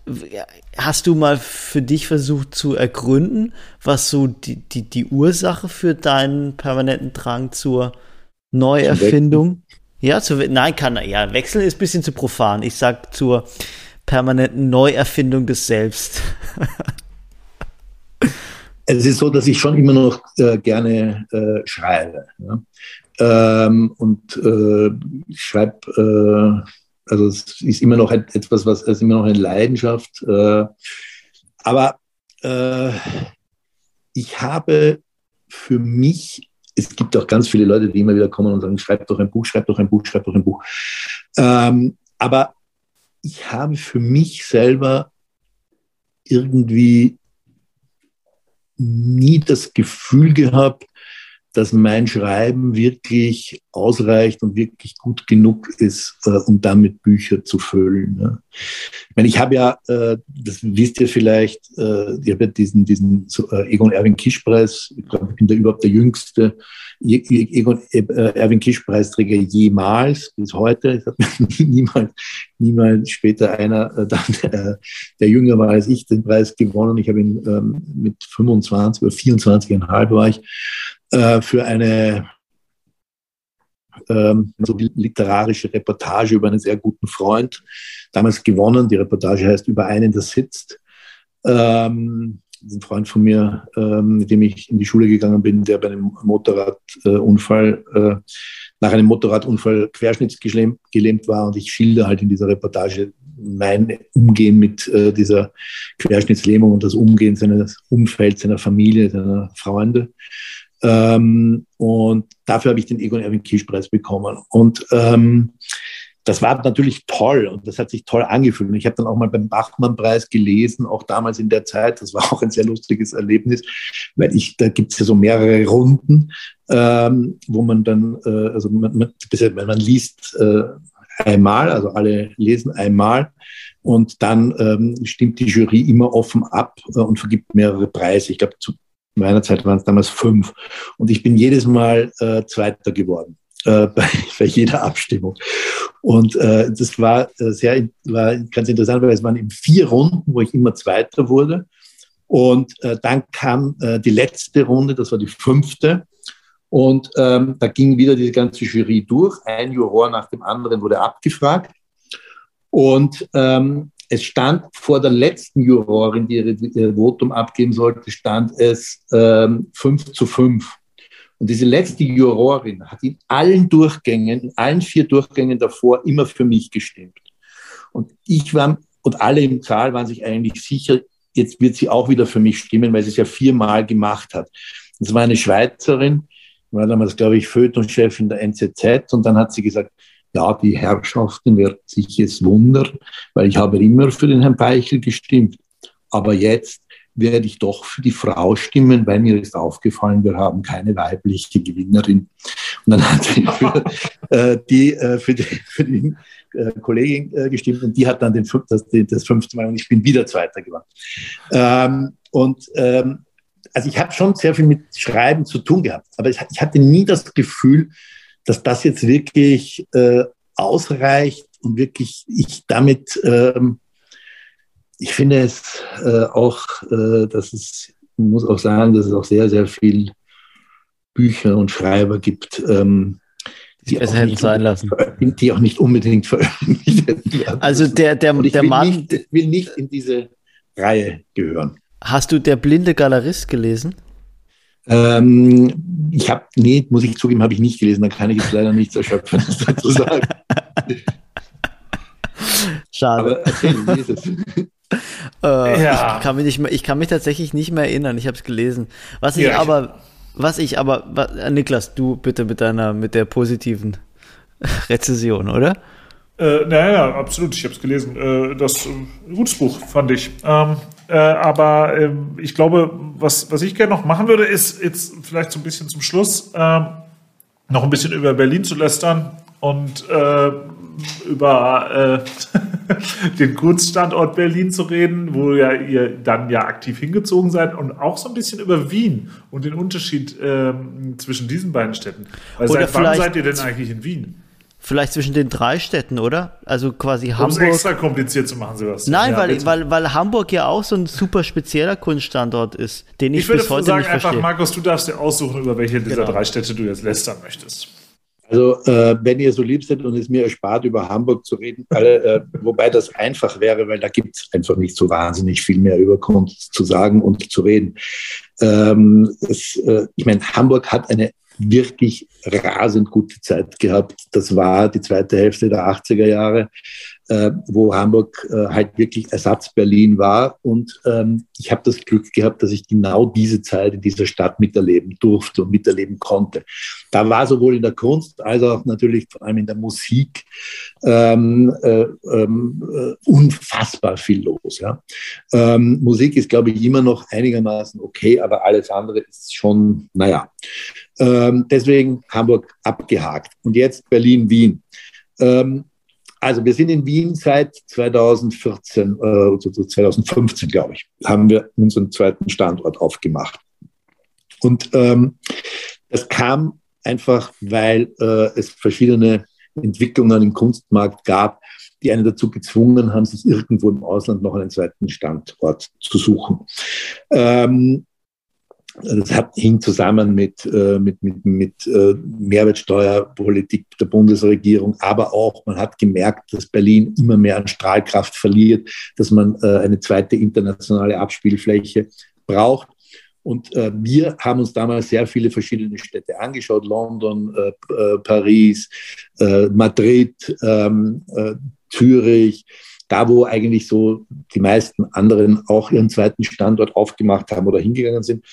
[SPEAKER 2] hast du mal für dich versucht zu ergründen, was so die, die, die Ursache für deinen permanenten Drang zur Neuerfindung? Ja, zu, nein, kann, ja, wechseln ist ein bisschen zu profan. Ich sag zur permanenten Neuerfindung des Selbst.
[SPEAKER 1] es ist so, dass ich schon immer noch äh, gerne äh, schreibe. Ja? Ähm, und äh, ich schreibe äh, also es ist immer noch etwas, was ist immer noch eine Leidenschaft. Äh, aber äh, ich habe für mich, es gibt auch ganz viele Leute, die immer wieder kommen und sagen, schreib doch ein Buch, schreib doch ein Buch, schreib doch ein Buch. Ähm, aber ich habe für mich selber irgendwie nie das Gefühl gehabt, dass mein Schreiben wirklich ausreicht und wirklich gut genug ist, äh, um damit Bücher zu füllen. Ne? Ich meine, ich habe ja, äh, das wisst ihr vielleicht, äh, ich habe ja diesen, diesen so, äh, Egon Erwin Kisch-Preis, ich glaube, ich bin da überhaupt der jüngste Egon äh, Erwin Kisch-Preisträger jemals bis heute. Niemals, niemals später einer, äh, äh, der jünger war als ich, den Preis gewonnen. Ich habe ihn ähm, mit 25 oder 24,5 war ich äh, für eine ähm, so literarische Reportage über einen sehr guten Freund damals gewonnen. Die Reportage heißt Über einen, der sitzt. Ähm, ein Freund von mir, ähm, mit dem ich in die Schule gegangen bin, der bei einem Motorradunfall, äh, nach einem Motorradunfall querschnittsgelähmt war. Und ich schilder halt in dieser Reportage mein Umgehen mit äh, dieser Querschnittslähmung und das Umgehen seines Umfelds, seiner Familie, seiner Freunde. Ähm, und dafür habe ich den Egon Erwin Kisch-Preis bekommen. Und ähm, das war natürlich toll und das hat sich toll angefühlt. Und ich habe dann auch mal beim Bachmann-Preis gelesen, auch damals in der Zeit. Das war auch ein sehr lustiges Erlebnis, weil ich, da gibt es ja so mehrere Runden, ähm, wo man dann, äh, also man, man, man liest äh, einmal, also alle lesen einmal und dann ähm, stimmt die Jury immer offen ab äh, und vergibt mehrere Preise. Ich glaube, zu meiner Zeit waren es damals fünf. Und ich bin jedes Mal äh, Zweiter geworden. Äh, bei, bei, jeder Abstimmung. Und äh, das war äh, sehr war ganz interessant, weil es waren eben vier Runden, wo ich immer Zweiter wurde. Und äh, dann kam äh, die letzte Runde, das war die fünfte. Und ähm, da ging wieder diese ganze Jury durch. Ein Juror nach dem anderen wurde abgefragt. Und ähm, es stand vor der letzten Jurorin, die ihr Votum abgeben sollte, stand es ähm, 5 zu 5. Und diese letzte Jurorin hat in allen Durchgängen, in allen vier Durchgängen davor immer für mich gestimmt. Und ich war, und alle im Saal waren sich eigentlich sicher, jetzt wird sie auch wieder für mich stimmen, weil sie es ja viermal gemacht hat. Das war eine Schweizerin, war damals, glaube ich, Feuilleton-Chef in der NZZ und dann hat sie gesagt, ja, die Herrschaften werden sich es wundern, weil ich habe immer für den Herrn Peichel gestimmt. Aber jetzt werde ich doch für die Frau stimmen, weil mir ist aufgefallen, wir haben keine weibliche Gewinnerin. Und dann hat sie für äh, die, äh, für die, für die äh, Kollegin äh, gestimmt und die hat dann den, das, das fünfte Mal und ich bin wieder Zweiter geworden. Ähm, und ähm, also ich habe schon sehr viel mit Schreiben zu tun gehabt, aber ich, ich hatte nie das Gefühl, dass das jetzt wirklich äh, ausreicht und wirklich ich damit, ähm, ich finde es äh, auch, äh, dass es, muss auch sagen, dass es auch sehr, sehr viel Bücher und Schreiber gibt, ähm,
[SPEAKER 2] die, auch nicht, sein lassen.
[SPEAKER 1] die auch nicht unbedingt veröffentlicht
[SPEAKER 2] werden. Also der, der, der
[SPEAKER 1] will
[SPEAKER 2] Mann.
[SPEAKER 1] Nicht, will nicht in diese Reihe gehören.
[SPEAKER 2] Hast du Der blinde Galerist gelesen?
[SPEAKER 1] Ähm, ich habe, nee, muss ich zugeben, habe ich nicht gelesen. Da kann ich jetzt leider nichts erschöpfen dazu sagen.
[SPEAKER 2] Schade. Aber erzähl, wie ist es? Äh, ja. ich, kann mich nicht mehr, ich kann mich tatsächlich nicht mehr erinnern. Ich habe es gelesen. Was ich ja, aber, was ich aber, was, Niklas, du bitte mit deiner, mit der positiven Rezession, oder?
[SPEAKER 3] Äh, naja, absolut. Ich habe es gelesen. Äh, das äh, gutes Buch fand ich. Ähm, äh, aber äh, ich glaube, was, was ich gerne noch machen würde, ist jetzt vielleicht so ein bisschen zum Schluss äh, noch ein bisschen über Berlin zu lästern und äh, über äh, den Kunststandort Berlin zu reden, wo ja ihr dann ja aktiv hingezogen seid und auch so ein bisschen über Wien und den Unterschied ähm, zwischen diesen beiden Städten. Weil Oder seit wann seid ihr denn eigentlich in Wien?
[SPEAKER 2] Vielleicht zwischen den drei Städten, oder? Also quasi Hamburg. Um
[SPEAKER 3] es extra kompliziert zu machen, Sebastian.
[SPEAKER 2] Nein, ja, weil, weil, weil Hamburg ja auch so ein super spezieller Kunststandort ist, den ich,
[SPEAKER 3] ich würde
[SPEAKER 2] bis heute
[SPEAKER 3] sagen,
[SPEAKER 2] nicht
[SPEAKER 3] einfach,
[SPEAKER 2] verstehe.
[SPEAKER 3] Markus, du darfst dir aussuchen, über welche dieser genau. drei Städte du jetzt lästern möchtest.
[SPEAKER 1] Also, äh, wenn ihr so lieb seid und es mir erspart, über Hamburg zu reden, alle, äh, wobei das einfach wäre, weil da gibt es einfach nicht so wahnsinnig viel mehr über Kunst zu sagen und zu reden. Ähm, es, äh, ich meine, Hamburg hat eine wirklich rasend gute Zeit gehabt. Das war die zweite Hälfte der 80er Jahre äh, wo Hamburg äh, halt wirklich Ersatz Berlin war. Und ähm, ich habe das Glück gehabt, dass ich genau diese Zeit in dieser Stadt miterleben durfte und miterleben konnte. Da war sowohl in der Kunst als auch natürlich vor allem in der Musik ähm, äh, ähm, äh, unfassbar viel los. Ja. Ähm, Musik ist, glaube ich, immer noch einigermaßen okay, aber alles andere ist schon, naja. Ähm, deswegen Hamburg abgehakt. Und jetzt Berlin-Wien. Ähm, also wir sind in Wien seit 2014, äh, 2015, glaube ich, haben wir unseren zweiten Standort aufgemacht. Und ähm, das kam einfach, weil äh, es verschiedene Entwicklungen im Kunstmarkt gab, die einen dazu gezwungen haben, sich irgendwo im Ausland noch einen zweiten Standort zu suchen. Ähm, das hat, hing zusammen mit, äh, mit, mit, mit äh, Mehrwertsteuerpolitik der Bundesregierung, aber auch man hat gemerkt, dass Berlin immer mehr an Strahlkraft verliert, dass man äh, eine zweite internationale Abspielfläche braucht. Und wir haben uns damals sehr viele verschiedene Städte angeschaut, London, Paris, Madrid, ähm, äh, Zürich, da wo eigentlich so die meisten anderen auch ihren zweiten Standort aufgemacht haben oder hingegangen sind.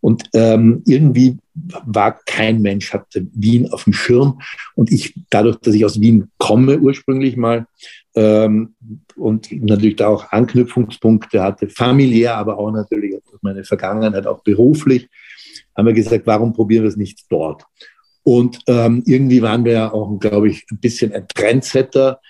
[SPEAKER 1] Und ähm, irgendwie war kein Mensch, hatte Wien auf dem Schirm. Und ich, dadurch, dass ich aus Wien komme ursprünglich mal ähm, und natürlich da auch Anknüpfungspunkte hatte, familiär, aber auch natürlich meine Vergangenheit, auch beruflich, haben wir gesagt, warum probieren wir es nicht dort? Und ähm, irgendwie waren wir ja auch, glaube ich, ein bisschen ein Trendsetter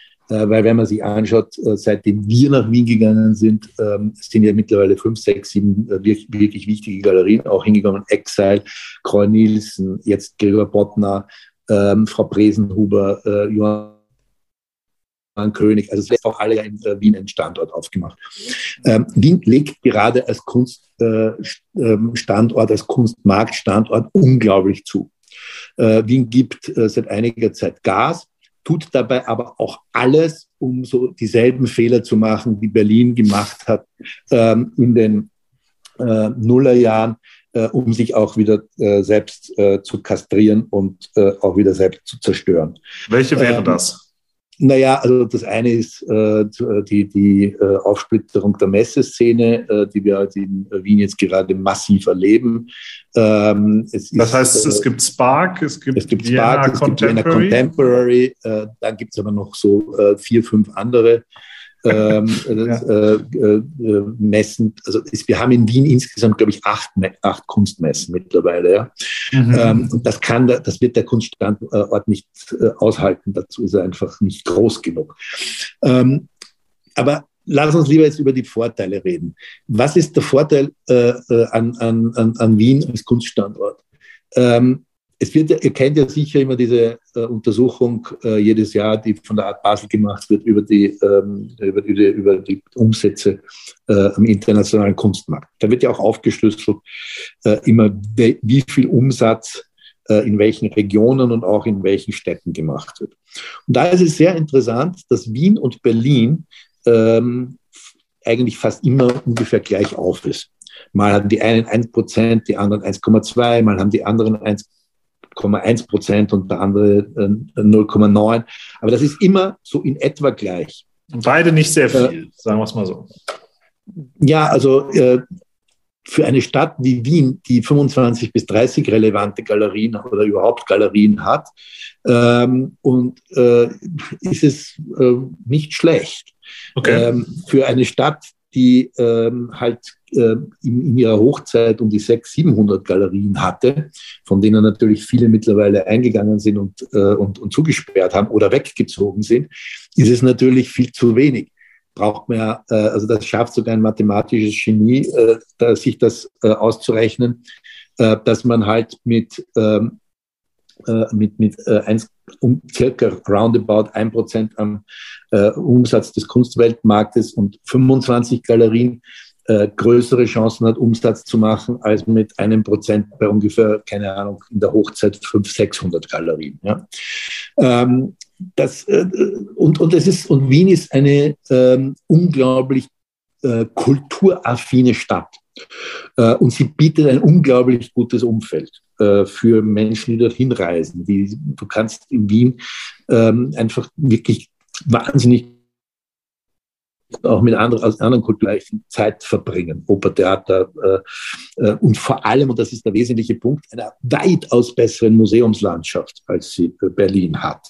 [SPEAKER 1] weil wenn man sich anschaut, äh, seitdem wir nach Wien gegangen sind, ähm, sind ja mittlerweile fünf, sechs, sieben äh, wirklich wichtige Galerien auch hingekommen. Exile, Kroll Nielsen, jetzt Gregor Bottner, ähm, Frau Bresenhuber, Johann König, also es wird auch alle in Wien einen Standort aufgemacht. Ähm, Wien legt gerade als Kunststandort, als Kunstmarktstandort unglaublich zu. Wien gibt seit einiger Zeit Gas tut dabei aber auch alles, um so dieselben Fehler zu machen, die Berlin gemacht hat ähm, in den äh, Nullerjahren, äh, um sich auch wieder äh, selbst äh, zu kastrieren und äh, auch wieder selbst zu zerstören.
[SPEAKER 3] Welche wären ähm, das?
[SPEAKER 1] Naja, also das eine ist äh, die, die äh, Aufsplitterung der Messeszene, äh, die wir halt in Wien jetzt gerade massiv erleben.
[SPEAKER 3] Ähm, das ist, heißt, es äh, gibt Spark, es gibt,
[SPEAKER 1] es gibt Spark, es gibt Vienna Contemporary, äh, dann gibt es aber noch so äh, vier, fünf andere ähm, ja. äh, äh, Messen. Also ist, wir haben in Wien insgesamt, glaube ich, acht, acht Kunstmessen mittlerweile. Ja? Mhm. Ähm, und das kann, das wird der Kunststandort nicht äh, aushalten. Dazu ist er einfach nicht groß genug. Ähm, aber lass uns lieber jetzt über die Vorteile reden. Was ist der Vorteil äh, äh an, an, an Wien als Kunststandort? Ähm, es wird, ihr kennt ja sicher immer diese äh, Untersuchung äh, jedes Jahr, die von der Art Basel gemacht wird über die, ähm, über, die, über die Umsätze äh, am internationalen Kunstmarkt. Da wird ja auch aufgeschlüsselt äh, immer, wie viel Umsatz äh, in welchen Regionen und auch in welchen Städten gemacht wird. Und da ist es sehr interessant, dass Wien und Berlin ähm, eigentlich fast immer ungefähr gleich auf ist. Mal haben die einen 1%, die anderen 1,2, mal haben die anderen 1, 0,1 Prozent und der andere 0,9. Äh, Aber das ist immer so in etwa gleich.
[SPEAKER 3] Beide nicht sehr viel, äh, sagen wir es mal so.
[SPEAKER 1] Ja, also äh, für eine Stadt wie Wien, die 25 bis 30 relevante Galerien oder überhaupt Galerien hat, ähm, und äh, ist es äh, nicht schlecht. Okay. Ähm, für eine Stadt, die ähm, halt äh, in, in, ihrer Hochzeit um die 600, 700 Galerien hatte, von denen natürlich viele mittlerweile eingegangen sind und, äh, und, und zugesperrt haben oder weggezogen sind, ist es natürlich viel zu wenig. Braucht man ja, äh, also das schafft sogar ein mathematisches Genie, äh, da, sich das äh, auszurechnen, äh, dass man halt mit, ähm, äh, mit, mit äh, 1, um circa roundabout ein Prozent am äh, Umsatz des Kunstweltmarktes und 25 Galerien äh, größere Chancen hat, Umsatz zu machen, als mit einem Prozent bei ungefähr, keine Ahnung, in der Hochzeit 500, 600 Galerien. Ja. Ähm, das, äh, und, und, es ist, und Wien ist eine ähm, unglaublich äh, kulturaffine Stadt. Äh, und sie bietet ein unglaublich gutes Umfeld äh, für Menschen, die dorthin reisen. Die, du kannst in Wien ähm, einfach wirklich wahnsinnig auch mit anderen, aus anderen Kulturbereichen Zeit verbringen, Opertheater äh, äh, und vor allem, und das ist der wesentliche Punkt, einer weitaus besseren Museumslandschaft, als sie äh, Berlin hat.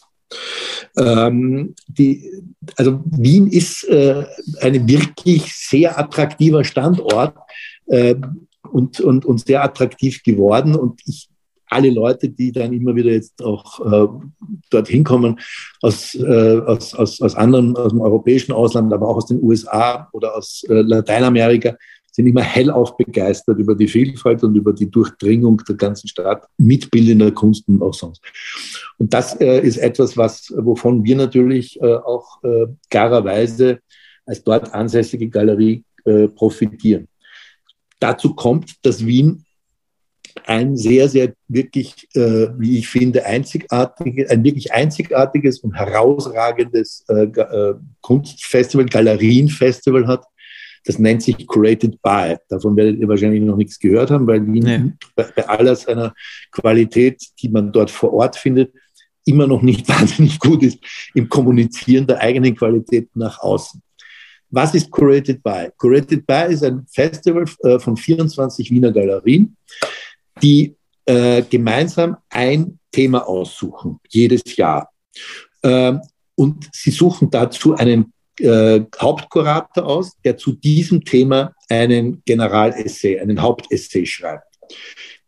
[SPEAKER 1] Ähm, die, also Wien ist äh, ein wirklich sehr attraktiver Standort äh, und, und, und sehr attraktiv geworden und ich alle Leute, die dann immer wieder jetzt auch äh, dorthin kommen, aus, äh, aus, aus, anderen, aus dem europäischen Ausland, aber auch aus den USA oder aus äh, Lateinamerika, sind immer hellauf begeistert über die Vielfalt und über die Durchdringung der ganzen Stadt mit bildender Kunst und auch sonst. Und das äh, ist etwas, was, wovon wir natürlich äh, auch äh, klarerweise als dort ansässige Galerie äh, profitieren. Dazu kommt, dass Wien ein sehr, sehr wirklich, äh, wie ich finde, einzigartige, ein wirklich einzigartiges und herausragendes äh, äh, Kunstfestival, Galerienfestival hat. Das nennt sich Curated By. Davon werdet ihr wahrscheinlich noch nichts gehört haben, weil Wien nee. bei, bei aller seiner Qualität, die man dort vor Ort findet, immer noch nicht wahnsinnig gut ist im Kommunizieren der eigenen Qualität nach außen. Was ist Curated By? Curated By ist ein Festival äh, von 24 Wiener Galerien, die äh, gemeinsam ein Thema aussuchen, jedes Jahr. Ähm, und sie suchen dazu einen äh, Hauptkurator aus, der zu diesem Thema einen Generalessay, einen Hauptessay schreibt.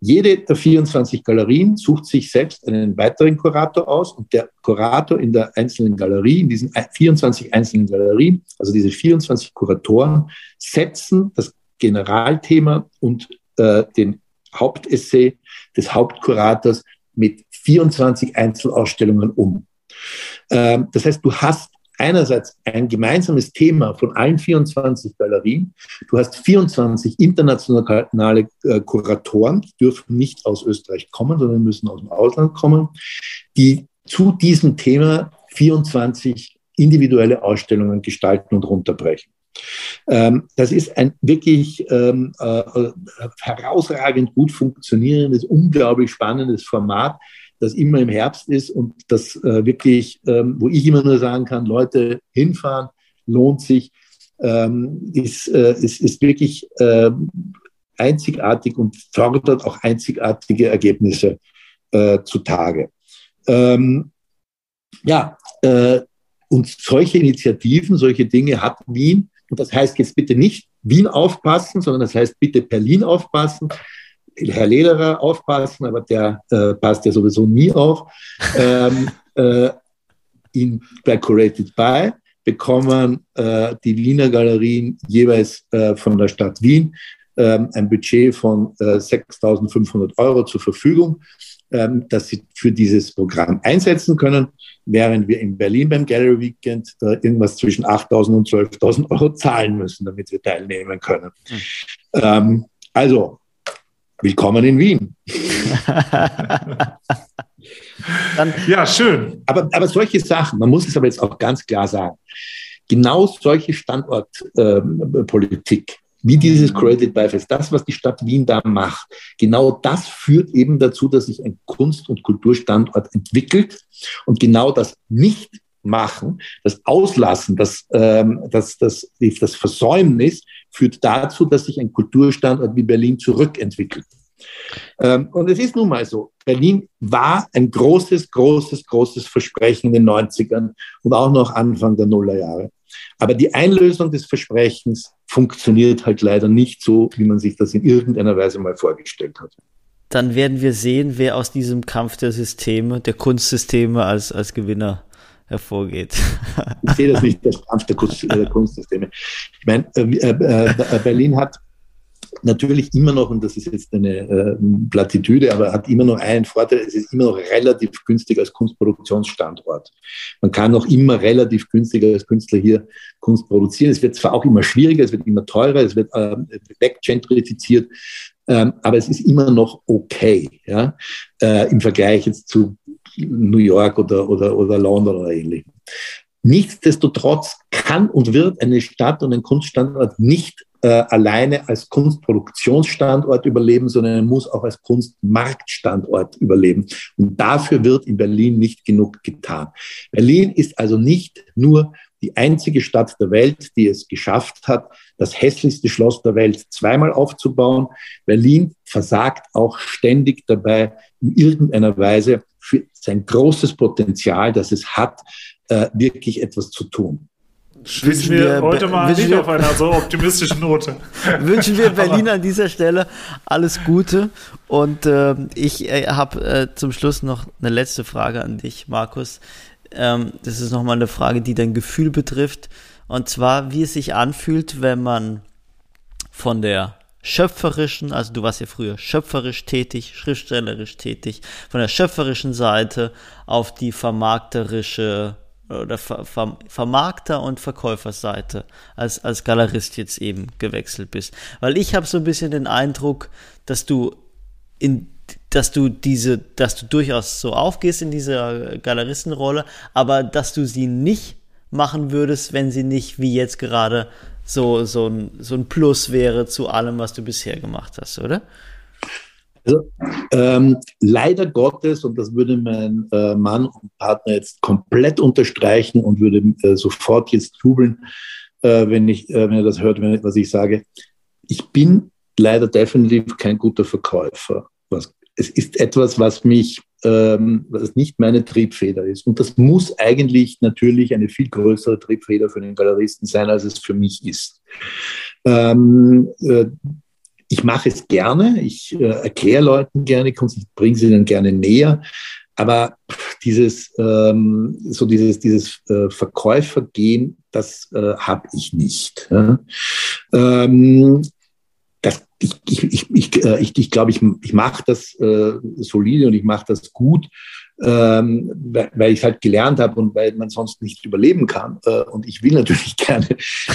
[SPEAKER 1] Jede der 24 Galerien sucht sich selbst einen weiteren Kurator aus und der Kurator in der einzelnen Galerie, in diesen 24 einzelnen Galerien, also diese 24 Kuratoren, setzen das Generalthema und äh, den Hauptessay des Hauptkurators mit 24 Einzelausstellungen um. Ähm, das heißt, du hast einerseits ein gemeinsames Thema von allen 24 Galerien. Du hast 24 internationale äh, Kuratoren, die dürfen nicht aus Österreich kommen, sondern müssen aus dem Ausland kommen, die zu diesem Thema 24 individuelle Ausstellungen gestalten und runterbrechen. Ähm, das ist ein wirklich ähm, äh, äh herausragend gut funktionierendes, unglaublich spannendes Format, das immer im Herbst ist und das äh, wirklich, ähm, wo ich immer nur sagen kann, Leute, hinfahren, lohnt sich, ähm, ist, äh, ist, ist wirklich äh, einzigartig und fördert auch einzigartige Ergebnisse äh, zutage. Ähm, ja, äh, und solche Initiativen, solche Dinge hat Wien. Und das heißt jetzt bitte nicht Wien aufpassen, sondern das heißt bitte Berlin aufpassen. Herr Lederer aufpassen, aber der äh, passt ja sowieso nie auf. Ähm, äh, in, bei Curated By bekommen äh, die Wiener Galerien jeweils äh, von der Stadt Wien ähm, ein Budget von 6.500 äh, Euro zur Verfügung, ähm, das sie für dieses Programm einsetzen können, während wir in Berlin beim Gallery Weekend da irgendwas zwischen 8.000 und 12.000 Euro zahlen müssen, damit wir teilnehmen können. Mhm. also Willkommen in Wien.
[SPEAKER 3] Dann, ja, schön.
[SPEAKER 1] Aber, aber solche Sachen, man muss es aber jetzt auch ganz klar sagen, genau solche Standortpolitik, äh, wie dieses. Credit Beifest, das, was die Stadt Wien da macht, genau das führt eben dazu, dass sich ein Kunst- und Kulturstandort entwickelt und genau das nicht machen, das Auslassen, das, ähm, das, das, das Versäumnis führt dazu, dass sich ein Kulturstandort wie Berlin zurückentwickelt. Ähm, und es ist nun mal so, Berlin war ein großes, großes, großes Versprechen in den 90ern und auch noch Anfang der Nullerjahre. Aber die Einlösung des Versprechens funktioniert halt leider nicht so, wie man sich das in irgendeiner Weise mal vorgestellt hat.
[SPEAKER 2] Dann werden wir sehen, wer aus diesem Kampf der Systeme, der Kunstsysteme als, als Gewinner hervorgeht.
[SPEAKER 1] Ich sehe das nicht als Kampf der, Kunst, der Kunstsysteme. Ich meine, äh, äh, äh, Berlin hat natürlich immer noch, und das ist jetzt eine äh, Plattitüde, aber hat immer noch einen Vorteil, es ist immer noch relativ günstig als Kunstproduktionsstandort. Man kann noch immer relativ günstiger als Künstler hier Kunst produzieren. Es wird zwar auch immer schwieriger, es wird immer teurer, es wird äh, weggentrifiziert, ähm, aber es ist immer noch okay, ja, äh, im Vergleich jetzt zu New York oder, oder, oder London oder ähnlichem. Nichtsdestotrotz kann und wird eine Stadt und ein Kunststandort nicht äh, alleine als Kunstproduktionsstandort überleben, sondern er muss auch als Kunstmarktstandort überleben. Und dafür wird in Berlin nicht genug getan. Berlin ist also nicht nur die einzige Stadt der Welt, die es geschafft hat, das hässlichste Schloss der Welt zweimal aufzubauen. Berlin versagt auch ständig dabei, in irgendeiner Weise für sein großes Potenzial, das es hat, äh, wirklich etwas zu tun.
[SPEAKER 3] Schließen wir, wir heute mal nicht wir, auf einer so optimistischen Note.
[SPEAKER 2] wünschen wir Berlin an dieser Stelle alles Gute. Und äh, ich äh, habe äh, zum Schluss noch eine letzte Frage an dich, Markus. Ähm, das ist nochmal eine Frage, die dein Gefühl betrifft. Und zwar, wie es sich anfühlt, wenn man von der schöpferischen, also du warst ja früher schöpferisch tätig, schriftstellerisch tätig, von der schöpferischen Seite auf die vermarkterische oder Ver Ver Vermarkter- und Verkäuferseite als, als Galerist jetzt eben gewechselt bist. Weil ich habe so ein bisschen den Eindruck, dass du in dass du diese, dass du durchaus so aufgehst in dieser Galeristenrolle, aber dass du sie nicht machen würdest, wenn sie nicht wie jetzt gerade so, so, ein, so ein Plus wäre zu allem, was du bisher gemacht hast, oder?
[SPEAKER 1] Also, ähm, leider Gottes, und das würde mein äh, Mann und Partner jetzt komplett unterstreichen und würde äh, sofort jetzt jubeln, äh, wenn, ich, äh, wenn er das hört, wenn, was ich sage. Ich bin leider definitiv kein guter Verkäufer. Was, es ist etwas, was mich, ähm, was nicht meine Triebfeder ist. Und das muss eigentlich natürlich eine viel größere Triebfeder für den Galeristen sein, als es für mich ist. Ähm, äh, ich mache es gerne, ich äh, erkläre Leuten gerne ich bringe sie dann gerne näher. Aber dieses, ähm, so dieses, dieses äh, Verkäufergehen, das äh, habe ich nicht. Ja? Ähm, das, ich ich, ich, ich, äh, ich, ich glaube, ich, ich mache das äh, solide und ich mache das gut ähm, weil ich es halt gelernt habe und weil man sonst nicht überleben kann. Äh, und ich will natürlich gerne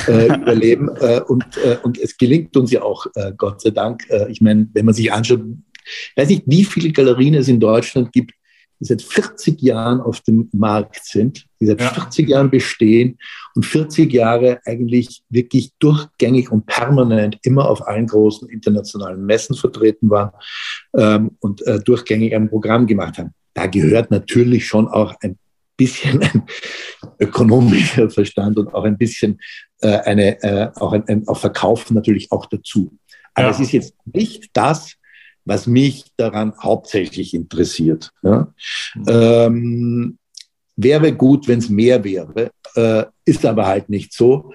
[SPEAKER 1] äh, überleben. Äh, und, äh, und es gelingt uns ja auch, äh, Gott sei Dank. Äh, ich meine, wenn man sich anschaut, ich weiß nicht, wie viele Galerien es in Deutschland gibt, die seit 40 Jahren auf dem Markt sind, die seit ja. 40 Jahren bestehen und 40 Jahre eigentlich wirklich durchgängig und permanent immer auf allen großen internationalen Messen vertreten waren ähm, und äh, durchgängig ein Programm gemacht haben da gehört natürlich schon auch ein bisschen ein ökonomischer Verstand und auch ein bisschen äh, eine, äh, auch ein, ein auch Verkaufen natürlich auch dazu. Aber ja. es ist jetzt nicht das, was mich daran hauptsächlich interessiert. Ja? Mhm. Ähm, wäre gut, wenn es mehr wäre, äh, ist aber halt nicht so.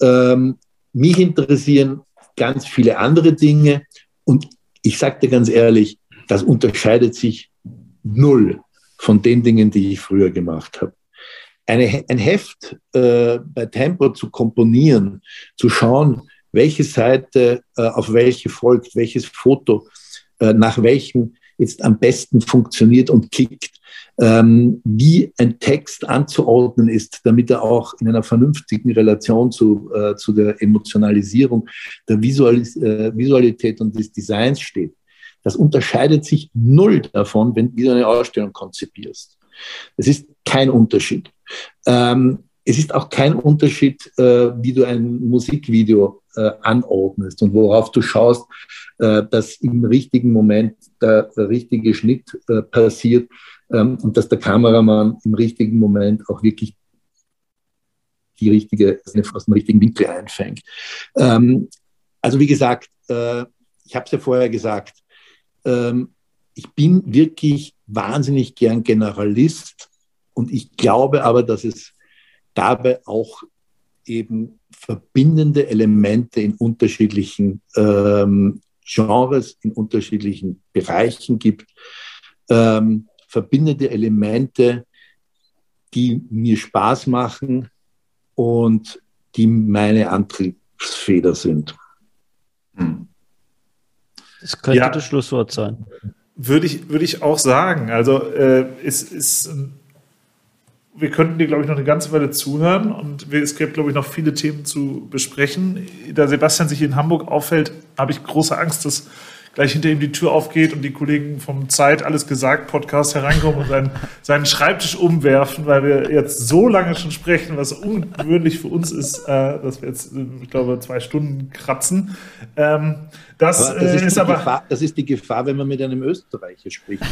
[SPEAKER 1] Ähm, mich interessieren ganz viele andere Dinge und ich sage dir ganz ehrlich, das unterscheidet sich null von den Dingen, die ich früher gemacht habe. Eine, ein Heft äh, bei Tempo zu komponieren, zu schauen, welche Seite äh, auf welche folgt, welches Foto äh, nach welchem jetzt am besten funktioniert und kickt, ähm, wie ein Text anzuordnen ist, damit er auch in einer vernünftigen Relation zu, äh, zu der Emotionalisierung, der Visualis äh, Visualität und des Designs steht. Das unterscheidet sich null davon, wenn du eine Ausstellung konzipierst. Es ist kein Unterschied. Ähm, es ist auch kein Unterschied, äh, wie du ein Musikvideo äh, anordnest und worauf du schaust, äh, dass im richtigen Moment der, der richtige Schnitt äh, passiert ähm, und dass der Kameramann im richtigen Moment auch wirklich die richtige, aus dem richtigen Winkel einfängt. Ähm, also wie gesagt, äh, ich habe es ja vorher gesagt, ähm, ich bin wirklich wahnsinnig gern Generalist und ich glaube aber, dass es dabei auch eben verbindende Elemente in unterschiedlichen ähm, Genres, in unterschiedlichen Bereichen gibt, ähm, verbindende Elemente, die mir Spaß machen und die meine Antriebsfeder sind.
[SPEAKER 2] Das könnte ja. das Schlusswort sein.
[SPEAKER 3] Würde ich, würde ich auch sagen. Also äh, es ist, wir könnten dir, glaube ich, noch eine ganze Weile zuhören und es gibt, glaube ich, noch viele Themen zu besprechen. Da Sebastian sich in Hamburg auffällt, habe ich große Angst, dass gleich hinter ihm die Tür aufgeht und die Kollegen vom Zeit alles gesagt Podcast hereinkommen und seinen, seinen Schreibtisch umwerfen, weil wir jetzt so lange schon sprechen, was ungewöhnlich für uns ist, äh, dass wir jetzt, ich glaube, zwei Stunden kratzen. Ähm, das,
[SPEAKER 1] aber das, ist, äh, ist aber, Gefahr, das ist die Gefahr, wenn man mit einem Österreicher spricht.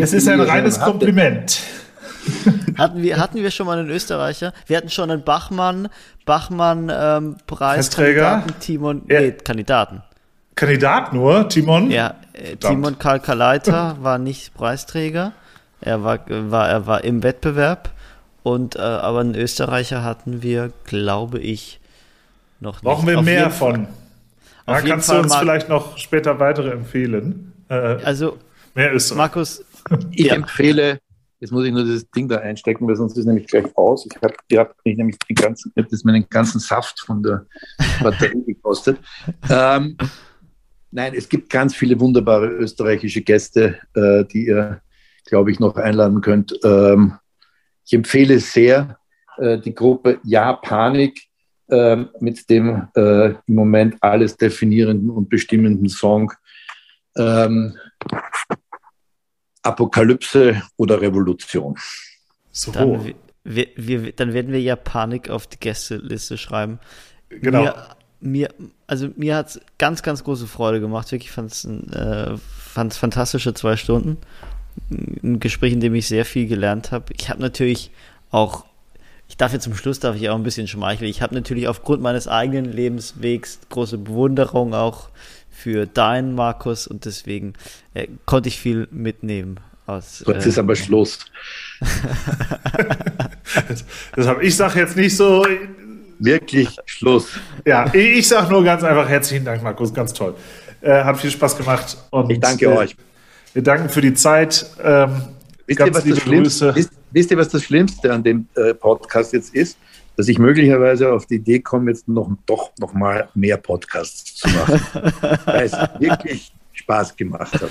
[SPEAKER 3] Es ist ein reines Kompliment.
[SPEAKER 2] hatten wir, hatten wir schon mal einen Österreicher? Wir hatten schon einen Bachmann, Bachmann, ähm, Preis,
[SPEAKER 3] Kandidaten,
[SPEAKER 2] Timon, ja. nee, Kandidaten.
[SPEAKER 3] Kandidat nur, Timon?
[SPEAKER 2] Ja, äh, Timon Kalkaleiter war nicht Preisträger. Er war, war, er war im Wettbewerb Und äh, aber einen Österreicher hatten wir, glaube ich, noch nicht.
[SPEAKER 3] Brauchen wir auf mehr von. Da kannst Fall du uns vielleicht noch später weitere empfehlen.
[SPEAKER 2] Äh, also mehr Österreich. Markus,
[SPEAKER 1] ich ja. empfehle Jetzt muss ich nur das Ding da einstecken, weil sonst ist es nämlich gleich aus. Ich habe hab nämlich den ganzen, ich das meinen ganzen Saft von der Batterie gekostet. Ähm, nein, es gibt ganz viele wunderbare österreichische Gäste, äh, die ihr, glaube ich, noch einladen könnt. Ähm, ich empfehle sehr äh, die Gruppe Ja Panik äh, mit dem äh, im Moment alles definierenden und bestimmenden Song. Ähm, Apokalypse oder Revolution.
[SPEAKER 2] So. Dann, wir, wir, dann werden wir ja Panik auf die Gästeliste schreiben. Genau. Mir, mir also mir hat es ganz, ganz große Freude gemacht. Wirklich fand es äh, fantastische zwei Stunden. Ein Gespräch, in dem ich sehr viel gelernt habe. Ich habe natürlich auch, ich darf jetzt zum Schluss, darf ich auch ein bisschen schmeicheln. Ich habe natürlich aufgrund meines eigenen Lebenswegs große Bewunderung auch für deinen Markus und deswegen äh, konnte ich viel mitnehmen. Aus,
[SPEAKER 1] Jetzt äh, ist aber Schluss.
[SPEAKER 3] Deshalb, ich sage jetzt nicht so.
[SPEAKER 1] Wirklich Schluss.
[SPEAKER 3] Ja, ich sage nur ganz einfach herzlichen Dank, Markus, ganz toll. Äh, hat viel Spaß gemacht.
[SPEAKER 1] Und, ich danke äh, euch.
[SPEAKER 3] Wir danken für die Zeit. Ähm,
[SPEAKER 1] wisst, ihr, was das Schlimmste, wisst, wisst, ihr, was das Schlimmste an dem äh, Podcast jetzt ist? dass ich möglicherweise auf die Idee komme, jetzt noch, doch noch mal mehr Podcasts zu machen, weil es wirklich Spaß gemacht hat.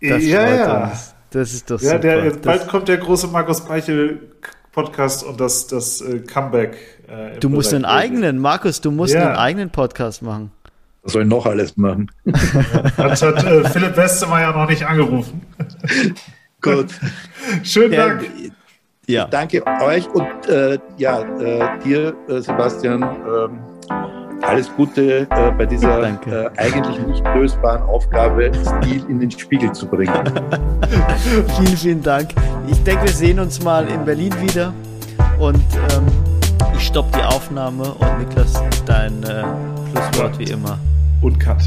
[SPEAKER 3] Das ja, ja. Das ist doch ja, super. Der, bald kommt der große Markus Peichel Podcast und das, das äh, Comeback.
[SPEAKER 2] Äh, du musst einen eigenen, Markus, du musst ja. einen eigenen Podcast machen.
[SPEAKER 1] Was soll ich noch alles machen?
[SPEAKER 3] das hat äh, Philipp Westermeier noch nicht angerufen.
[SPEAKER 1] Gut.
[SPEAKER 3] Schönen Dank.
[SPEAKER 1] Ja. Ich danke euch und äh, ja, äh, dir, äh, Sebastian, ähm, alles Gute äh, bei dieser äh, eigentlich nicht lösbaren Aufgabe, Stil in den Spiegel zu bringen.
[SPEAKER 2] vielen, vielen Dank. Ich denke, wir sehen uns mal in Berlin wieder und ähm, ich stoppe die Aufnahme und Niklas, dein äh, Schlusswort wie immer.
[SPEAKER 3] Und Cut.